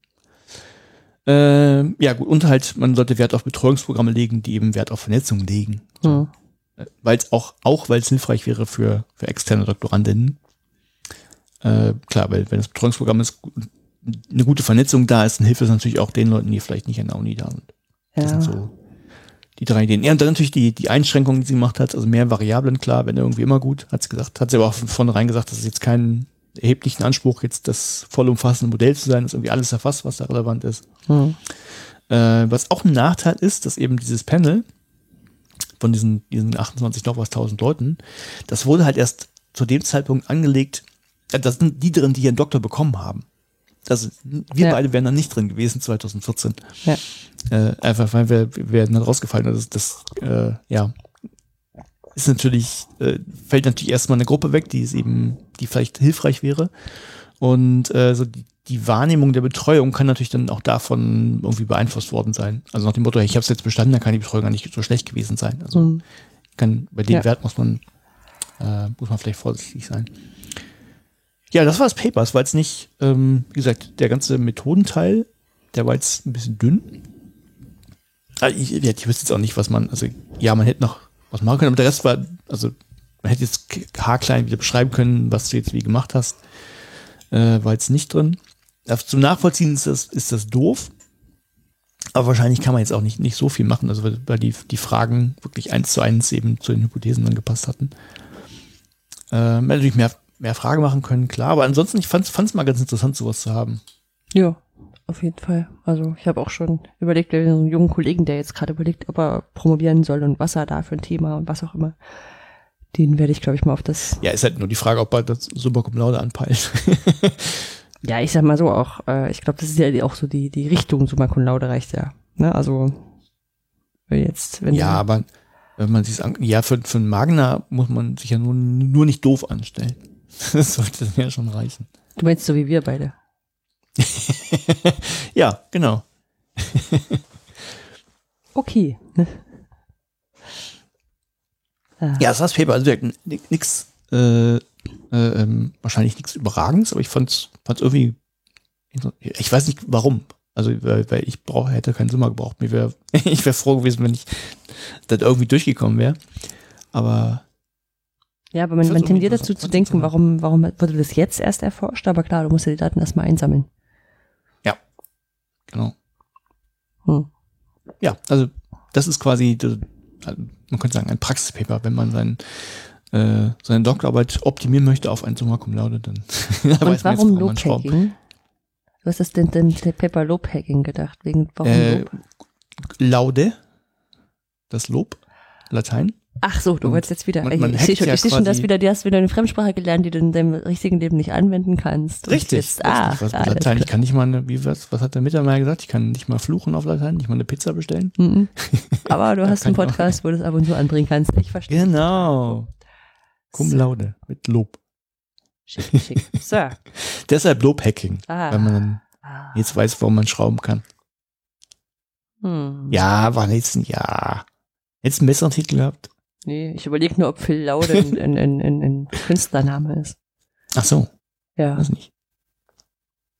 Speaker 2: Ähm, ja gut, und halt, man sollte Wert auf Betreuungsprogramme legen, die eben Wert auf Vernetzung legen. Hm. weil es auch, auch weil es hilfreich wäre für, für externe Doktorandinnen. Äh, klar, weil wenn das Betreuungsprogramm ist, eine gute Vernetzung da ist, dann hilft es natürlich auch den Leuten, die vielleicht nicht an der Uni da sind. Das
Speaker 1: Ja.
Speaker 2: sind so die drei Ideen. Ja, und dann natürlich die, die Einschränkungen, die sie gemacht hat, also mehr Variablen, klar, wenn irgendwie immer gut, hat sie gesagt, hat sie aber auch von vornherein gesagt, dass es jetzt keinen erheblichen Anspruch, jetzt das vollumfassende Modell zu sein, dass irgendwie alles erfasst, was da relevant ist.
Speaker 1: Hm.
Speaker 2: Äh, was auch ein Nachteil ist, dass eben dieses Panel von diesen, diesen 28 noch was 1000 Leuten, das wurde halt erst zu dem Zeitpunkt angelegt, das sind die drin, die ihren Doktor bekommen haben. Also wir
Speaker 1: Ja.
Speaker 2: beide wären da nicht drin gewesen 2014.
Speaker 1: Ja.
Speaker 2: Äh, einfach weil wir, wir dann rausgefallen. Also das, äh, ja, ist natürlich, äh, fällt natürlich erstmal eine Gruppe weg, die ist eben, die vielleicht hilfreich wäre. Und äh, so die, die Wahrnehmung der Betreuung kann natürlich dann auch davon irgendwie beeinflusst worden sein. Also nach dem Motto, hey, ich habe es jetzt bestanden, dann kann die Betreuung gar nicht so schlecht gewesen sein. Also
Speaker 1: Hm.
Speaker 2: kann, bei dem
Speaker 1: Ja.
Speaker 2: Wert muss man, äh, muss man vielleicht vorsichtig sein. Ja, das war das Paper. Es war jetzt nicht, ähm, wie gesagt, der ganze Methodenteil, der war jetzt ein bisschen dünn. Ah, Ich, ich wüsste jetzt auch nicht, was man, also ja, man hätte noch was machen können, aber der Rest war, also man hätte jetzt haarklein wieder beschreiben können, was du jetzt wie gemacht hast. Äh, war jetzt nicht drin. Zum Nachvollziehen ist das, ist das doof. Aber wahrscheinlich kann man jetzt auch nicht, nicht so viel machen, also weil, weil die, die Fragen wirklich eins zu eins eben zu den Hypothesen angepasst hatten. Äh, natürlich mehr, mehr Fragen machen können, klar, aber ansonsten, ich fand es mal ganz interessant, sowas zu haben.
Speaker 1: Ja, auf jeden Fall. Also ich habe auch schon überlegt, einen jungen Kollegen, der jetzt gerade überlegt, ob er promovieren soll und was er da für ein Thema und was auch immer. Den werde ich, glaube ich, mal auf das.
Speaker 2: Ja, ist halt nur die Frage, ob er das Super Cum Laude anpeilt.
Speaker 1: Ja, ich sag mal so auch. Äh, ich glaube, das ist ja auch so die die Richtung Summa Cum Laude reicht ja. Ne? Also wenn jetzt, wenn
Speaker 2: ja, aber wenn man sich an, ja, für, für einen Magner muss man sich ja nur, nur nicht doof anstellen. Das sollte ja schon reichen.
Speaker 1: du meinst so wie wir beide.
Speaker 2: Ja, genau.
Speaker 1: Okay.
Speaker 2: Ja, das das Paper. Also nichts, äh, äh, ähm, wahrscheinlich nichts Überragendes, aber ich fand's, fand's irgendwie, ich weiß nicht warum. Also, weil, weil ich brauche, hätte keinen Sommer gebraucht. Mir wäre, ich wäre froh gewesen, wenn ich das irgendwie durchgekommen wäre. Aber
Speaker 1: Ja, aber man, man tendiert dazu zu denken, warum, warum wurde das jetzt erst erforscht? Aber klar, du musst ja die Daten erstmal einsammeln.
Speaker 2: genau.
Speaker 1: Hm.
Speaker 2: Ja, also das ist quasi, man könnte sagen, ein Praxispaper, wenn man sein, äh, seine Doktorarbeit optimieren möchte auf ein Summa Cum Laude, dann weiß
Speaker 1: Und warum. Low-Hacking? Was ist denn denn der Paper Low-Hacking gedacht? Wegen, warum
Speaker 2: Äh,
Speaker 1: Lob?
Speaker 2: Laude, das Lob, Latein.
Speaker 1: Ach so, du
Speaker 2: und
Speaker 1: wolltest jetzt wieder.
Speaker 2: man-
Speaker 1: ich
Speaker 2: man
Speaker 1: ich sehe schon,
Speaker 2: ja
Speaker 1: ich schon,
Speaker 2: quasi-
Speaker 1: wieder, du hast wieder eine Fremdsprache gelernt, die du in deinem richtigen Leben nicht anwenden kannst.
Speaker 2: Richtig.
Speaker 1: Jetzt, ah.
Speaker 2: Was mit Latein? Ich kann nicht mal, eine, wie was, was hat der Mittermeier gesagt? Ich kann nicht mal fluchen auf Latein, nicht mal eine Pizza bestellen.
Speaker 1: Mhm. Aber du hast einen. Podcast, wo du es ab und zu anbringen kannst. Ich verstehe.
Speaker 2: Genau. Cum laude, mit Lob.
Speaker 1: Schick, schick. So.
Speaker 2: Deshalb Lobhacking,
Speaker 1: Ah.
Speaker 2: wenn man
Speaker 1: Ah.
Speaker 2: jetzt weiß, warum man schrauben kann.
Speaker 1: Hm.
Speaker 2: Ja, war jetzt ein Ja. Jetzt einen besseren Titel gehabt.
Speaker 1: Nee, ich überlege nur, ob Phil Laude ein, ein, ein, ein, Künstlername ist.
Speaker 2: Ach so,
Speaker 1: Ja,
Speaker 2: weiß nicht.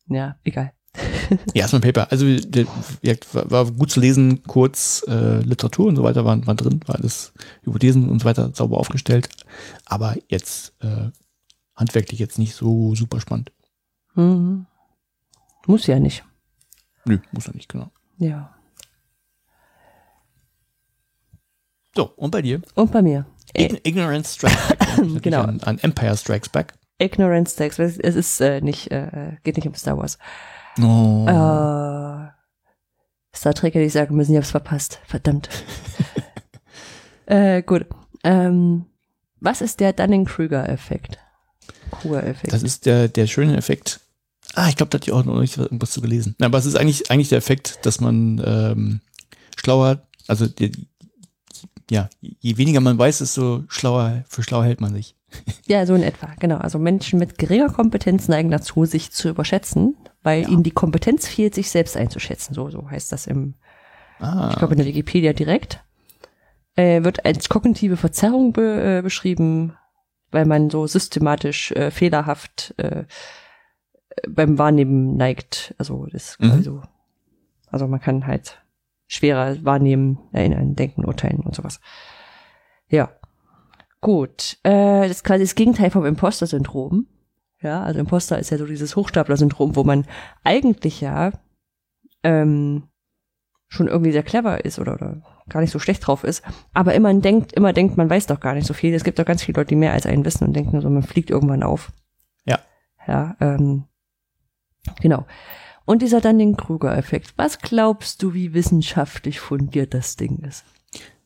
Speaker 1: ja, egal.
Speaker 2: Ja, ist mein Paper. Also ja, war, gut zu lesen, kurz äh, Literatur und so weiter waren, waren drin, war alles Hypothesen und so weiter sauber aufgestellt. Aber jetzt äh, handwerklich jetzt nicht so super spannend.
Speaker 1: Mhm. Muss ja nicht.
Speaker 2: Nö, muss er nicht, genau.
Speaker 1: Ja.
Speaker 2: So, und bei dir?
Speaker 1: Und bei mir. Äh,
Speaker 2: Ign Ignorance Strikes Back.
Speaker 1: Genau.
Speaker 2: An, an Empire Strikes Back.
Speaker 1: Ignorance Stacks. Es es ist äh, nicht, äh, geht nicht um Star Wars.
Speaker 2: Oh.
Speaker 1: Äh, Star Trek hätte ich sagen müssen, ich hab's verpasst. Verdammt. äh, gut. Ähm, was ist der Dunning-Kruger-Effekt? Kruger-Effekt.
Speaker 2: Das ist der, der schöne Effekt. Ah, ich glaube, da hatte ich auch noch nicht irgendwas zu gelesen. Na, aber es ist eigentlich, eigentlich der Effekt, dass man ähm, schlauer, also die, ja, je weniger man weiß, desto schlauer, für schlauer hält man sich.
Speaker 1: Ja, so in etwa, genau. Also Menschen mit geringer Kompetenz neigen dazu, sich zu überschätzen, weil
Speaker 2: Ja.
Speaker 1: ihnen die Kompetenz fehlt, sich selbst einzuschätzen. So, so heißt das im,
Speaker 2: Ah,
Speaker 1: ich glaube in der Wikipedia direkt. Äh, wird als kognitive Verzerrung be, äh, beschrieben, weil man so systematisch äh, fehlerhaft äh, beim Wahrnehmen neigt. Also das ist
Speaker 2: Mhm.
Speaker 1: quasi so. Also man kann halt schwerer wahrnehmen, erinnern, denken, urteilen und sowas. Ja. Gut, äh, das ist quasi das Gegenteil vom Imposter-Syndrom. Ja, also Imposter ist ja so dieses Hochstapler-Syndrom, wo man eigentlich ja ähm, schon irgendwie sehr clever ist oder, oder gar nicht so schlecht drauf ist, aber immer denkt, immer denkt, man weiß doch gar nicht so viel. Es gibt doch ganz viele Leute, die mehr als einen wissen und denken so, man fliegt irgendwann auf.
Speaker 2: Ja.
Speaker 1: Ja, ähm, genau. Und dieser dann den Krüger-Effekt. Was glaubst du, wie wissenschaftlich fundiert das Ding ist?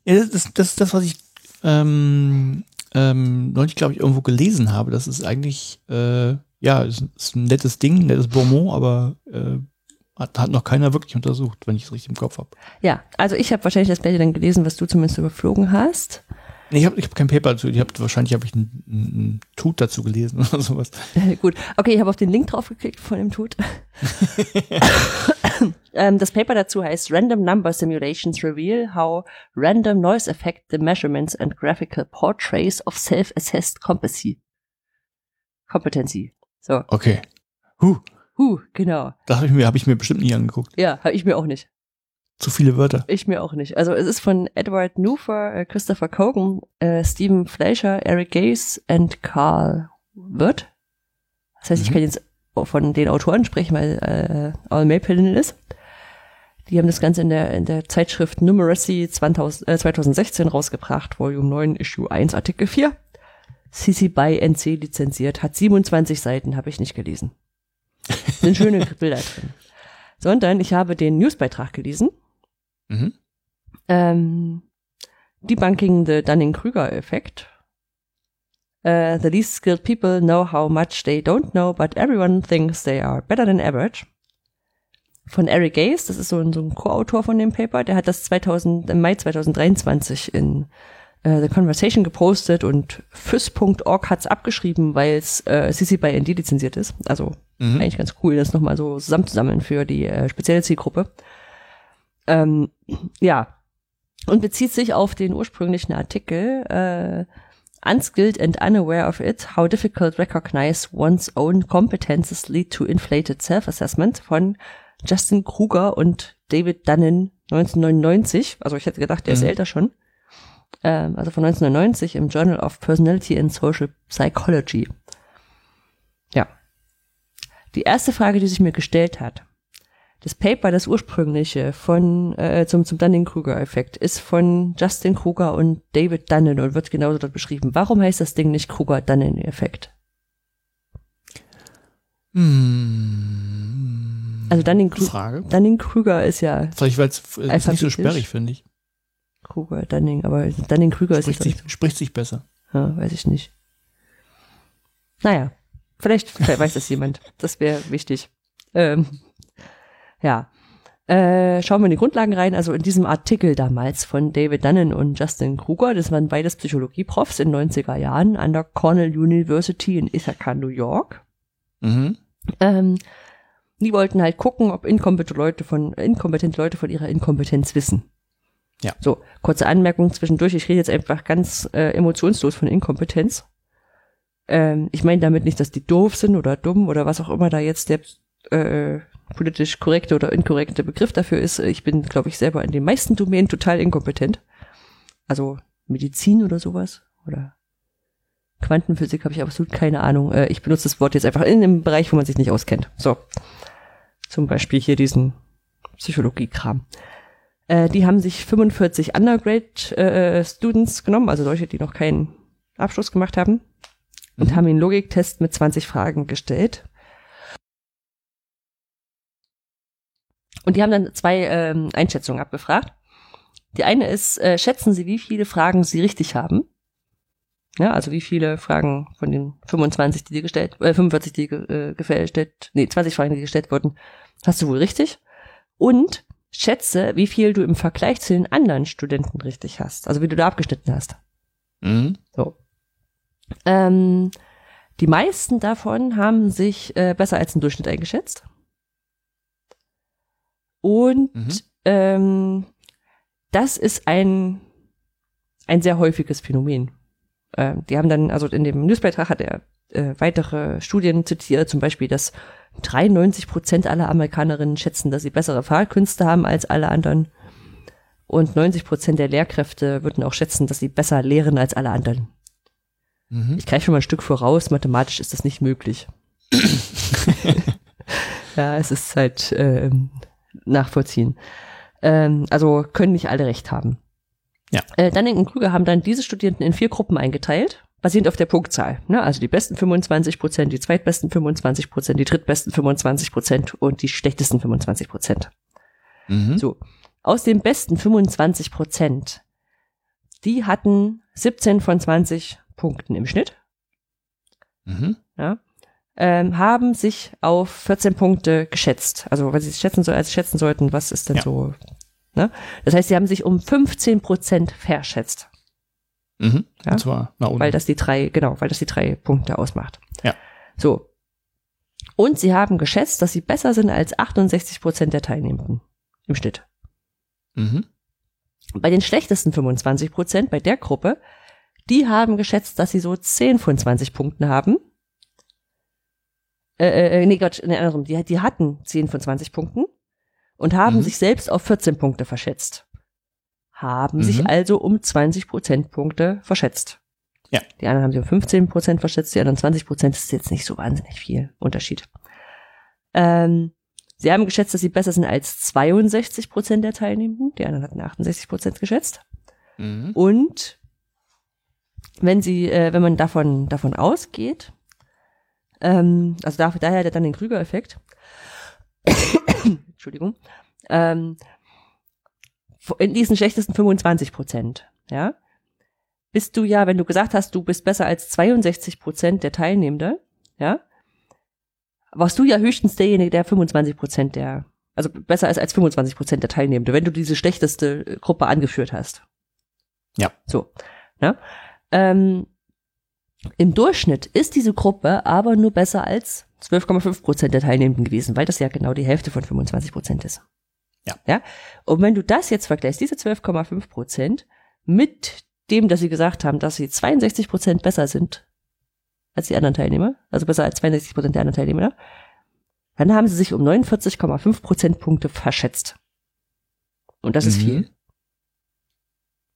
Speaker 2: Ja, das, das, das ist das, was ich ähm, ähm, neulich, glaube ich, irgendwo gelesen habe. Das ist eigentlich, äh, ja, ist, ist ein nettes Ding, ein nettes Bonbon, aber äh, hat, hat noch keiner wirklich untersucht, wenn ich es richtig im Kopf habe.
Speaker 1: Ja, also ich habe wahrscheinlich das gleiche dann gelesen, was du zumindest überflogen hast.
Speaker 2: Nee, ich habe ich hab kein Paper dazu. Ich hab, wahrscheinlich habe ich ein, ein, ein Tut dazu gelesen oder sowas.
Speaker 1: Gut, okay, ich habe auf den Link draufgeklickt von dem Tut. ähm, das Paper dazu heißt Random Number Simulations Reveal How Random Noise Affect the Measurements and Graphical Portraits of Self-Assessed Competency. Competency. So.
Speaker 2: Okay. Huh.
Speaker 1: Huh, genau.
Speaker 2: Das habe ich, mir hab ich mir bestimmt nie angeguckt.
Speaker 1: Ja, habe ich mir auch nicht.
Speaker 2: Zu viele Wörter.
Speaker 1: Ich mir auch nicht. Also es ist von Edward Newfer, äh, Christopher Cogan, äh, Stephen Fleischer, Eric Gaze und Carl Wirth. Das heißt, ich
Speaker 2: Mhm.
Speaker 1: kann jetzt von den Autoren sprechen, weil äh, Al Mapelin ist. Die haben das Ganze in der, in der Zeitschrift Numeracy 2000, äh, 2016 rausgebracht, Volume 9, Issue 1, Artikel 4. CC by NC lizenziert, hat 27 Seiten, habe ich nicht gelesen. Sind schöne Bilder drin. Sondern ich habe den Newsbeitrag gelesen
Speaker 2: Mhm.
Speaker 1: ähm, debunking the Dunning-Kruger-Effekt. Uh, the least skilled people know how much they don't know, but everyone thinks they are better than average. Von Eric Gaze, das ist so ein, so ein Co-Autor von dem Paper, der hat das 2000, im Mai 2023 in äh, The Conversation gepostet und fys.org hat's abgeschrieben, weil es äh, CC by ND lizenziert ist. Also
Speaker 2: Mhm.
Speaker 1: eigentlich ganz cool, das nochmal so zusammenzusammeln für die äh, spezielle Zielgruppe. Ähm, ja, und bezieht sich auf den ursprünglichen Artikel äh, Unskilled and unaware of it, how difficult recognize one's own competences lead to inflated self-assessment von Justin Kruger und David Dunnan 1999. Also ich hätte gedacht, der ist
Speaker 2: Mhm.
Speaker 1: älter schon. Ähm, also von 1999 im Journal of Personality and Social Psychology. Ja. Die erste Frage, die sich mir gestellt hat, das Paper, das ursprüngliche von äh, zum, zum Dunning-Kruger-Effekt, ist von Justin Kruger und David Dunnan und wird genauso dort beschrieben. Warum heißt das Ding nicht Kruger-Dunning-Effekt?
Speaker 2: Hm.
Speaker 1: Also Dunning-Kruger. Dunning-Kruger ist ja
Speaker 2: Vielleicht, weil es nicht so sperrig, finde ich.
Speaker 1: Kruger, Dunning, aber Dunning-Kruger ist
Speaker 2: Spricht sich, spricht sich besser.
Speaker 1: Ja, weiß ich nicht. Naja, vielleicht, vielleicht weiß das jemand. Das wäre wichtig. Ähm, ja. Äh, schauen wir in die Grundlagen rein. Also in diesem Artikel damals von David Dunnan und Justin Kruger, das waren beides Psychologieprofs in 90er Jahren an der Cornell University in Ithaca, New York.
Speaker 2: Mhm.
Speaker 1: Ähm, die wollten halt gucken, ob inkompetente Leute von, inkompetente Leute von ihrer Inkompetenz wissen.
Speaker 2: Ja.
Speaker 1: So, kurze Anmerkung zwischendurch. Ich rede jetzt einfach ganz äh, emotionslos von Inkompetenz. Ähm, ich meine damit nicht, dass die doof sind oder dumm oder was auch immer da jetzt der äh, politisch korrekte oder inkorrekte Begriff dafür ist. Ich bin, glaube ich, selber in den meisten Domänen total inkompetent. Also Medizin oder sowas oder Quantenphysik habe ich absolut keine Ahnung. Äh, ich benutze das Wort jetzt einfach in einem Bereich, wo man sich nicht auskennt. So. Zum Beispiel hier diesen Psychologie-Kram. Äh, die haben sich 45 Undergrad-Students genommen, also solche, die noch keinen Abschluss gemacht haben, und
Speaker 2: Mhm.
Speaker 1: haben ihnen einen Logiktest mit 20 Fragen gestellt. Und die haben dann zwei ähm, Einschätzungen abgefragt. Die eine ist, äh, schätzen Sie, wie viele Fragen Sie richtig haben? Ja, also wie viele Fragen von den 25, die dir gestellt, äh, 45, die äh, gestellt, nee, 20 Fragen, die gestellt wurden, hast du wohl richtig? Und schätze, wie viel du im Vergleich zu den anderen Studenten richtig hast. Also wie du da abgeschnitten hast.
Speaker 2: Mhm.
Speaker 1: So. Ähm, die meisten davon haben sich äh, besser als im Durchschnitt eingeschätzt. Und
Speaker 2: Mhm.
Speaker 1: ähm, das ist ein, ein sehr häufiges Phänomen. Ähm, die haben dann, also in dem Newsbeitrag hat er äh, weitere Studien zitiert, zum Beispiel, dass 93 Prozent aller Amerikanerinnen schätzen, dass sie bessere Fahrkünste haben als alle anderen. Und 90 Prozent der Lehrkräfte würden auch schätzen, dass sie besser lehren als alle anderen. Mhm. Ich greife schon mal ein Stück voraus, mathematisch ist das nicht möglich. ja, es ist halt äh, nachvollziehen. Ähm, also können nicht alle recht haben.
Speaker 2: Ja.
Speaker 1: Äh, Dunning und Krüger haben dann diese Studierenden in vier Gruppen eingeteilt, basierend auf der Punktzahl. Ne? Also die besten 25 Prozent, die zweitbesten 25 Prozent, die drittbesten 25 Prozent und die schlechtesten 25 Prozent.
Speaker 2: Mhm.
Speaker 1: So. Aus den besten 25 Prozent, die hatten 17 von 20 Punkten im Schnitt.
Speaker 2: Mhm.
Speaker 1: Ja, ähm, haben sich auf 14 Punkte geschätzt. Also, weil sie schätzen, so, also schätzen sollten, was ist denn
Speaker 2: Ja.
Speaker 1: so. Ne? Das heißt, sie haben sich um 15 Prozent verschätzt,
Speaker 2: Mhm.
Speaker 1: Ja.
Speaker 2: Und zwar nach unten.
Speaker 1: weil das die drei, genau, weil das die drei Punkte ausmacht.
Speaker 2: Ja.
Speaker 1: So. Und sie haben geschätzt, dass sie besser sind als 68 Prozent der Teilnehmenden im Schnitt.
Speaker 2: mhm.
Speaker 1: Bei den schlechtesten 25 Prozent, bei der Gruppe, die haben geschätzt, dass sie so 10 von 20 Punkten haben. Äh, äh, nee, Gott, nee, andersrum. Die, die hatten 10 von 20 Punkten und haben
Speaker 2: Mhm.
Speaker 1: sich selbst auf 14 Punkte verschätzt. Haben
Speaker 2: Mhm.
Speaker 1: sich also um 20 Prozentpunkte verschätzt.
Speaker 2: Ja.
Speaker 1: Die anderen haben sich um 15 Prozent verschätzt, die anderen 20 Prozent ist jetzt nicht so wahnsinnig viel Unterschied. Ähm, sie haben geschätzt, dass sie besser sind als 62 Prozent der Teilnehmenden. Die anderen hatten 68 Prozent geschätzt.
Speaker 2: Mhm.
Speaker 1: Und wenn sie, äh, wenn man davon, davon ausgeht, ähm, also da, daher dann den Krüger-Effekt, Entschuldigung, ähm, in diesen schlechtesten 25 Prozent, ja, bist du ja, wenn du gesagt hast, du bist besser als 62 Prozent der Teilnehmenden, ja, warst du ja höchstens derjenige, der 25 Prozent der, also besser als, als 25 Prozent der Teilnehmenden, wenn du diese schlechteste äh, Gruppe angeführt hast.
Speaker 2: Ja.
Speaker 1: So. Ne? Ähm, Im Durchschnitt ist diese Gruppe aber nur besser als 12,5 Prozent der Teilnehmenden gewesen, weil das ja genau die Hälfte von 25 Prozent ist.
Speaker 2: Ja.
Speaker 1: ja. Und wenn du das jetzt vergleichst, diese 12,5 Prozent mit dem, dass sie gesagt haben, dass sie 62 Prozent besser sind als die anderen Teilnehmer, also besser als 62 Prozent der anderen Teilnehmer, dann haben sie sich um 49,5 Prozentpunkte verschätzt. Und das ist
Speaker 2: Mhm.
Speaker 1: viel.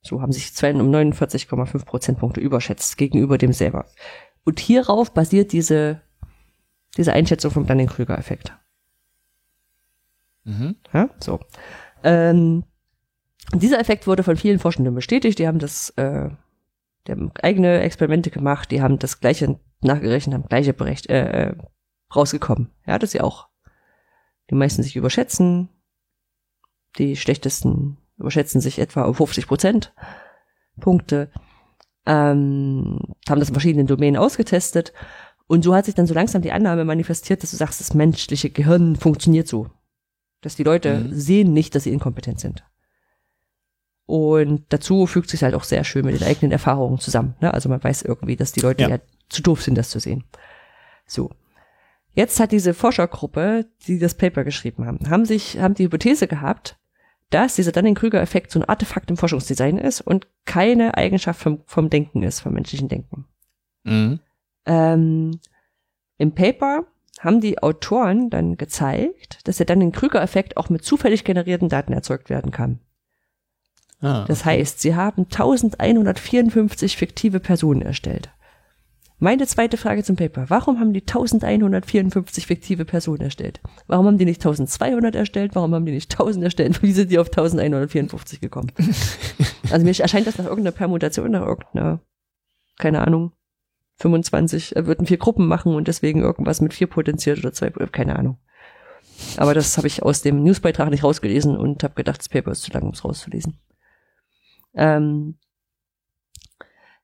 Speaker 1: So haben sich zwei um 49,5 Prozentpunkte überschätzt gegenüber dem selber. Und hierauf basiert diese, diese Einschätzung vom Dunning-Krüger-Effekt.
Speaker 2: Mhm.
Speaker 1: Ja, so. Ähm, dieser Effekt wurde von vielen Forschenden bestätigt. Die haben das, äh, die haben eigene Experimente gemacht, die haben das gleiche nachgerechnet, haben gleiche Berecht, äh, äh, rausgekommen. Ja, dass sie auch die meisten sich überschätzen, die schlechtesten überschätzen sich etwa um 50 Prozent Punkte, ähm, haben das in verschiedenen Domänen ausgetestet und so hat sich dann so langsam die Annahme manifestiert, dass du sagst, das menschliche Gehirn funktioniert so. Dass die Leute
Speaker 2: Mhm.
Speaker 1: sehen nicht, dass sie inkompetent sind. Und dazu fügt sich halt auch sehr schön mit den eigenen Erfahrungen zusammen. Ne? Also man weiß irgendwie, dass die Leute
Speaker 2: Ja.
Speaker 1: ja. zu doof sind, das zu sehen. So. Jetzt hat diese Forschergruppe, die das Paper geschrieben haben, haben sich, haben die Hypothese gehabt, dass dieser Dunning-Krüger-Effekt so ein Artefakt im Forschungsdesign ist und keine Eigenschaft vom, vom Denken ist, vom menschlichen Denken.
Speaker 2: Mhm.
Speaker 1: Ähm, Im Paper haben die Autoren dann gezeigt, dass der Dunning-Krüger-Effekt auch mit zufällig generierten Daten erzeugt werden kann.
Speaker 2: Ah,
Speaker 1: Das heißt, sie haben 1154 fiktive Personen erstellt. Meine zweite Frage zum Paper. Warum haben die 1154 fiktive Personen erstellt? Warum haben die nicht 1200 erstellt? Warum haben die nicht 1000 erstellt? Wie sind die auf 1154 gekommen? also mir erscheint das nach irgendeiner Permutation, nach irgendeiner, keine Ahnung, 25, er würden vier Gruppen machen und deswegen irgendwas mit vier potenziert oder zwei, keine Ahnung. Aber das habe ich aus dem Newsbeitrag nicht rausgelesen und habe gedacht, das Paper ist zu lang, um es rauszulesen. Ähm,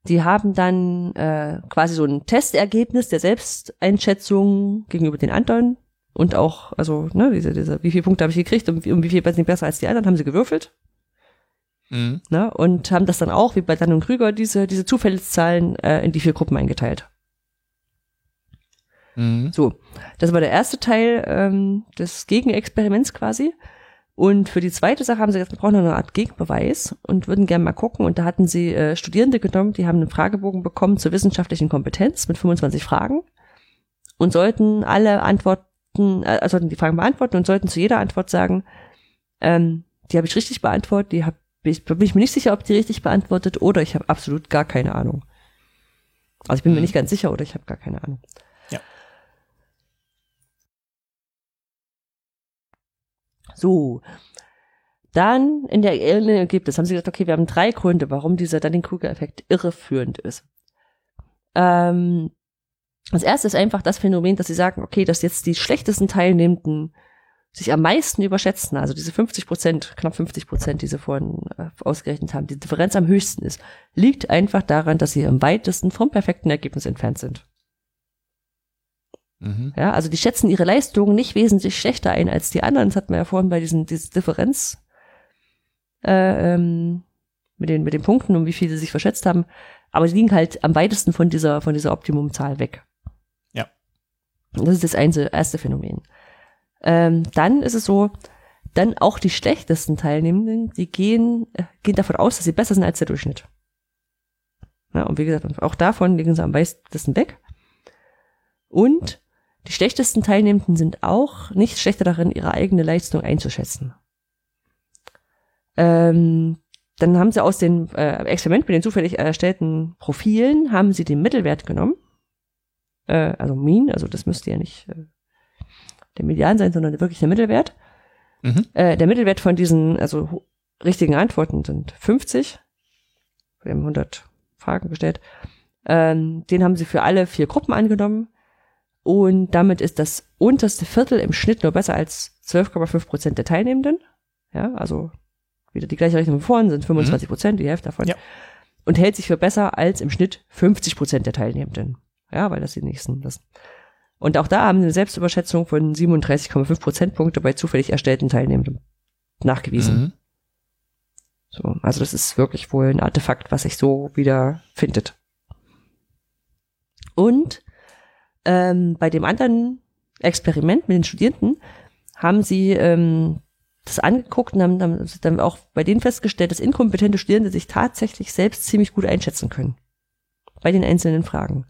Speaker 1: die haben dann äh, quasi so ein Testergebnis der Selbsteinschätzung gegenüber den anderen und auch, also, ne, diese, diese, wie viele Punkte habe ich gekriegt und wie, um wie viel bin ich besser als die anderen, haben sie gewürfelt,
Speaker 2: Mhm.
Speaker 1: ne, und haben das dann auch, wie bei Dan und Krüger, diese, diese Zufallszahlen äh, in die vier Gruppen eingeteilt.
Speaker 2: Mhm.
Speaker 1: So, das war der erste Teil ähm, des Gegenexperiments quasi. Und für die zweite Sache haben sie gesagt, wir brauchen noch eine Art Gegenbeweis und würden gerne mal gucken. Und da hatten sie äh, Studierende genommen, die haben einen Fragebogen bekommen zur wissenschaftlichen Kompetenz mit 25 Fragen und sollten alle Antworten, äh, sollten die Fragen beantworten und sollten zu jeder Antwort sagen, ähm, die habe ich richtig beantwortet, die hab ich, bin ich mir nicht sicher, ob die richtig beantwortet oder ich habe absolut gar keine Ahnung. Also ich bin mir
Speaker 2: Mhm.
Speaker 1: nicht ganz sicher oder ich habe gar keine Ahnung. So. Dann in der Ergebnis haben sie gesagt, okay, wir haben drei Gründe, warum dieser Dunning-Kruger-Effekt irreführend ist. Ähm, das erste ist einfach das Phänomen, dass sie sagen, okay, dass jetzt die schlechtesten Teilnehmenden sich am meisten überschätzen, also diese 50 Prozent, knapp 50 Prozent, die sie vorhin äh, ausgerechnet haben, die Differenz am höchsten ist, liegt einfach daran, dass sie am weitesten vom perfekten Ergebnis entfernt sind.
Speaker 2: Mhm.
Speaker 1: Ja, also die schätzen ihre Leistungen nicht wesentlich schlechter ein als die anderen. Das hatten wir ja vorhin bei diesen diese Differenz äh, ähm, mit den mit den Punkten und wie viel sie sich verschätzt haben. Aber die liegen halt am weitesten von dieser von dieser Optimumzahl weg.
Speaker 2: Ja.
Speaker 1: Und das ist das einzel- erste Phänomen. Ähm, dann ist es so, dann auch die schlechtesten Teilnehmenden, die gehen äh, gehen davon aus, dass sie besser sind als der Durchschnitt. Ja, und wie gesagt, auch davon liegen sie am weitesten weg. Und die schlechtesten Teilnehmenden sind auch nicht schlechter darin, ihre eigene Leistung einzuschätzen. Ähm, dann haben sie aus den äh, Experiment mit den zufällig erstellten Profilen, haben sie den Mittelwert genommen. Äh, also Mean, also das müsste ja nicht äh, der Median sein, sondern wirklich der Mittelwert.
Speaker 2: Mhm.
Speaker 1: Äh, der Mittelwert von diesen, also richtigen Antworten sind 50. Wir haben 100 Fragen gestellt. Ähm, den haben sie für alle vier Gruppen angenommen. Und damit ist das unterste Viertel im Schnitt nur besser als 12,5 Prozent der Teilnehmenden. Ja, also wieder die gleiche Rechnung wie vorhin, sind 25 Prozent, die Hälfte davon.
Speaker 2: Ja.
Speaker 1: Und hält sich für besser als im Schnitt 50 Prozent der Teilnehmenden. Ja, weil das die nächsten das. Und auch da haben sie eine Selbstüberschätzung von 37,5 Prozentpunkte bei zufällig erstellten Teilnehmenden nachgewiesen.
Speaker 2: Mhm.
Speaker 1: So, also das ist wirklich wohl ein Artefakt, was sich so wieder findet. Und ähm, bei dem anderen Experiment mit den Studierenden haben sie ähm, das angeguckt und haben dann, dann auch bei denen festgestellt, dass inkompetente Studierende sich tatsächlich selbst ziemlich gut einschätzen können. Bei den einzelnen Fragen.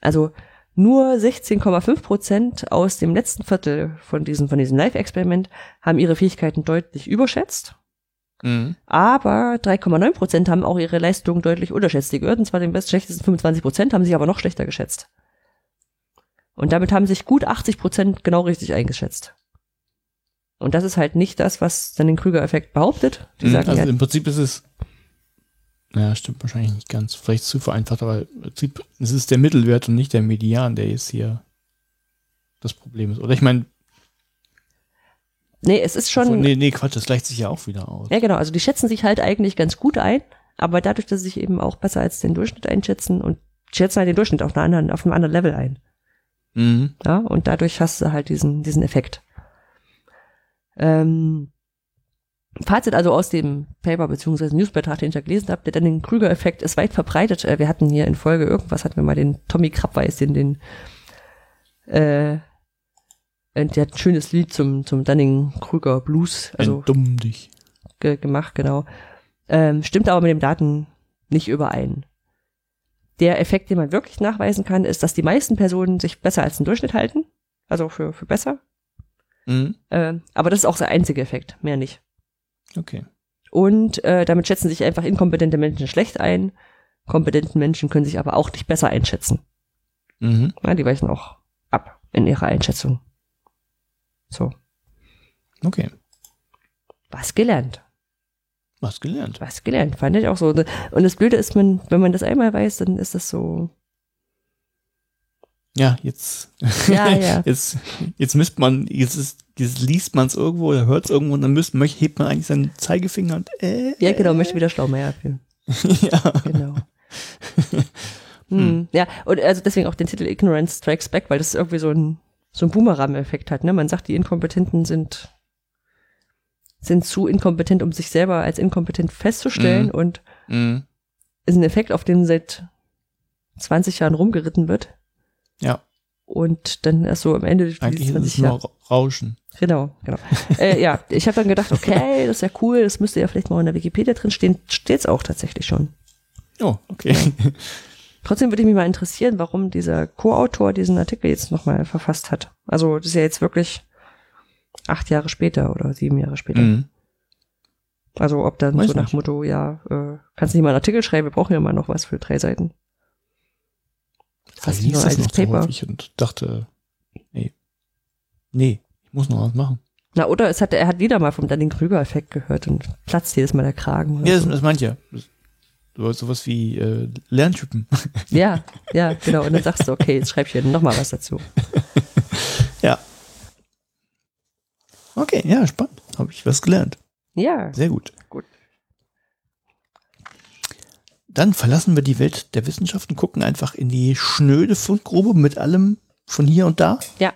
Speaker 1: Also nur 16,5 Prozent aus dem letzten Viertel von diesem, von diesem Live-Experiment haben ihre Fähigkeiten deutlich überschätzt.
Speaker 2: Mhm.
Speaker 1: Aber 3,9 Prozent haben auch ihre Leistungen deutlich unterschätzt. Die gehörten zwar den bestschlechtesten 25 Prozent, haben sich aber noch schlechter geschätzt. Und damit haben sich gut 80 Prozent genau richtig eingeschätzt. Und das ist halt nicht das, was dann den Krüger-Effekt behauptet. Die
Speaker 2: Mhm.
Speaker 1: sagen
Speaker 2: Also
Speaker 1: ja,
Speaker 2: im Prinzip ist es, naja, stimmt wahrscheinlich nicht ganz, vielleicht zu vereinfacht, aber im Prinzip, es ist der Mittelwert und nicht der Median, der jetzt hier das Problem ist. Oder ich meine,
Speaker 1: nee, es ist schon,
Speaker 2: nee, nee, Quatsch, das gleicht sich ja auch wieder aus.
Speaker 1: ja genau, also die schätzen sich halt eigentlich ganz gut ein, aber dadurch, dass sie sich eben auch besser als den Durchschnitt einschätzen und schätzen halt den Durchschnitt auf, einer anderen, auf einem anderen Level ein.
Speaker 2: Mhm.
Speaker 1: Ja, und dadurch hast du halt diesen, diesen Effekt. Ähm, Fazit also aus dem Paper beziehungsweise Newsbeitrag, den ich da gelesen habe, der dann den Krüger-Effekt ist weit verbreitet. Äh, Wir hatten hier in Folge irgendwas, hatten wir mal den Tommy Krabweis, den, den äh, und der hat ein schönes Lied zum, zum Dunning-Krüger Blues, also
Speaker 2: Entdumm dich.
Speaker 1: ge gemacht, genau. Ähm, stimmt aber mit den Daten nicht überein. Der Effekt, den man wirklich nachweisen kann, ist, dass die meisten Personen sich besser als den Durchschnitt halten. Also für, für besser.
Speaker 2: Mhm.
Speaker 1: Ähm, aber das ist auch der einzige Effekt, mehr nicht.
Speaker 2: Okay.
Speaker 1: Und äh, damit schätzen sich einfach inkompetente Menschen schlecht ein. Kompetenten Menschen können sich aber auch nicht besser einschätzen.
Speaker 2: Mhm.
Speaker 1: Ja, die weichen auch ab in ihrer Einschätzung. So,
Speaker 2: Okay.
Speaker 1: was gelernt.
Speaker 2: Was gelernt.
Speaker 1: Was gelernt, fand ich auch so. Und das Blöde ist, man, wenn man das einmal weiß, dann ist das so,
Speaker 2: Ja, jetzt,
Speaker 1: Ja, ja.
Speaker 2: jetzt, jetzt müsste man, jetzt, ist, jetzt liest man es irgendwo oder hört es irgendwo und dann müsst, möchte, hebt man eigentlich seinen Zeigefinger und äh,
Speaker 1: Ja, genau, möchte wieder Schlaumeier fühlen.
Speaker 2: ja.
Speaker 1: Genau. hm. Ja, und also deswegen auch den Titel Ignorance Strikes Back, weil das irgendwie so ein, so ein Boomerang-Effekt hat. Ne? Man sagt, die Inkompetenten sind, sind zu inkompetent, um sich selber als inkompetent festzustellen
Speaker 2: Mhm.
Speaker 1: und
Speaker 2: Mhm.
Speaker 1: ist ein Effekt, auf den seit 20 Jahren rumgeritten wird.
Speaker 2: Ja,
Speaker 1: Und dann erst so am Ende
Speaker 2: ist
Speaker 1: 20
Speaker 2: es nur
Speaker 1: Jahre.
Speaker 2: Ra- Rauschen.
Speaker 1: Genau, genau. äh, ja, ich habe dann gedacht, okay, das ist ja cool, das müsste ja vielleicht mal in der Wikipedia drin stehen. Steht's auch tatsächlich schon.
Speaker 2: Oh, okay.
Speaker 1: Trotzdem würde ich mich mal interessieren, warum dieser Co-Autor diesen Artikel jetzt nochmal verfasst hat. Also das ist ja jetzt wirklich acht Jahre später oder sieben Jahre später.
Speaker 2: Mhm.
Speaker 1: Also ob dann
Speaker 2: Weiß
Speaker 1: so nach
Speaker 2: nicht.
Speaker 1: Motto, ja, äh, kannst du nicht mal einen Artikel schreiben, wir brauchen ja mal noch was für drei Seiten. Hast du
Speaker 2: liest das noch so
Speaker 1: Paper?
Speaker 2: häufig und dachte, nee, nee, ich muss noch was machen.
Speaker 1: Na, oder es hat, er hat wieder mal vom Dunning-Krüger-Effekt gehört und platzt jedes Mal der Kragen.
Speaker 2: Ja, das,
Speaker 1: so.
Speaker 2: das meint ja. So, sowas wie äh, Lerntypen.
Speaker 1: ja, ja, genau. Und dann sagst du, okay, jetzt schreib ich hier nochmal was dazu.
Speaker 2: ja. Okay, ja, spannend. Habe ich was gelernt.
Speaker 1: Ja,
Speaker 2: Sehr gut.
Speaker 1: Gut.
Speaker 2: Dann verlassen wir die Welt der Wissenschaften, gucken einfach in die schnöde Fundgrube mit allem von hier und da.
Speaker 1: ja.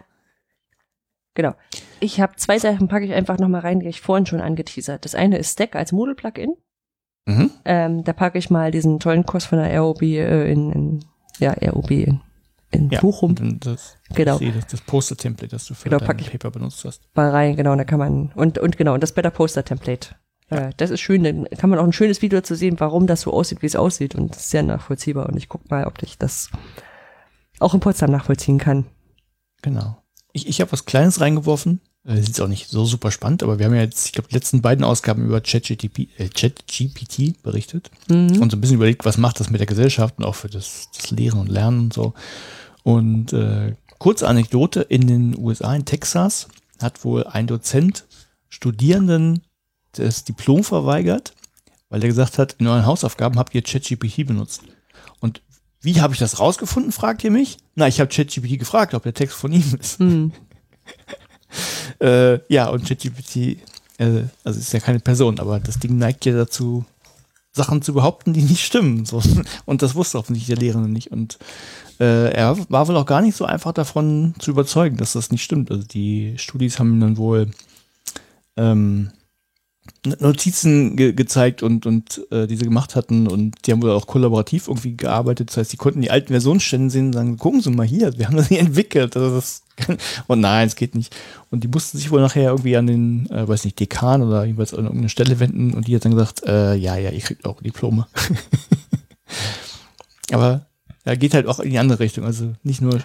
Speaker 1: Genau. Ich habe zwei Sachen, packe ich einfach nochmal rein, die ich vorhin schon angeteasert. Das eine ist Stack als Moodle-Plugin.
Speaker 2: Mhm.
Speaker 1: Ähm, da packe ich mal diesen tollen Kurs von der ROB äh, in, in, ja, ROB in, in
Speaker 2: Ja,
Speaker 1: Bochum
Speaker 2: das,
Speaker 1: Genau.
Speaker 2: sehe das, das Poster-Template, das du für
Speaker 1: Genau,
Speaker 2: dein. Paper benutzt hast.
Speaker 1: mal rein, genau, und da kann man, und, und genau, und das Better Poster Template. Äh, das ist schön, dann kann man auch ein schönes Video zu sehen, warum das so aussieht, wie es aussieht und das ist sehr nachvollziehbar und ich guck mal, ob ich das auch in Potsdam nachvollziehen kann.
Speaker 2: Genau. Ich, ich habe was Kleines reingeworfen. Äh, ist auch nicht so super spannend, aber wir haben ja jetzt, ich glaube, die letzten beiden Ausgaben über ChatGPT äh, ChatGPT berichtet
Speaker 1: Mhm.
Speaker 2: und so ein bisschen überlegt, was macht das mit der Gesellschaft und auch für das, das Lehren und Lernen und so. Und äh, kurze Anekdote, in den USA, in Texas, hat wohl ein Dozent Studierenden das Diplom verweigert, weil er gesagt hat, in euren Hausaufgaben habt ihr ChatGPT benutzt. Und wie habe ich das rausgefunden, fragt ihr mich? Na, ich habe ChatGPT gefragt, ob der Text von ihm ist.
Speaker 1: Mhm.
Speaker 2: Äh, ja, und ChatGPT, äh, also ist ja keine Person, aber das Ding neigt ja dazu, Sachen zu behaupten, die nicht stimmen. So. Und das wusste offensichtlich der Lehrende nicht. Und äh, er war wohl auch gar nicht so einfach davon zu überzeugen, dass das nicht stimmt. Also die Studis haben ihm dann wohl ähm, Notizen ge gezeigt und, und äh, die sie gemacht hatten und die haben wohl auch kollaborativ irgendwie gearbeitet. Das heißt, die konnten die alten Versionsstände sehen und sagen, gucken Sie mal hier, wir haben das hier entwickelt. Also das kann, und nein, es geht nicht. Und die mussten sich wohl nachher irgendwie an den, äh, weiß nicht, Dekan oder jeweils an irgendeine Stelle wenden und die hat dann gesagt, äh, ja, ja, ihr kriegt auch Diplome. Aber da geht halt auch in die andere Richtung. Also nicht nur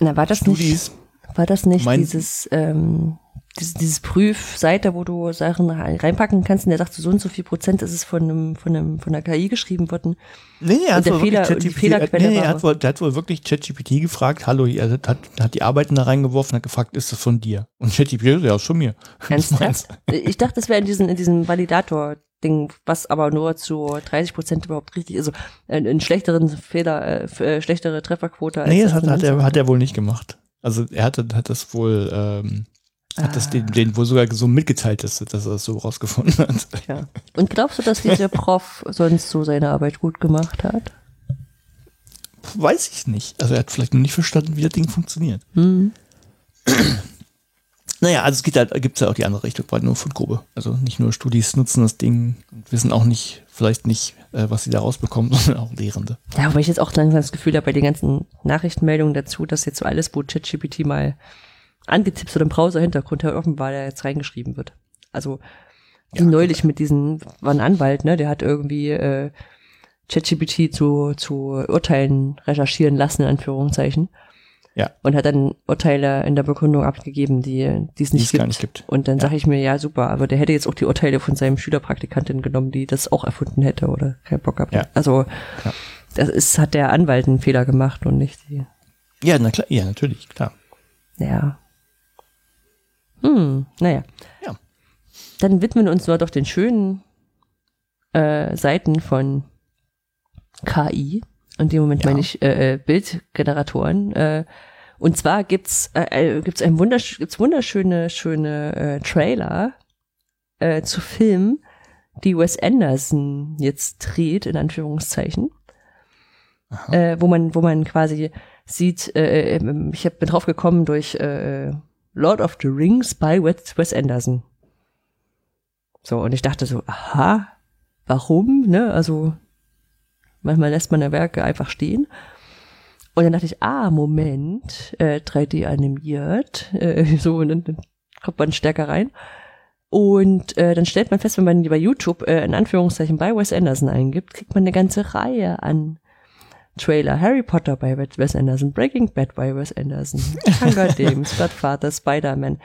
Speaker 1: Na, war das nicht,
Speaker 2: Studis.
Speaker 1: war das nicht
Speaker 2: Mein-
Speaker 1: dieses, ähm, dieses, dieses Prüfseite, wo du Sachen reinpacken kannst und der sagt, so und so viel Prozent ist es von einem, von einem, von der KI geschrieben worden.
Speaker 2: Nee, nee, er hat
Speaker 1: der
Speaker 2: wohl
Speaker 1: Fehler-
Speaker 2: ChatGPT nee, nee, er hat wohl, der hat wohl wirklich ChatGPT gefragt, hallo, er hat, hat, die Arbeiten da reingeworfen, hat gefragt, ist das von dir? Und ChatGPT, ja, ist von mir.
Speaker 1: Ernsthaft? Ich dachte, das wäre in diesem, in diesem Validator-Ding, was aber nur zu 30 Prozent überhaupt richtig ist. Also einen, einen schlechteren Fehler, äh, äh, schlechtere Trefferquote als
Speaker 2: Nee, das hat, hat, er, hat er wohl nicht gemacht. Also er hat, hat das wohl, ähm, hat das den, den wohl sogar so mitgeteilt, dass, dass er das so rausgefunden hat.
Speaker 1: Ja. Und glaubst du, dass dieser Prof sonst so seine Arbeit gut gemacht hat?
Speaker 2: Weiß ich nicht. Also er hat vielleicht noch nicht verstanden, wie das Ding funktioniert.
Speaker 1: Hm.
Speaker 2: Naja, also es geht halt, gibt's ja auch die andere Richtung, weil nur Fundgrube. Also nicht nur Studis nutzen das Ding und wissen auch nicht, vielleicht nicht, äh, was sie da rausbekommen, sondern auch Lehrende.
Speaker 1: Ja, aber ich jetzt auch langsam das Gefühl habe bei den ganzen Nachrichtenmeldungen dazu, dass jetzt so alles, wo ChatGPT mal angetippt oder im Browser-Hintergrund her offen war, der jetzt reingeschrieben wird. Also wie
Speaker 2: Ja,
Speaker 1: neulich mit diesem, war ein Anwalt, ne, der hat irgendwie äh, ChatGPT zu, zu Urteilen recherchieren lassen, in Anführungszeichen.
Speaker 2: Ja.
Speaker 1: Und hat dann Urteile in der Begründung abgegeben, die, die es
Speaker 2: Die
Speaker 1: nicht
Speaker 2: es
Speaker 1: gibt.
Speaker 2: gar nicht gibt.
Speaker 1: Und dann
Speaker 2: Ja.
Speaker 1: sage ich mir, ja, super, aber der hätte jetzt auch die Urteile von seinem Schülerpraktikantin genommen, die das auch erfunden hätte oder keinen Bock gehabt.
Speaker 2: Ja.
Speaker 1: Also
Speaker 2: Ja.
Speaker 1: das ist, hat der Anwalt einen Fehler gemacht und nicht die.
Speaker 2: Ja, na klar, ja, natürlich, klar.
Speaker 1: Ja. Hm, naja.
Speaker 2: Ja.
Speaker 1: Dann widmen wir uns nur doch den schönen äh, Seiten von KI. In dem Moment
Speaker 2: Ja.
Speaker 1: meine ich äh, äh, Bildgeneratoren. Äh, und zwar gibt's äh, äh, gibt's ein wundersch gibt's wunderschöne schöne äh, Trailer äh, zu Filmen, die Wes Anderson jetzt dreht in Anführungszeichen, äh, wo man wo man quasi sieht. Äh, äh, ich hab, bin drauf gekommen durch äh, Lord of the Rings bei Wes, Anderson. So und ich dachte so, aha, warum? Ne, also manchmal lässt man ja Werke einfach stehen. Und dann dachte ich, ah, Moment, äh, 3D animiert, äh, so, und dann, dann kommt man stärker rein. Und äh, dann stellt man fest, wenn man bei YouTube äh, in Anführungszeichen bei Wes Anderson eingibt, kriegt man eine ganze Reihe an Trailer. Harry Potter bei Wes Anderson, Breaking Bad bei Wes Anderson, Hunger Games, Godfather, Spider-Man.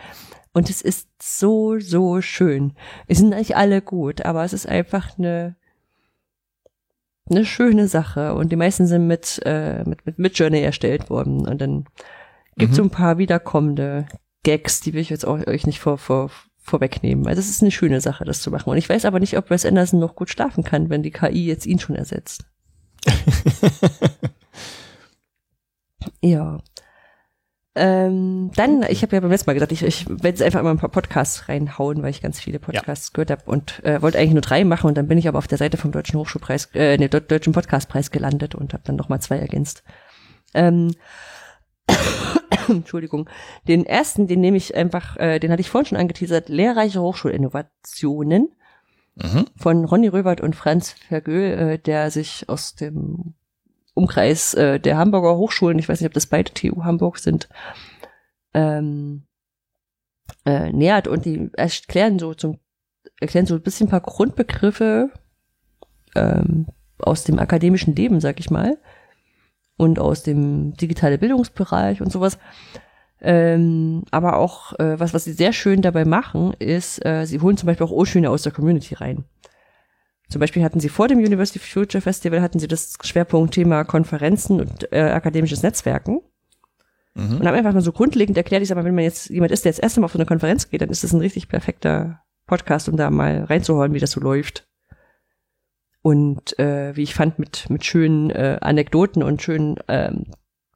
Speaker 1: Und es ist so, so schön. Es sind nicht alle gut, aber es ist einfach eine eine schöne Sache und die meisten sind mit, äh, mit, mit Midjourney erstellt worden und dann gibt es
Speaker 2: Mhm.
Speaker 1: so ein paar wiederkommende Gags, die will ich jetzt auch euch nicht vor, vor, vorwegnehmen. Also es ist eine schöne Sache, das zu machen. Und ich weiß aber nicht, ob Wes Anderson noch gut schlafen kann, wenn die KI jetzt ihn schon ersetzt. ja. Ähm, dann, ich habe ja beim letzten Mal gesagt, ich, ich werde jetzt einfach immer ein paar Podcasts reinhauen, weil ich ganz viele Podcasts gehört habe und äh, wollte eigentlich nur drei machen und dann bin ich aber auf der Seite vom Deutschen Hochschulpreis, äh, nee, Deu- Deutschen Podcastpreis gelandet und habe dann nochmal zwei ergänzt. Ähm, Entschuldigung. Den ersten, den nehme ich einfach, äh, den hatte ich vorhin schon angeteasert, lehrreiche Hochschulinnovationen
Speaker 2: Mhm.
Speaker 1: von Ronny Röbert und Franz Vergöhl, äh, der sich aus dem Umkreis äh, der Hamburger Hochschulen, ich weiß nicht, ob das beide TU Hamburg sind, ähm, äh, nähert und die erklären so zum erklären so ein bisschen ein paar Grundbegriffe ähm, aus dem akademischen Leben, sag ich mal, und aus dem digitale Bildungsbereich und sowas. Ähm, aber auch, äh, was, was sie sehr schön dabei machen, ist, äh, sie holen zum Beispiel auch O-Schöne aus der Community rein. Zum Beispiel hatten sie vor dem University Future Festival hatten sie das Schwerpunktthema Konferenzen und äh, akademisches Netzwerken
Speaker 2: Mhm.
Speaker 1: und haben einfach mal so grundlegend erklärt, ich sag mal, wenn man jetzt jemand ist, der jetzt erst Mal auf so eine Konferenz geht, dann ist das ein richtig perfekter Podcast, um da mal reinzuhören, wie das so läuft. Und äh, wie ich fand, mit, mit schönen äh, Anekdoten und schönen ähm,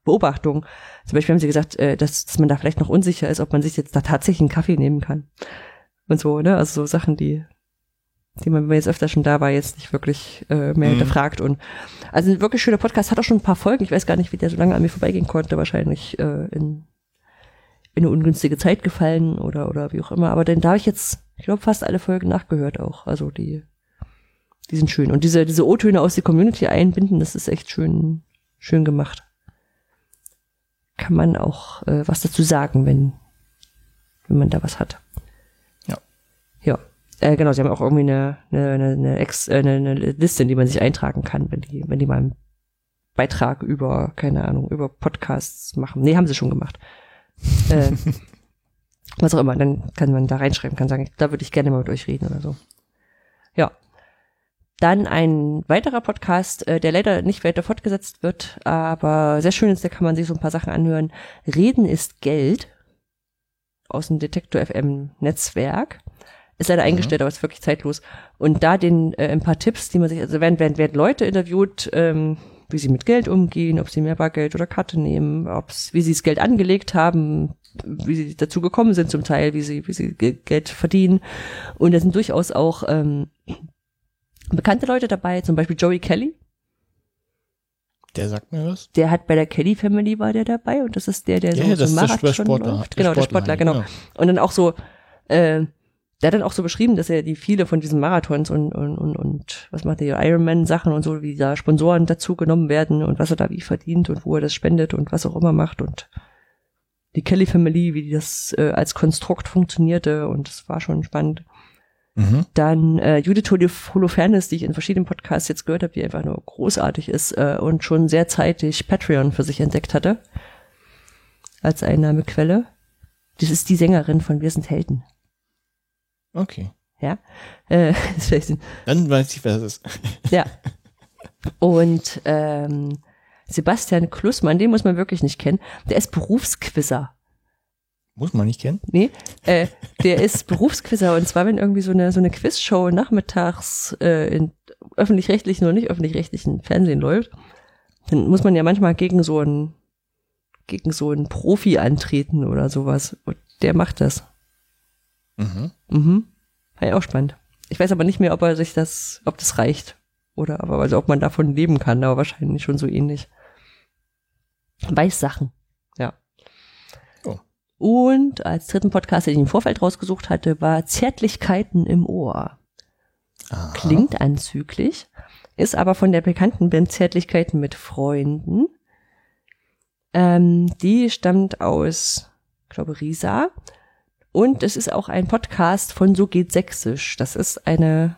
Speaker 1: Beobachtungen. Zum Beispiel haben sie gesagt, äh, dass, dass man da vielleicht noch unsicher ist, ob man sich jetzt da tatsächlich einen Kaffee nehmen kann. Und so, ne? Also so Sachen, die, die man, wenn man jetzt öfter schon da war, jetzt nicht wirklich äh, mehr
Speaker 2: Mhm.
Speaker 1: hinterfragt. Und also ein wirklich schöner Podcast, hat auch schon ein paar Folgen. Ich weiß gar nicht, wie der so lange an mir vorbeigehen konnte. Wahrscheinlich äh, in, in eine ungünstige Zeit gefallen oder, oder wie auch immer. Aber denn da habe ich jetzt, ich glaube, fast alle Folgen nachgehört auch. Also die, die sind schön. Und diese, diese O-Töne aus der Community einbinden, das ist echt schön, schön gemacht. Kann man auch äh, was dazu sagen, wenn, wenn man da was hat.
Speaker 2: Ja.
Speaker 1: Ja. Äh, genau, sie haben auch irgendwie eine, eine, eine, Ex, äh, eine, eine Liste, in die man sich eintragen kann, wenn die, wenn die mal einen Beitrag über, keine Ahnung, über Podcasts machen. Nee, haben sie schon gemacht. äh, was auch immer, dann kann man da reinschreiben, kann sagen, da würde ich gerne mal mit euch reden oder so. Ja. Dann ein weiterer Podcast, äh, der leider nicht weiter fortgesetzt wird, aber sehr schön ist, da kann man sich so ein paar Sachen anhören. Reden ist Geld aus dem Detektor FM Netzwerk. Ist leider eingestellt, aber ist wirklich zeitlos. Und da den äh, ein paar Tipps, die man sich, also werden, werden, werden Leute interviewt, ähm, wie sie mit Geld umgehen, ob sie mehr Bargeld oder Karte nehmen, ob's, wie sie das Geld angelegt haben, wie sie dazu gekommen sind zum Teil, wie sie, wie sie Ge- Geld verdienen. Und da sind durchaus auch ähm, bekannte Leute dabei, zum Beispiel Joey Kelly.
Speaker 2: Der sagt mir was.
Speaker 1: Der hat bei der Kelly Family war der dabei und das ist der, der so,
Speaker 2: Ja, das ist der
Speaker 1: Marathon
Speaker 2: Sportler.
Speaker 1: läuft. Genau, der Sportler, genau.
Speaker 2: ja.
Speaker 1: Und dann auch so, äh, der hat dann auch so beschrieben, dass er die viele von diesen Marathons und, und, und, und was macht der Ironman-Sachen und so, wie da Sponsoren dazu genommen werden und was er da wie verdient und wo er das spendet und was auch immer macht und die Kelly Family, wie das äh, als Konstrukt funktionierte und das war schon spannend.
Speaker 2: Mhm.
Speaker 1: Dann äh, Judith Holof- Holofernes, die ich in verschiedenen Podcasts jetzt gehört habe, die einfach nur großartig ist äh, und schon sehr zeitig Patreon für sich entdeckt hatte als Einnahmequelle. Das ist die Sängerin von Wir sind Helden.
Speaker 2: Okay.
Speaker 1: Ja, äh,
Speaker 2: Dann weiß ich, wer das ist.
Speaker 1: ja. Und ähm, Sebastian Klussmann, den muss man wirklich nicht kennen. Der ist Berufsquizzer.
Speaker 2: Muss man nicht kennen.
Speaker 1: Nee, äh, der ist Berufsquizzer und zwar wenn irgendwie so eine so eine Quizshow nachmittags äh, in öffentlich-rechtlichen oder nicht öffentlich-rechtlichen Fernsehen läuft, dann muss man ja manchmal gegen so einen gegen so einen Profi antreten oder sowas. Und der macht das.
Speaker 2: Mhm.
Speaker 1: Mhm. War ja auch spannend. Ich weiß aber nicht mehr, ob er sich das, ob das reicht. Oder aber also ob man davon leben kann, aber wahrscheinlich schon so ähnlich. Weiß Sachen. Und als dritten Podcast, den ich im Vorfeld rausgesucht hatte, war Zärtlichkeiten im Ohr.
Speaker 2: Aha.
Speaker 1: Klingt anzüglich, ist aber von der bekannten Band Zärtlichkeiten mit Freunden. Ähm, die stammt aus, ich glaube, Riesa. Und es ist auch ein Podcast von So geht Sächsisch. Das ist eine,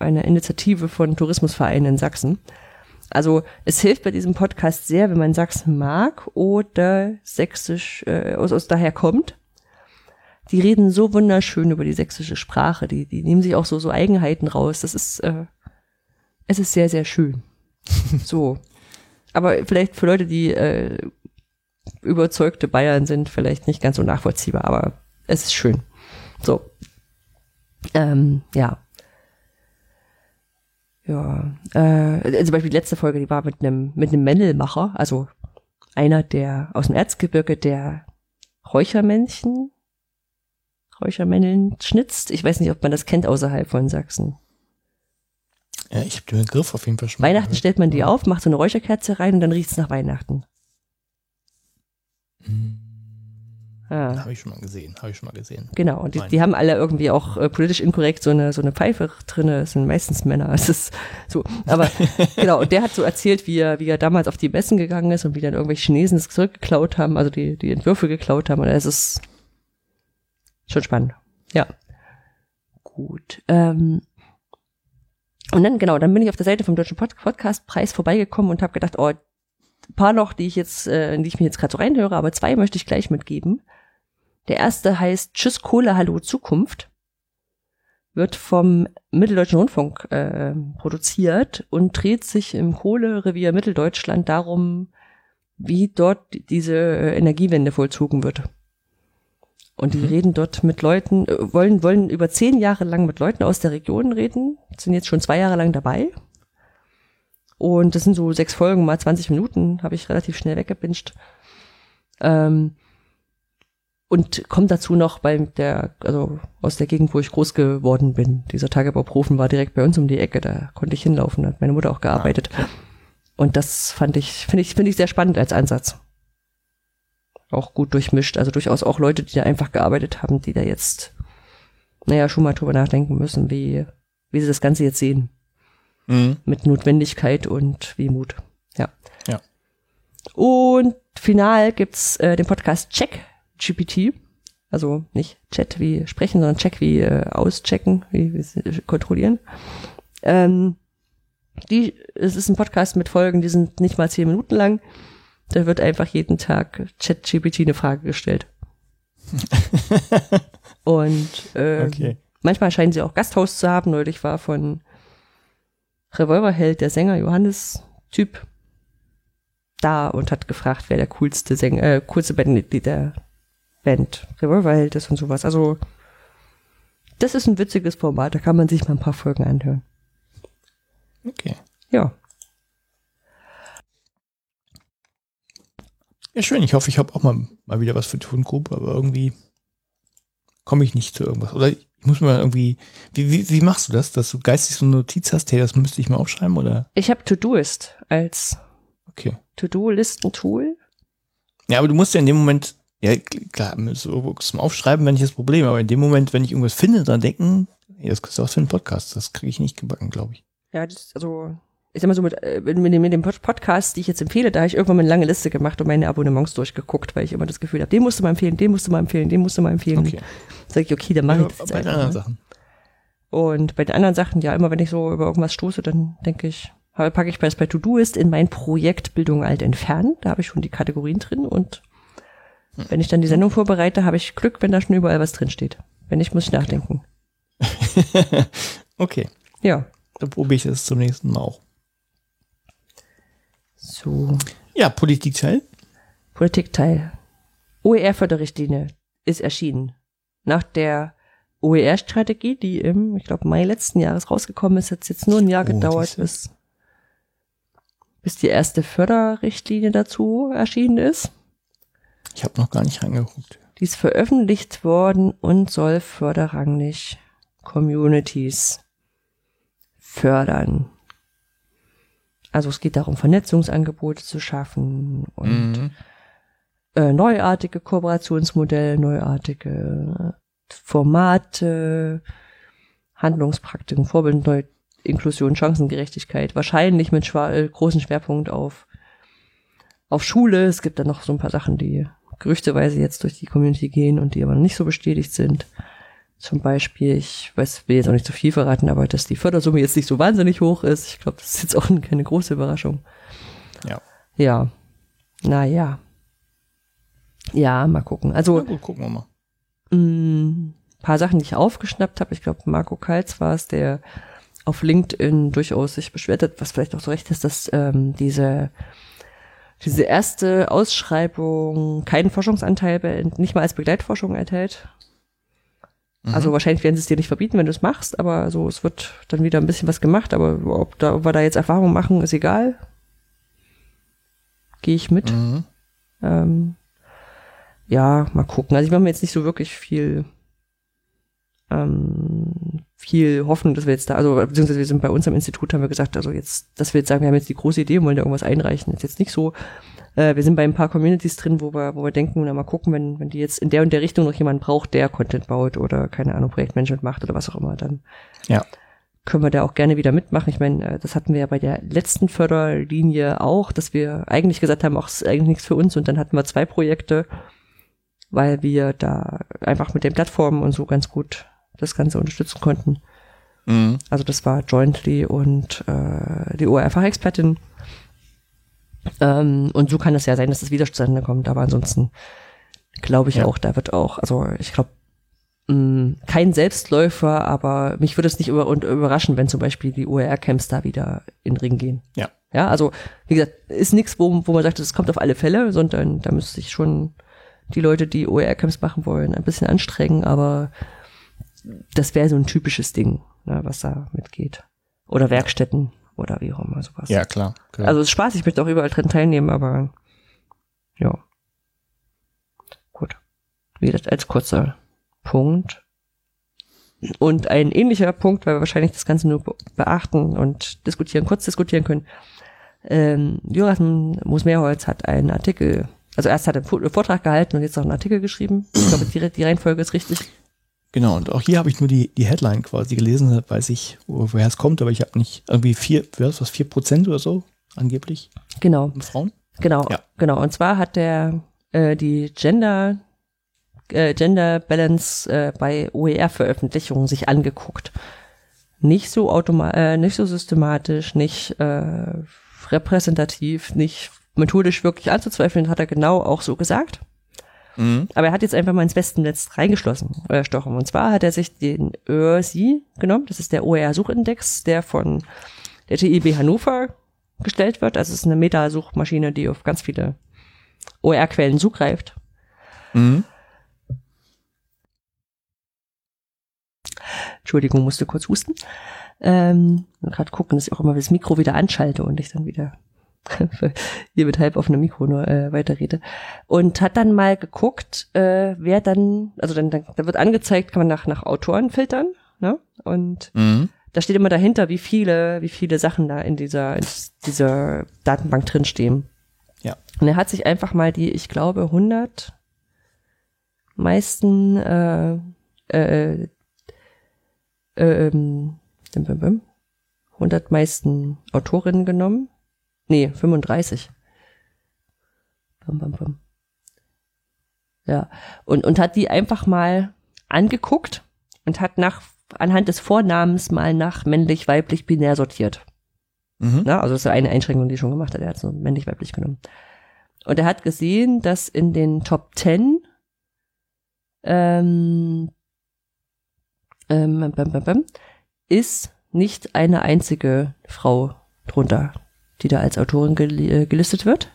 Speaker 1: eine Initiative von Tourismusvereinen in Sachsen. Also es hilft bei diesem Podcast sehr, wenn man Sachsen mag oder Sächsisch äh, aus, aus daher kommt. Die reden so wunderschön über die sächsische Sprache. Die, die nehmen sich auch so, so Eigenheiten raus. Das ist, äh, es ist sehr, sehr schön. so. Aber vielleicht für Leute, die äh, überzeugte Bayern sind, vielleicht nicht ganz so nachvollziehbar, aber es ist schön. So. Ähm, ja. Ja. Äh, zum Beispiel die letzte Folge, die war mit einem mit einem Mändelmacher, also einer, der aus dem Erzgebirge, der Räuchermännchen, Räuchermännchen schnitzt. Ich weiß nicht, ob man das kennt außerhalb von Sachsen.
Speaker 2: Ja, ich habe den Begriff auf jeden Fall schon.
Speaker 1: Weihnachten gehört. stellt man die auf, macht so eine Räucherkerze rein und dann riecht es nach Weihnachten.
Speaker 2: Hm. Ah. Habe ich schon mal gesehen, habe ich schon mal gesehen.
Speaker 1: Genau, und die, die haben alle irgendwie auch äh, politisch inkorrekt so eine, so eine Pfeife drin, das sind meistens Männer, es ist so, aber genau, und der hat so erzählt, wie er, wie er damals auf die Messen gegangen ist und wie dann irgendwelche Chinesen es zurückgeklaut haben, also die, die Entwürfe geklaut haben und es ist schon spannend, ja. Gut, ähm, und dann, genau, dann bin ich auf der Seite vom Deutschen Pod Podcastpreis vorbeigekommen und habe gedacht, oh, paar noch, die ich jetzt, äh, die ich mir jetzt gerade so reinhöre, aber zwei möchte ich gleich mitgeben. Der erste heißt Tschüss Kohle, Hallo Zukunft. Wird vom Mitteldeutschen Rundfunk äh, produziert und dreht sich im Kohlerevier Mitteldeutschland darum, wie dort diese äh, Energiewende vollzogen wird. Und die mhm. reden dort mit Leuten, äh, wollen, wollen über zehn Jahre lang mit Leuten aus der Region reden, sind jetzt schon zwei Jahre lang dabei. Und das sind so sechs Folgen, mal 20 Minuten, habe ich relativ schnell weggebinscht. Ähm, und kommt dazu noch bei der, also aus der Gegend, wo ich groß geworden bin. Dieser Tagebauprofen war direkt bei uns um die Ecke, da konnte ich hinlaufen, da hat meine Mutter auch gearbeitet. Ja. Und das fand ich, finde ich, finde ich sehr spannend als Ansatz. Auch gut durchmischt, also durchaus auch Leute, die da einfach gearbeitet haben, die da jetzt, naja, schon mal drüber nachdenken müssen, wie, wie sie das Ganze jetzt sehen. Mhm. Mit Notwendigkeit und Wehmut. Ja.
Speaker 2: Ja.
Speaker 1: Und final gibt's äh, den Podcast Check GPT. Also nicht Chat wie sprechen, sondern Check wie äh, auschecken, wie, wie kontrollieren. Ähm, die, es ist ein Podcast mit Folgen, die sind nicht mal zehn Minuten lang. Da wird einfach jeden Tag ChatGPT eine Frage gestellt. Und äh, okay. manchmal scheinen sie auch Gasthost zu haben. Neulich war von Revolverheld der Sänger Johannes Typ da und hat gefragt, wer der coolste Sänger, äh, coolste Bandmitglied der Band Revolverheld ist und sowas. Also, das ist ein witziges Format, da kann man sich mal ein paar Folgen anhören.
Speaker 2: Okay.
Speaker 1: Ja.
Speaker 2: Ja, schön. Ich hoffe, ich habe auch mal, mal wieder was für Tongroup, aber irgendwie komme ich nicht zu irgendwas. Oder ich muss mal irgendwie, wie, wie, wie machst du das, dass du geistig so eine Notiz hast, hey, das müsste ich mal aufschreiben, oder?
Speaker 1: Ich habe Todoist als
Speaker 2: okay.
Speaker 1: To-Do-Listen-Tool.
Speaker 2: Ja, aber du musst ja in dem Moment ja, klar, so zum Aufschreiben wenn ich das Problem, aber in dem Moment, wenn ich irgendwas finde, dann denken, hey, das ist auch für einen Podcast. Das kriege ich nicht gebacken, glaube ich.
Speaker 1: Ja, das, also, ich sag mal so, mit, äh, mit, mit dem Podcast, die ich jetzt empfehle, da habe ich irgendwann mal eine lange Liste gemacht und meine Abonnements durchgeguckt, weil ich immer das Gefühl habe, den musst du mal empfehlen, den musst du mal empfehlen, den musst du mal empfehlen. Okay. Sag ich, okay, dann mache ja, ich das
Speaker 2: Bei den anderen Sachen.
Speaker 1: Und bei den anderen Sachen, ja, immer wenn ich so über irgendwas stoße, dann denke ich, packe ich das bei To-Do-Ist in mein Projekt Bildung alt entfernen. Da habe ich schon die Kategorien drin und wenn ich dann die Sendung vorbereite, habe ich Glück, wenn da schon überall was drin steht. Wenn nicht, muss ich nachdenken.
Speaker 2: okay.
Speaker 1: Ja.
Speaker 2: Dann probiere ich es zum nächsten Mal auch.
Speaker 1: So.
Speaker 2: Ja, Politikteil.
Speaker 1: Politikteil. OER-Förderrichtlinie ist erschienen. Nach der OER-Strategie, die im, ich glaube, Mai letzten Jahres rausgekommen ist, hat es jetzt nur ein Jahr oh, gedauert, bis, bis die erste Förderrichtlinie dazu erschienen ist.
Speaker 2: Ich habe noch gar nicht reingeguckt.
Speaker 1: Die ist veröffentlicht worden und soll förderranglich Communities fördern. Also es geht darum, Vernetzungsangebote zu schaffen und mhm. äh, neuartige Kooperationsmodelle, neuartige Formate, Handlungspraktiken, Vorbild, Neu Inklusion, Chancengerechtigkeit, wahrscheinlich mit schwa äh, großen Schwerpunkt auf, auf Schule. Es gibt dann noch so ein paar Sachen, die gerüchteweise jetzt durch die Community gehen und die aber noch nicht so bestätigt sind. Zum Beispiel, ich weiß, will jetzt auch nicht zu viel verraten, aber dass die Fördersumme jetzt nicht so wahnsinnig hoch ist. Ich glaube, das ist jetzt auch keine große Überraschung.
Speaker 2: Ja.
Speaker 1: Ja. Naja. Ja, mal gucken. Also.
Speaker 2: Ja, gut, gucken wir mal.
Speaker 1: Mh, mm, paar Sachen, die ich aufgeschnappt habe. Ich glaube, Marco Kalz war es, der auf LinkedIn durchaus sich beschwert hat, was vielleicht auch so recht ist, dass ähm, diese diese erste Ausschreibung keinen Forschungsanteil, nicht mal als Begleitforschung enthält. Also wahrscheinlich werden sie es dir nicht verbieten, wenn du es machst, aber so, es wird dann wieder ein bisschen was gemacht, aber ob, da, ob wir da jetzt Erfahrungen machen, ist egal. Gehe ich mit.
Speaker 2: Mhm.
Speaker 1: Ähm, ja, mal gucken. Also ich mache mir jetzt nicht so wirklich viel, ähm, viel Hoffnung, dass wir jetzt da, also beziehungsweise wir sind bei uns am Institut, haben wir gesagt, also jetzt, dass wir jetzt sagen, wir haben jetzt die große Idee und wollen da irgendwas einreichen, ist jetzt nicht so. Äh, wir sind bei ein paar Communities drin, wo wir, wo wir denken, na mal gucken, wenn, wenn die jetzt in der und der Richtung noch jemanden braucht, der Content baut oder keine Ahnung, Projektmanagement macht oder was auch immer, dann
Speaker 2: Ja.
Speaker 1: können wir da auch gerne wieder mitmachen. Ich meine, äh, das hatten wir ja bei der letzten Förderlinie auch, dass wir eigentlich gesagt haben, auch ist eigentlich nichts für uns und dann hatten wir zwei Projekte, weil wir da einfach mit den Plattformen und so ganz gut das Ganze unterstützen konnten.
Speaker 2: Mhm.
Speaker 1: Also das war Jointly und äh, die ORF-Fachexpertin. Ähm, und so kann es ja sein, dass das wieder zustande kommt, aber ansonsten glaube ich
Speaker 2: Ja.
Speaker 1: auch, da wird auch, also ich glaube, kein Selbstläufer, aber mich würde es nicht über, und überraschen, wenn zum Beispiel die OER-Camps da wieder in den Ring gehen.
Speaker 2: Ja.
Speaker 1: Ja, also wie gesagt, ist nichts, wo, wo man sagt, es kommt auf alle Fälle, sondern da müsste sich schon die Leute, die OER-Camps machen wollen, ein bisschen anstrengen, aber das wäre so ein typisches Ding, ne, was da mitgeht. Oder Werkstätten oder wie auch immer sowas.
Speaker 2: Ja, klar. klar.
Speaker 1: Also es ist Spaß, ich möchte auch überall drin teilnehmen, aber ja. Gut. Wie gesagt, als kurzer Punkt. Und ein ähnlicher Punkt, weil wir wahrscheinlich das Ganze nur be- beachten und diskutieren, kurz diskutieren können. Ähm, Joachim Moos-Mehrholz hat einen Artikel, also erst hat er einen Vo- Vortrag gehalten und jetzt noch einen Artikel geschrieben. Ich glaube, die, die Reihenfolge ist richtig.
Speaker 2: Genau, und auch hier habe ich nur die, die Headline quasi gelesen, weiß ich, wo, woher es kommt, aber ich habe nicht irgendwie vier, was, was, vier Prozent oder so angeblich
Speaker 1: Genau.
Speaker 2: Frauen?
Speaker 1: Genau,
Speaker 2: Ja.
Speaker 1: genau. Und zwar hat der äh, die Gender äh, Gender Balance äh, bei OER-Veröffentlichungen sich angeguckt. Nicht so automa äh, nicht so systematisch, nicht äh, repräsentativ, nicht methodisch wirklich anzuzweifeln, hat er genau auch so gesagt.
Speaker 2: Mhm.
Speaker 1: Aber er hat jetzt einfach mal ins Wespennetz reingeschlossen, äh, stochen. Und zwar hat er sich den ÖRSI genommen, das ist der OER-Suchindex, der von der TIB Hannover gestellt wird. Also es ist eine Metasuchmaschine, die auf ganz viele OER-Quellen zugreift.
Speaker 2: Mhm.
Speaker 1: Entschuldigung, musste kurz husten. Ähm, gerade gucken, dass ich auch immer das Mikro wieder anschalte und ich dann wieder hier mit halb offenem Mikro nur äh, weiterrede. Und hat dann mal geguckt, äh, wer dann, also dann, dann da wird angezeigt, kann man nach, nach Autoren filtern, ne? Und
Speaker 2: Mhm.
Speaker 1: da steht immer dahinter, wie viele, wie viele Sachen da in dieser, in dieser Datenbank drinstehen.
Speaker 2: Ja.
Speaker 1: Und er hat sich einfach mal die, ich glaube, 100 meisten äh, äh, ähm, bim, bim, 100 meisten Autorinnen genommen. Nee, 35. Bum, bum, bum. Ja, und, und hat die einfach mal angeguckt und hat nach, anhand des Vornamens mal nach männlich, weiblich, binär sortiert.
Speaker 2: Mhm.
Speaker 1: Ne? Also das ist eine Einschränkung, die er schon gemacht hat. Er hat so männlich, weiblich genommen. Und er hat gesehen, dass in den Top 10 ähm, ähm, bam, bam, bam, ist nicht eine einzige Frau drunter, die da als Autorin gel äh, gelistet wird.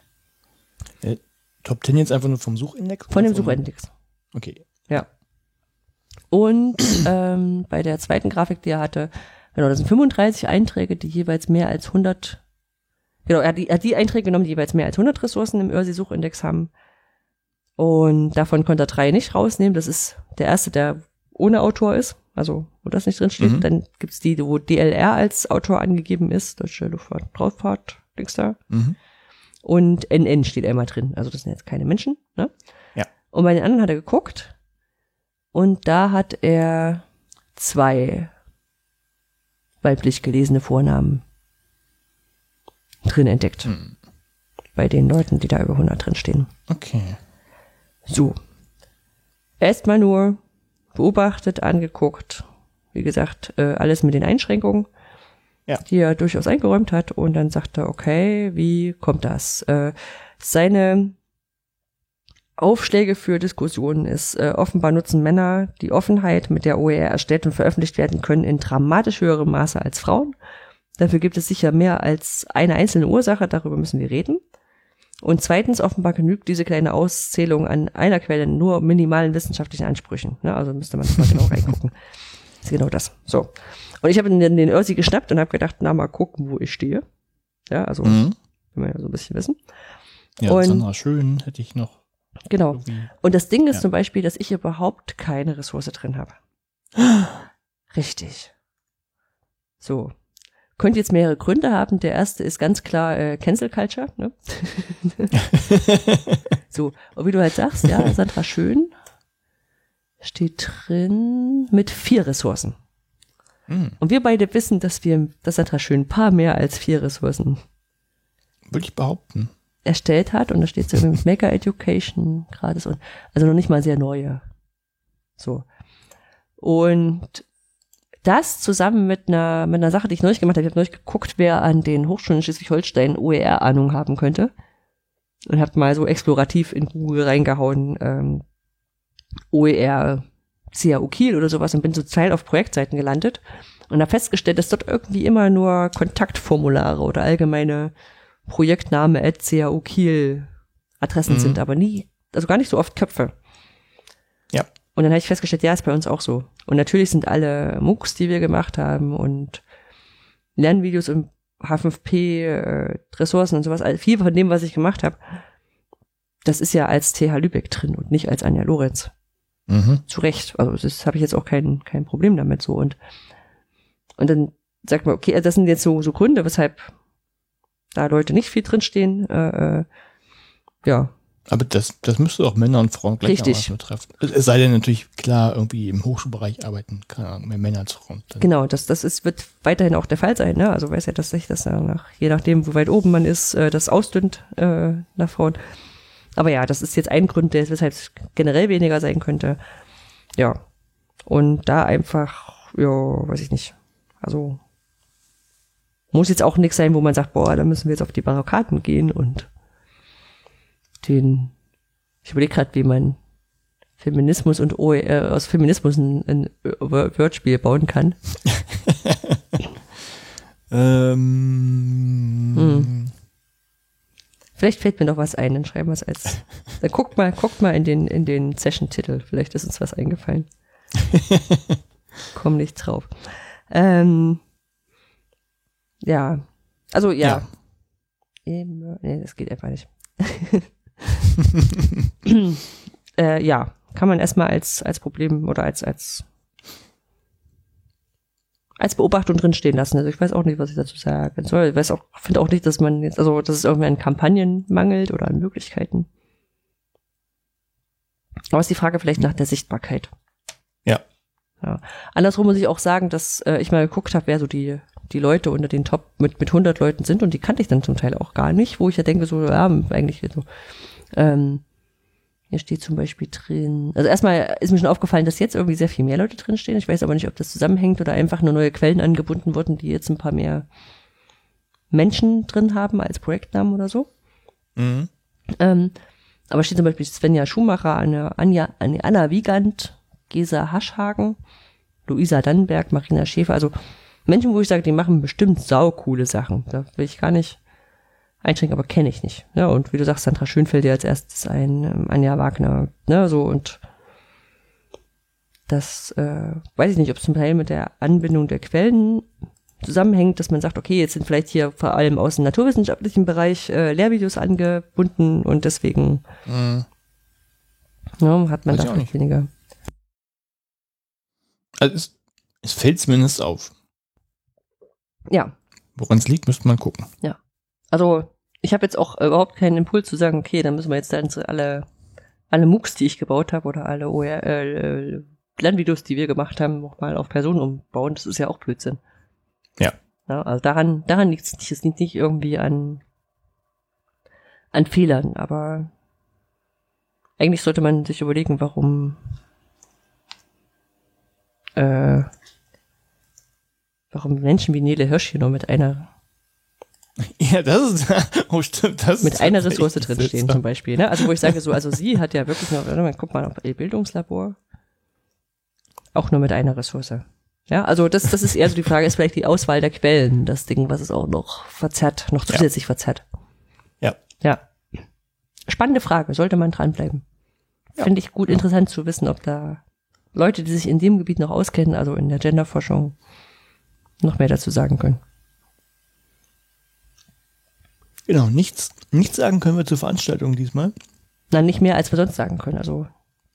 Speaker 2: Top 10 jetzt einfach nur vom Suchindex?
Speaker 1: Von dem Suchindex.
Speaker 2: Okay.
Speaker 1: Ja. Und ähm, bei der zweiten Grafik, die er hatte, genau, das sind 35 Einträge, die jeweils mehr als 100, genau, er hat die, er hat die Einträge genommen, die jeweils mehr als 100 Ressourcen im ÖRSI-Suchindex haben. Und davon konnte er drei nicht rausnehmen. Das ist der erste, der ohne Autor ist, also wo das nicht drin steht.
Speaker 2: Mhm.
Speaker 1: Dann gibt's die, wo DLR als Autor angegeben ist, Deutsche Luftfahrt, Raumfahrt, Dings da.
Speaker 2: Mhm.
Speaker 1: Und NN steht immer drin. Also das sind jetzt keine Menschen. Ne?
Speaker 2: Ja.
Speaker 1: Und bei den anderen hat er geguckt. Und da hat er zwei weiblich gelesene Vornamen drin entdeckt.
Speaker 2: Hm.
Speaker 1: Bei den Leuten, die da über 100 drin stehen.
Speaker 2: Okay.
Speaker 1: So. Erstmal nur beobachtet, angeguckt. Wie gesagt, äh, alles mit den Einschränkungen,
Speaker 2: Ja.
Speaker 1: die er durchaus eingeräumt hat. Und dann sagt er, okay, wie kommt das? Äh, seine Aufschläge für Diskussionen ist, äh, offenbar nutzen Männer die Offenheit, mit der OER erstellt und veröffentlicht werden können, in dramatisch höherem Maße als Frauen. Dafür gibt es sicher mehr als eine einzelne Ursache, darüber müssen wir reden. Und zweitens, offenbar genügt diese kleine Auszählung an einer Quelle nur minimalen wissenschaftlichen Ansprüchen. Ne? Also müsste man mal genau reingucken. Das ist genau das. So. Und ich habe den, den Ursi geschnappt und habe gedacht, na mal gucken, wo ich stehe. Ja, also mhm. will man ja so ein bisschen wissen.
Speaker 2: Ja, und, Sandra Schön hätte ich noch.
Speaker 1: Genau. Und das Ding ist ja. zum Beispiel, dass ich überhaupt keine Ressource drin habe. Richtig. So. Könnte jetzt mehrere Gründe haben. Der erste ist ganz klar äh, Cancel Culture. Ne? so, und wie du halt sagst, ja, Sandra Schön steht drin mit vier Ressourcen. Mhm. Und wir beide wissen, dass wir, dass Sandra Schön ein paar mehr als vier Ressourcen
Speaker 2: würde ich behaupten
Speaker 1: erstellt hat und da steht so mit Maker Education gratis und also noch nicht mal sehr neue. So. Und das zusammen mit einer, mit einer Sache, die ich neulich gemacht habe, ich habe neulich geguckt, wer an den Hochschulen Schleswig-Holstein OER-Ahnung haben könnte. Und habe mal so explorativ in Google reingehauen, ähm, OER CAU Kiel oder sowas und bin so Teil auf Projektseiten gelandet und habe festgestellt, dass dort irgendwie immer nur Kontaktformulare oder allgemeine Projektname at CAU Kiel Adressen mhm. sind, aber nie, also gar nicht so oft Köpfe. Und dann habe ich festgestellt, ja, ist bei uns auch so. Und natürlich sind alle MOOCs, die wir gemacht haben und Lernvideos und H5P, äh, Ressourcen und sowas, viel von dem, was ich gemacht habe, das ist ja als TH Lübeck drin und nicht als Anja Lorenz. Mhm. Zu Recht. Also das habe ich jetzt auch kein, kein Problem damit so. Und, und dann sagt man, okay, das sind jetzt so, so Gründe, weshalb da Leute nicht viel drinstehen. Äh, äh, ja.
Speaker 2: Aber das, das müsste auch Männer und Frauen
Speaker 1: gleichermaßen
Speaker 2: betreffen. Es sei denn natürlich klar, irgendwie im Hochschulbereich arbeiten, keine Ahnung, mehr Männer als Frauen.
Speaker 1: Dann genau, das, das ist, wird weiterhin auch der Fall sein. Ne? Also weiß ja, dass sich das nach, je nachdem, wo weit oben man ist, äh, das ausdünnt äh, nach Frauen. Aber ja, das ist jetzt ein Grund, der weshalb es generell weniger sein könnte. Ja. Und da einfach, ja, weiß ich nicht. Also muss jetzt auch nichts sein, wo man sagt, boah, da müssen wir jetzt auf die Barrikaden gehen und den, ich überlege gerade, wie man Feminismus und OE, äh, aus Feminismus ein, ein Wordspiel bauen kann. ähm. Hm. Vielleicht fällt mir noch was ein, dann schreiben wir es als. Dann guckt mal, guckt mal in den, in den Session-Titel. Vielleicht ist uns was eingefallen. Komm nicht drauf. Ähm, ja. Also ja. ja. Nee, das geht einfach nicht. äh, ja, kann man erstmal als, als Problem oder als, als, als Beobachtung drin stehen lassen. Also ich weiß auch nicht, was ich dazu sagen soll. Ich weiß auch, finde auch nicht, dass man jetzt, also dass es irgendwie an Kampagnen mangelt oder an Möglichkeiten. Aber ist die Frage vielleicht nach der Sichtbarkeit.
Speaker 2: Ja.
Speaker 1: ja. Andersrum muss ich auch sagen, dass äh, ich mal geguckt habe, wer so die die Leute unter den Top mit, mit 100 Leuten sind und die kannte ich dann zum Teil auch gar nicht, wo ich ja denke, so, ja, eigentlich so, ähm, hier steht zum Beispiel drin, also erstmal ist mir schon aufgefallen, dass jetzt irgendwie sehr viel mehr Leute drin stehen. Ich weiß aber nicht, ob das zusammenhängt oder einfach nur neue Quellen angebunden wurden, die jetzt ein paar mehr Menschen drin haben als Projektnamen oder so. Mhm. Ähm, aber steht zum Beispiel Svenja Schumacher, Anna, Anja, Anna Wiegand, Gesa Haschhagen, Luisa Dannenberg, Marina Schäfer, also Menschen, wo ich sage, die machen bestimmt saukoole Sachen. Da will ich gar nicht einschränken, aber kenne ich nicht. Ja, und wie du sagst, Sandra Schön fällt dir als erstes ein, ähm, Anja Wagner, ne, so und das äh, weiß ich nicht, ob es zum Teil mit der Anbindung der Quellen zusammenhängt, dass man sagt, okay, jetzt sind vielleicht hier vor allem aus dem naturwissenschaftlichen Bereich äh, Lehrvideos angebunden und deswegen mhm. ja, hat man da weniger.
Speaker 2: Also es, es fällt zumindest auf.
Speaker 1: Ja.
Speaker 2: Woran es liegt, müsste man gucken.
Speaker 1: Ja. Also ich habe jetzt auch überhaupt keinen Impuls zu sagen, okay, dann müssen wir jetzt dann alle, alle MOOCs, die ich gebaut habe oder alle OR, äh, Lernvideos, die wir gemacht haben, nochmal auf Personen umbauen. Das ist ja auch Blödsinn.
Speaker 2: Ja.
Speaker 1: ja also daran, daran liegt es nicht. Es liegt nicht irgendwie an, an Fehlern, aber eigentlich sollte man sich überlegen, warum äh, warum Menschen wie Nele Hirsch hier nur mit einer
Speaker 2: Ja, das ist, oh stimmt, das
Speaker 1: Mit einer Ressource drinstehen zum Beispiel. Ne? Also wo ich sage so, also sie hat ja wirklich noch, warte mal, guck mal auf ihr Bildungslabor. Auch nur mit einer Ressource. Ja, also das, das ist eher so die Frage, ist vielleicht die Auswahl der Quellen, das Ding, was es auch noch verzerrt, noch zusätzlich verzerrt.
Speaker 2: Ja.
Speaker 1: Ja. Spannende Frage, sollte man dranbleiben.
Speaker 2: Ja.
Speaker 1: Finde ich gut interessant zu wissen, ob da Leute, die sich in dem Gebiet noch auskennen, also in der Genderforschung, noch mehr dazu sagen können.
Speaker 2: Genau, nichts, nichts sagen können wir zur Veranstaltung diesmal.
Speaker 1: Na, nicht mehr, als wir sonst sagen können. Also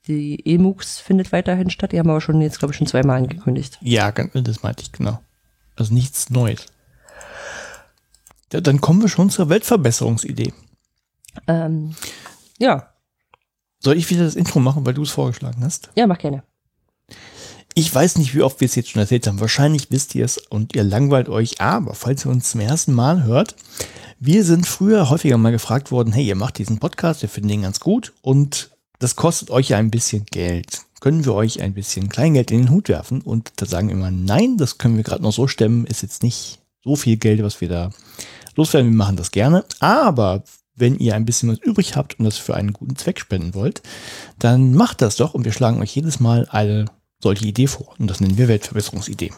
Speaker 1: die EMUX findet weiterhin statt. Die haben aber schon jetzt, glaube ich, schon zweimal angekündigt.
Speaker 2: Ja, das meinte ich, genau. Also nichts Neues. Ja, dann kommen wir schon zur Weltverbesserungsidee.
Speaker 1: Ähm, ja,
Speaker 2: Soll ich wieder das Intro machen, weil du es vorgeschlagen hast?
Speaker 1: ja, mach gerne.
Speaker 2: Ich weiß nicht, wie oft wir es jetzt schon erzählt haben. Wahrscheinlich wisst ihr es und ihr langweilt euch. Aber falls ihr uns zum ersten Mal hört, wir sind früher häufiger mal gefragt worden, hey, ihr macht diesen Podcast, wir finden den ganz gut und das kostet euch ja ein bisschen Geld. Können wir euch ein bisschen Kleingeld in den Hut werfen? Und da sagen wir immer, nein, das können wir gerade noch so stemmen, ist jetzt nicht so viel Geld, was wir da loswerden. Wir machen das gerne. Aber wenn ihr ein bisschen was übrig habt und das für einen guten Zweck spenden wollt, dann macht das doch und wir schlagen euch jedes Mal eine solche Idee vor. Und das nennen wir Weltverbesserungsidee.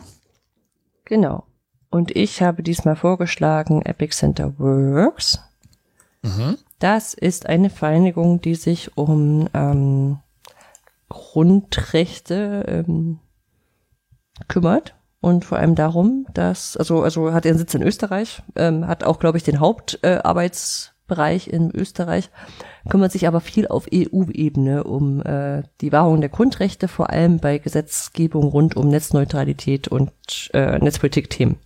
Speaker 1: Genau. Und ich habe diesmal vorgeschlagen Epic Center Works. Das ist eine Vereinigung, die sich um ähm, Grundrechte ähm, kümmert und vor allem darum, dass, also, also hat ihren Sitz in Österreich, ähm, hat auch, glaube ich, den Hauptarbeitsbereich Arbeitsbereich in Österreich, kümmert sich aber viel auf EU-Ebene um äh, die Wahrung der Grundrechte, vor allem bei Gesetzgebung rund um Netzneutralität und äh, Netzpolitik-Themen.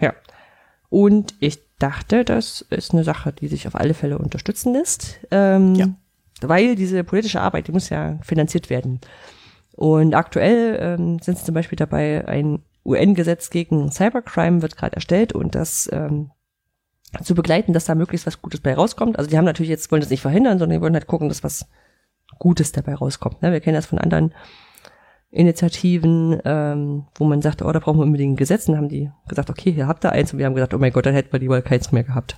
Speaker 1: Ja. Und ich dachte, das ist eine Sache, die sich auf alle Fälle unterstützen lässt. Ähm,
Speaker 2: Ja.
Speaker 1: Weil diese politische Arbeit, die muss ja finanziert werden. Und aktuell ähm, sind sie zum Beispiel dabei, ein UN-Gesetz gegen Cybercrime wird gerade erstellt und das ähm, zu begleiten, dass da möglichst was Gutes bei rauskommt. Also die haben natürlich jetzt, wollen das nicht verhindern, sondern die wollen halt gucken, dass was Gutes dabei rauskommt. Ne? Wir kennen das von anderen Initiativen, ähm, wo man sagt, oh, da brauchen wir unbedingt ein Gesetz. Und dann haben die gesagt, okay, hier habt ihr eins. Und wir haben gesagt, oh mein Gott, dann hätten wir lieber keins mehr gehabt.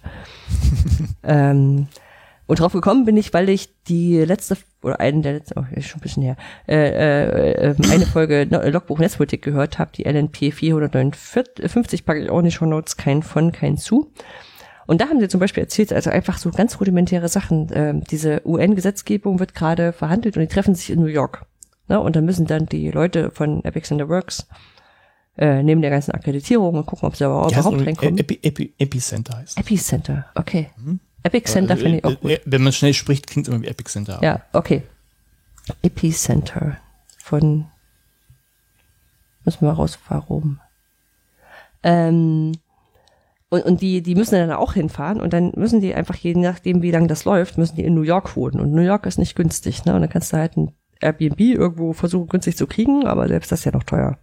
Speaker 1: ähm, und drauf gekommen bin ich, weil ich die letzte, oder einen der letzten, oh, ist schon ein bisschen her, äh, äh, äh, eine Folge No- Logbuch Netzpolitik gehört habe, die LNP 459, packe ich auch in die Shownotes, kein von, kein zu. Und da haben sie zum Beispiel erzählt, also einfach so ganz rudimentäre Sachen. Ähm, diese UN-Gesetzgebung wird gerade verhandelt und die treffen sich in New York. Ne? Und dann müssen dann die Leute von Epic in the Works äh, neben der ganzen Akkreditierung und gucken, ob sie aber überhaupt reinkommen.
Speaker 2: Epi, Epi, Epicenter heißt.
Speaker 1: Epicenter, okay. Epic Center
Speaker 2: Also,
Speaker 1: finde ich auch
Speaker 2: äh,
Speaker 1: gut.
Speaker 2: äh, Wenn man schnell spricht, klingt es immer wie Epicenter.
Speaker 1: Ja, okay. Epicenter von müssen wir raus, warum? Ähm, und, und die, die müssen dann auch hinfahren und dann müssen die einfach, je nachdem, wie lange das läuft, müssen die in New York wohnen. Und New York ist nicht günstig, ne? Und dann kannst du halt ein Airbnb irgendwo versuchen, günstig zu kriegen, aber selbst das ist ja noch teuer.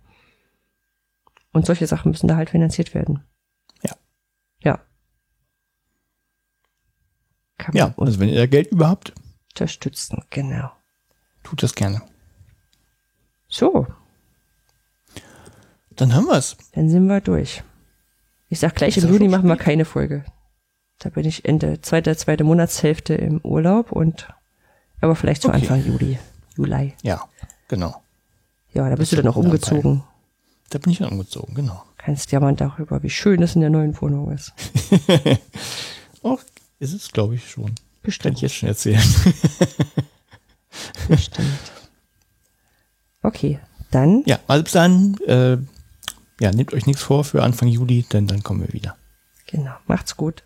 Speaker 1: Und solche Sachen müssen da halt finanziert werden.
Speaker 2: Ja.
Speaker 1: Ja. Kann
Speaker 2: Ja, also wenn ihr da Geld überhaupt,
Speaker 1: unterstützen, genau.
Speaker 2: tut das gerne.
Speaker 1: So,
Speaker 2: Dann haben wir es.
Speaker 1: Dann sind wir durch. Ich sag gleich, im Juni machen wir keine Folge. Da bin ich Ende, zweite, zweite Monatshälfte im Urlaub und aber vielleicht zu
Speaker 2: Okay.
Speaker 1: Anfang Juli. Juli.
Speaker 2: Ja, genau.
Speaker 1: Ja, da bist du
Speaker 2: Das
Speaker 1: dann auch umgezogen.
Speaker 2: Da bin ich dann umgezogen, genau.
Speaker 1: Kannst jammern darüber, wie schön es in der neuen Wohnung ist.
Speaker 2: Auch ist es, glaube ich, schon. Kann
Speaker 1: Bestimmt,
Speaker 2: ich jetzt schon erzählen.
Speaker 1: bestimmt. Okay, dann
Speaker 2: ja, also bis dann, äh, ja, nehmt euch nichts vor für Anfang Juli, denn dann kommen wir wieder.
Speaker 1: genau, macht's gut.